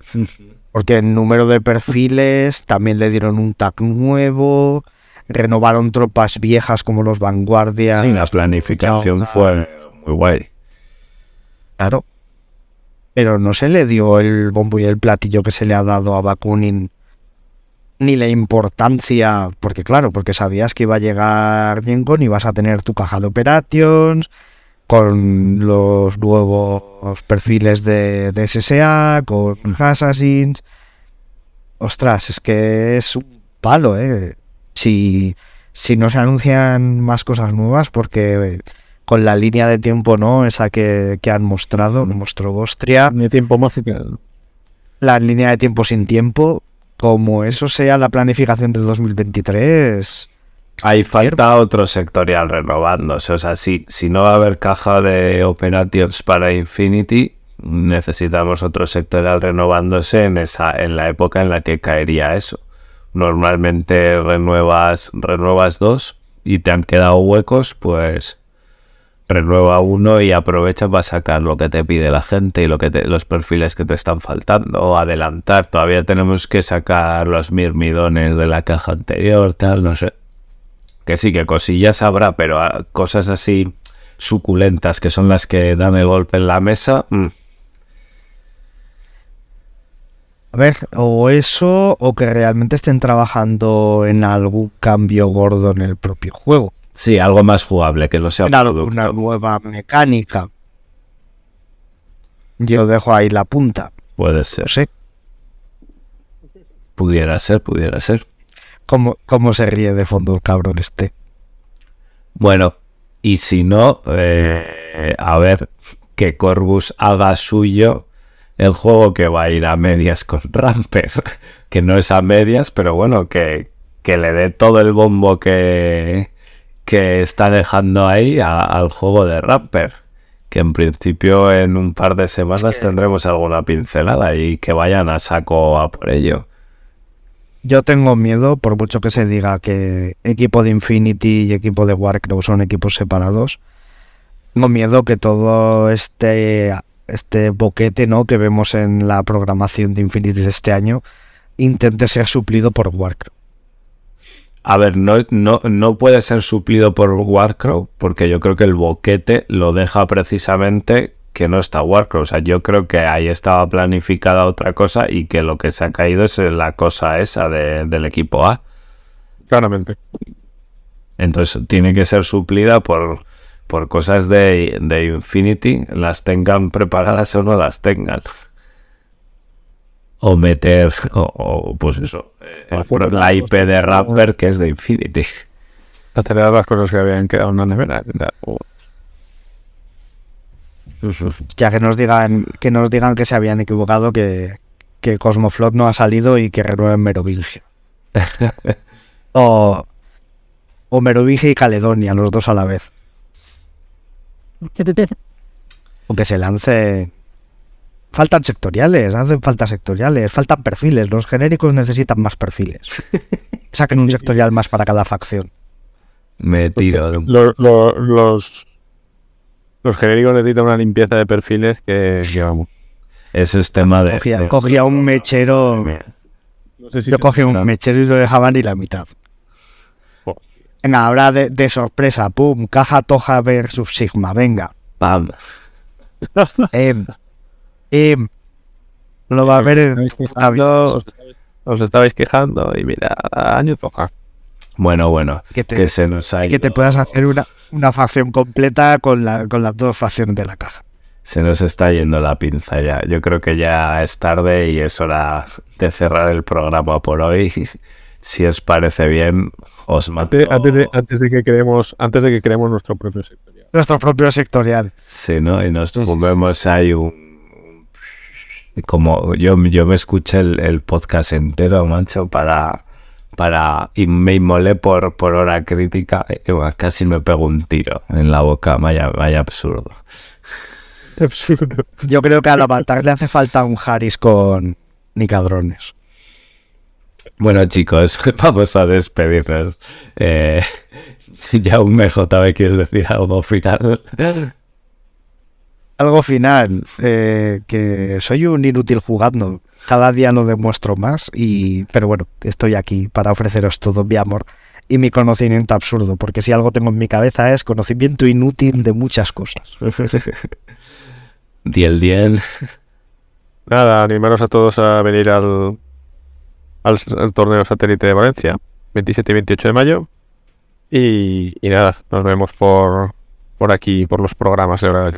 Porque el número de perfiles también le dieron un tag nuevo, renovaron tropas viejas como los Vanguardia. Sí, la planificación fue muy guay. Claro. Pero no se le dio el bombo y el platillo que se le ha dado a Bakunin, ni la importancia, porque claro, porque sabías que iba a llegar Gencon y vas a tener tu caja de operations con los nuevos perfiles de, de SSA, con Assassins. Ostras, es que es un palo, ¿eh? Si, si no se anuncian más cosas nuevas, porque con la línea de tiempo, ¿no? Esa que, que han mostrado, Mm. mostró Austria, Ni tiempo más que la línea de tiempo sin tiempo, como eso sea la planificación del 2023, Ahí falta otro sectorial renovándose. O sea, si, si no va a haber caja de operations para Infinity, necesitamos otro sectorial renovándose en esa, en la época en la que caería eso. Normalmente renuevas, renuevas dos y te han quedado huecos, pues renueva uno y aprovecha para sacar lo que te pide la gente y lo que te- los perfiles que te están faltando o adelantar. Todavía tenemos que sacar los mirmidones de la caja anterior, tal, no sé. Que sí, que cosillas habrá, pero ah, cosas así suculentas que son las que dan el golpe en la mesa. mm, A ver, o eso, o que realmente estén trabajando en algún cambio gordo en el propio juego. Sí, algo más jugable, que no sea En alguna nueva mecánica. Yo dejo ahí la punta. Puede No ser. sé Pudiera ser, pudiera ser. Cómo, cómo se ríe de fondo el cabrón este. Bueno, y si no, eh, a ver que Corvus haga suyo el juego que va a ir a medias con Ramper. Que no es a medias, pero bueno, que, que le dé todo el bombo que, que está dejando ahí a- al juego de Ramper. Que en principio en un par de semanas que- tendremos alguna pincelada y que vayan a saco a por ello. Yo tengo miedo, por mucho que se diga que equipo de Infinity y equipo de Warcraft son equipos separados. Tengo miedo que todo este, este boquete ¿no? que vemos en la programación de Infinity de este año intente ser suplido por Warcraft. A ver, no, no, no puede ser suplido por Warcraft, porque yo creo que el boquete lo deja precisamente que no está Warcraft. O sea, yo creo que ahí estaba planificada otra cosa y que lo que se ha caído es la cosa esa de- del equipo A. Claramente. Entonces tiene que ser suplida por, por cosas de, de Infinity, las tengan preparadas o no las tengan. O meter, o, o, pues eso, eh, el la IP de Rapper que es de Infinity. Acelerar las cosas que habían quedado en la nevera. O- Ya que nos digan que nos digan que se habían equivocado, que, que Cosmoflot no ha salido y que renueven Merovingia. o, o Merovingia y Caledonia, los dos a la vez. O que se lance faltan sectoriales, hacen falta sectoriales, faltan perfiles. Los genéricos necesitan más perfiles. Saquen un sectorial más para cada facción. Me tiro. de un- los, los genéricos necesitan una limpieza de perfiles que, que vamos. Ese es tema de. Cogía, de- cogía un mechero. No sé si Yo cogía un mechero y lo dejaba ni la mitad. Venga, ahora de, de sorpresa, pum, caja Toja versus Sigma, venga. Pam. Em, em. Lo va a ver en Os estabais- os estabais quejando y mira, año toca. Bueno, bueno. que te, Que se nos ha que te puedas hacer una, una facción completa con, la, con las dos facciones de la caja. Se nos está yendo la pinza ya. Yo creo que ya es tarde y es hora de cerrar el programa por hoy. Si os parece bien, os mato. Antes, de, antes de que creemos, antes de que creemos nuestro propio sectorial. Nuestro propio sectorial. Sí, ¿no? Y nos fumemos ahí un... Como yo, yo me escuché el, el podcast entero, macho, para... para y me inmolé por, por hora crítica. y, bueno, casi me pego un tiro en la boca. Vaya, vaya absurdo. Yo creo que al avatar le hace falta un Harris con Nicadrones. Bueno, chicos, vamos a despedirnos. Eh, ya un MJB, ¿quieres decir algo final? Algo final, eh, que soy un inútil jugando. Cada día lo demuestro más, y pero bueno, estoy aquí para ofreceros todo mi amor y mi conocimiento absurdo, porque si algo tengo en mi cabeza es conocimiento inútil de muchas cosas. Diel Diel. Nada, animaros a todos a venir al, al, al torneo satélite de Valencia, 27 y 28 de mayo. Y, y nada, nos vemos por, por aquí, por los programas de hora.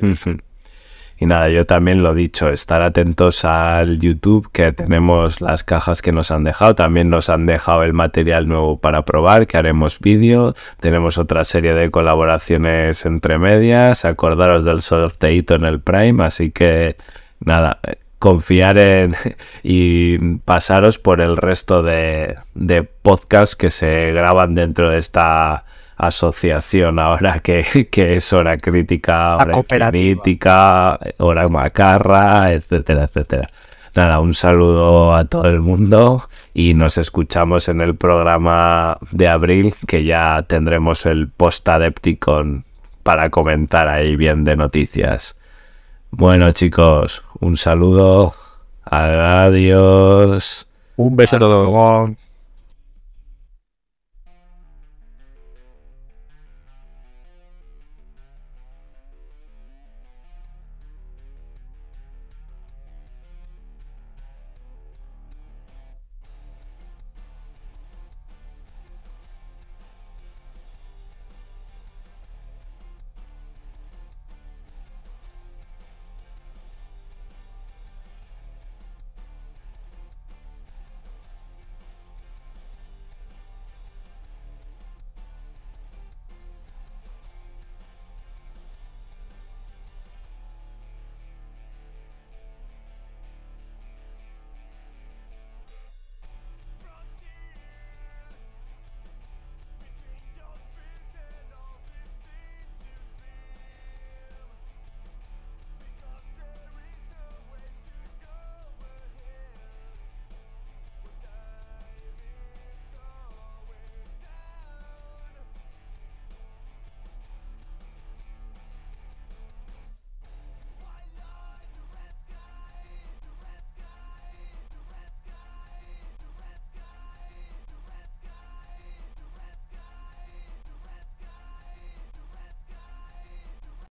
Y nada, yo también lo dicho, estar atentos al YouTube, que tenemos las cajas que nos han dejado. También nos han dejado el material nuevo para probar, que haremos vídeo. Tenemos otra serie de colaboraciones entre medias. Acordaros del sorteito en el Prime, así que nada, confiar en y pasaros por el resto de, de podcasts que se graban dentro de esta asociación ahora que, que es hora crítica, hora infinitica, hora macarra, etcétera, etcétera. Nada, un saludo a todo el mundo y nos escuchamos en el programa de abril que ya tendremos el post-adepticon para comentar ahí bien de noticias. Bueno chicos, un saludo, adiós. Un beso a todos.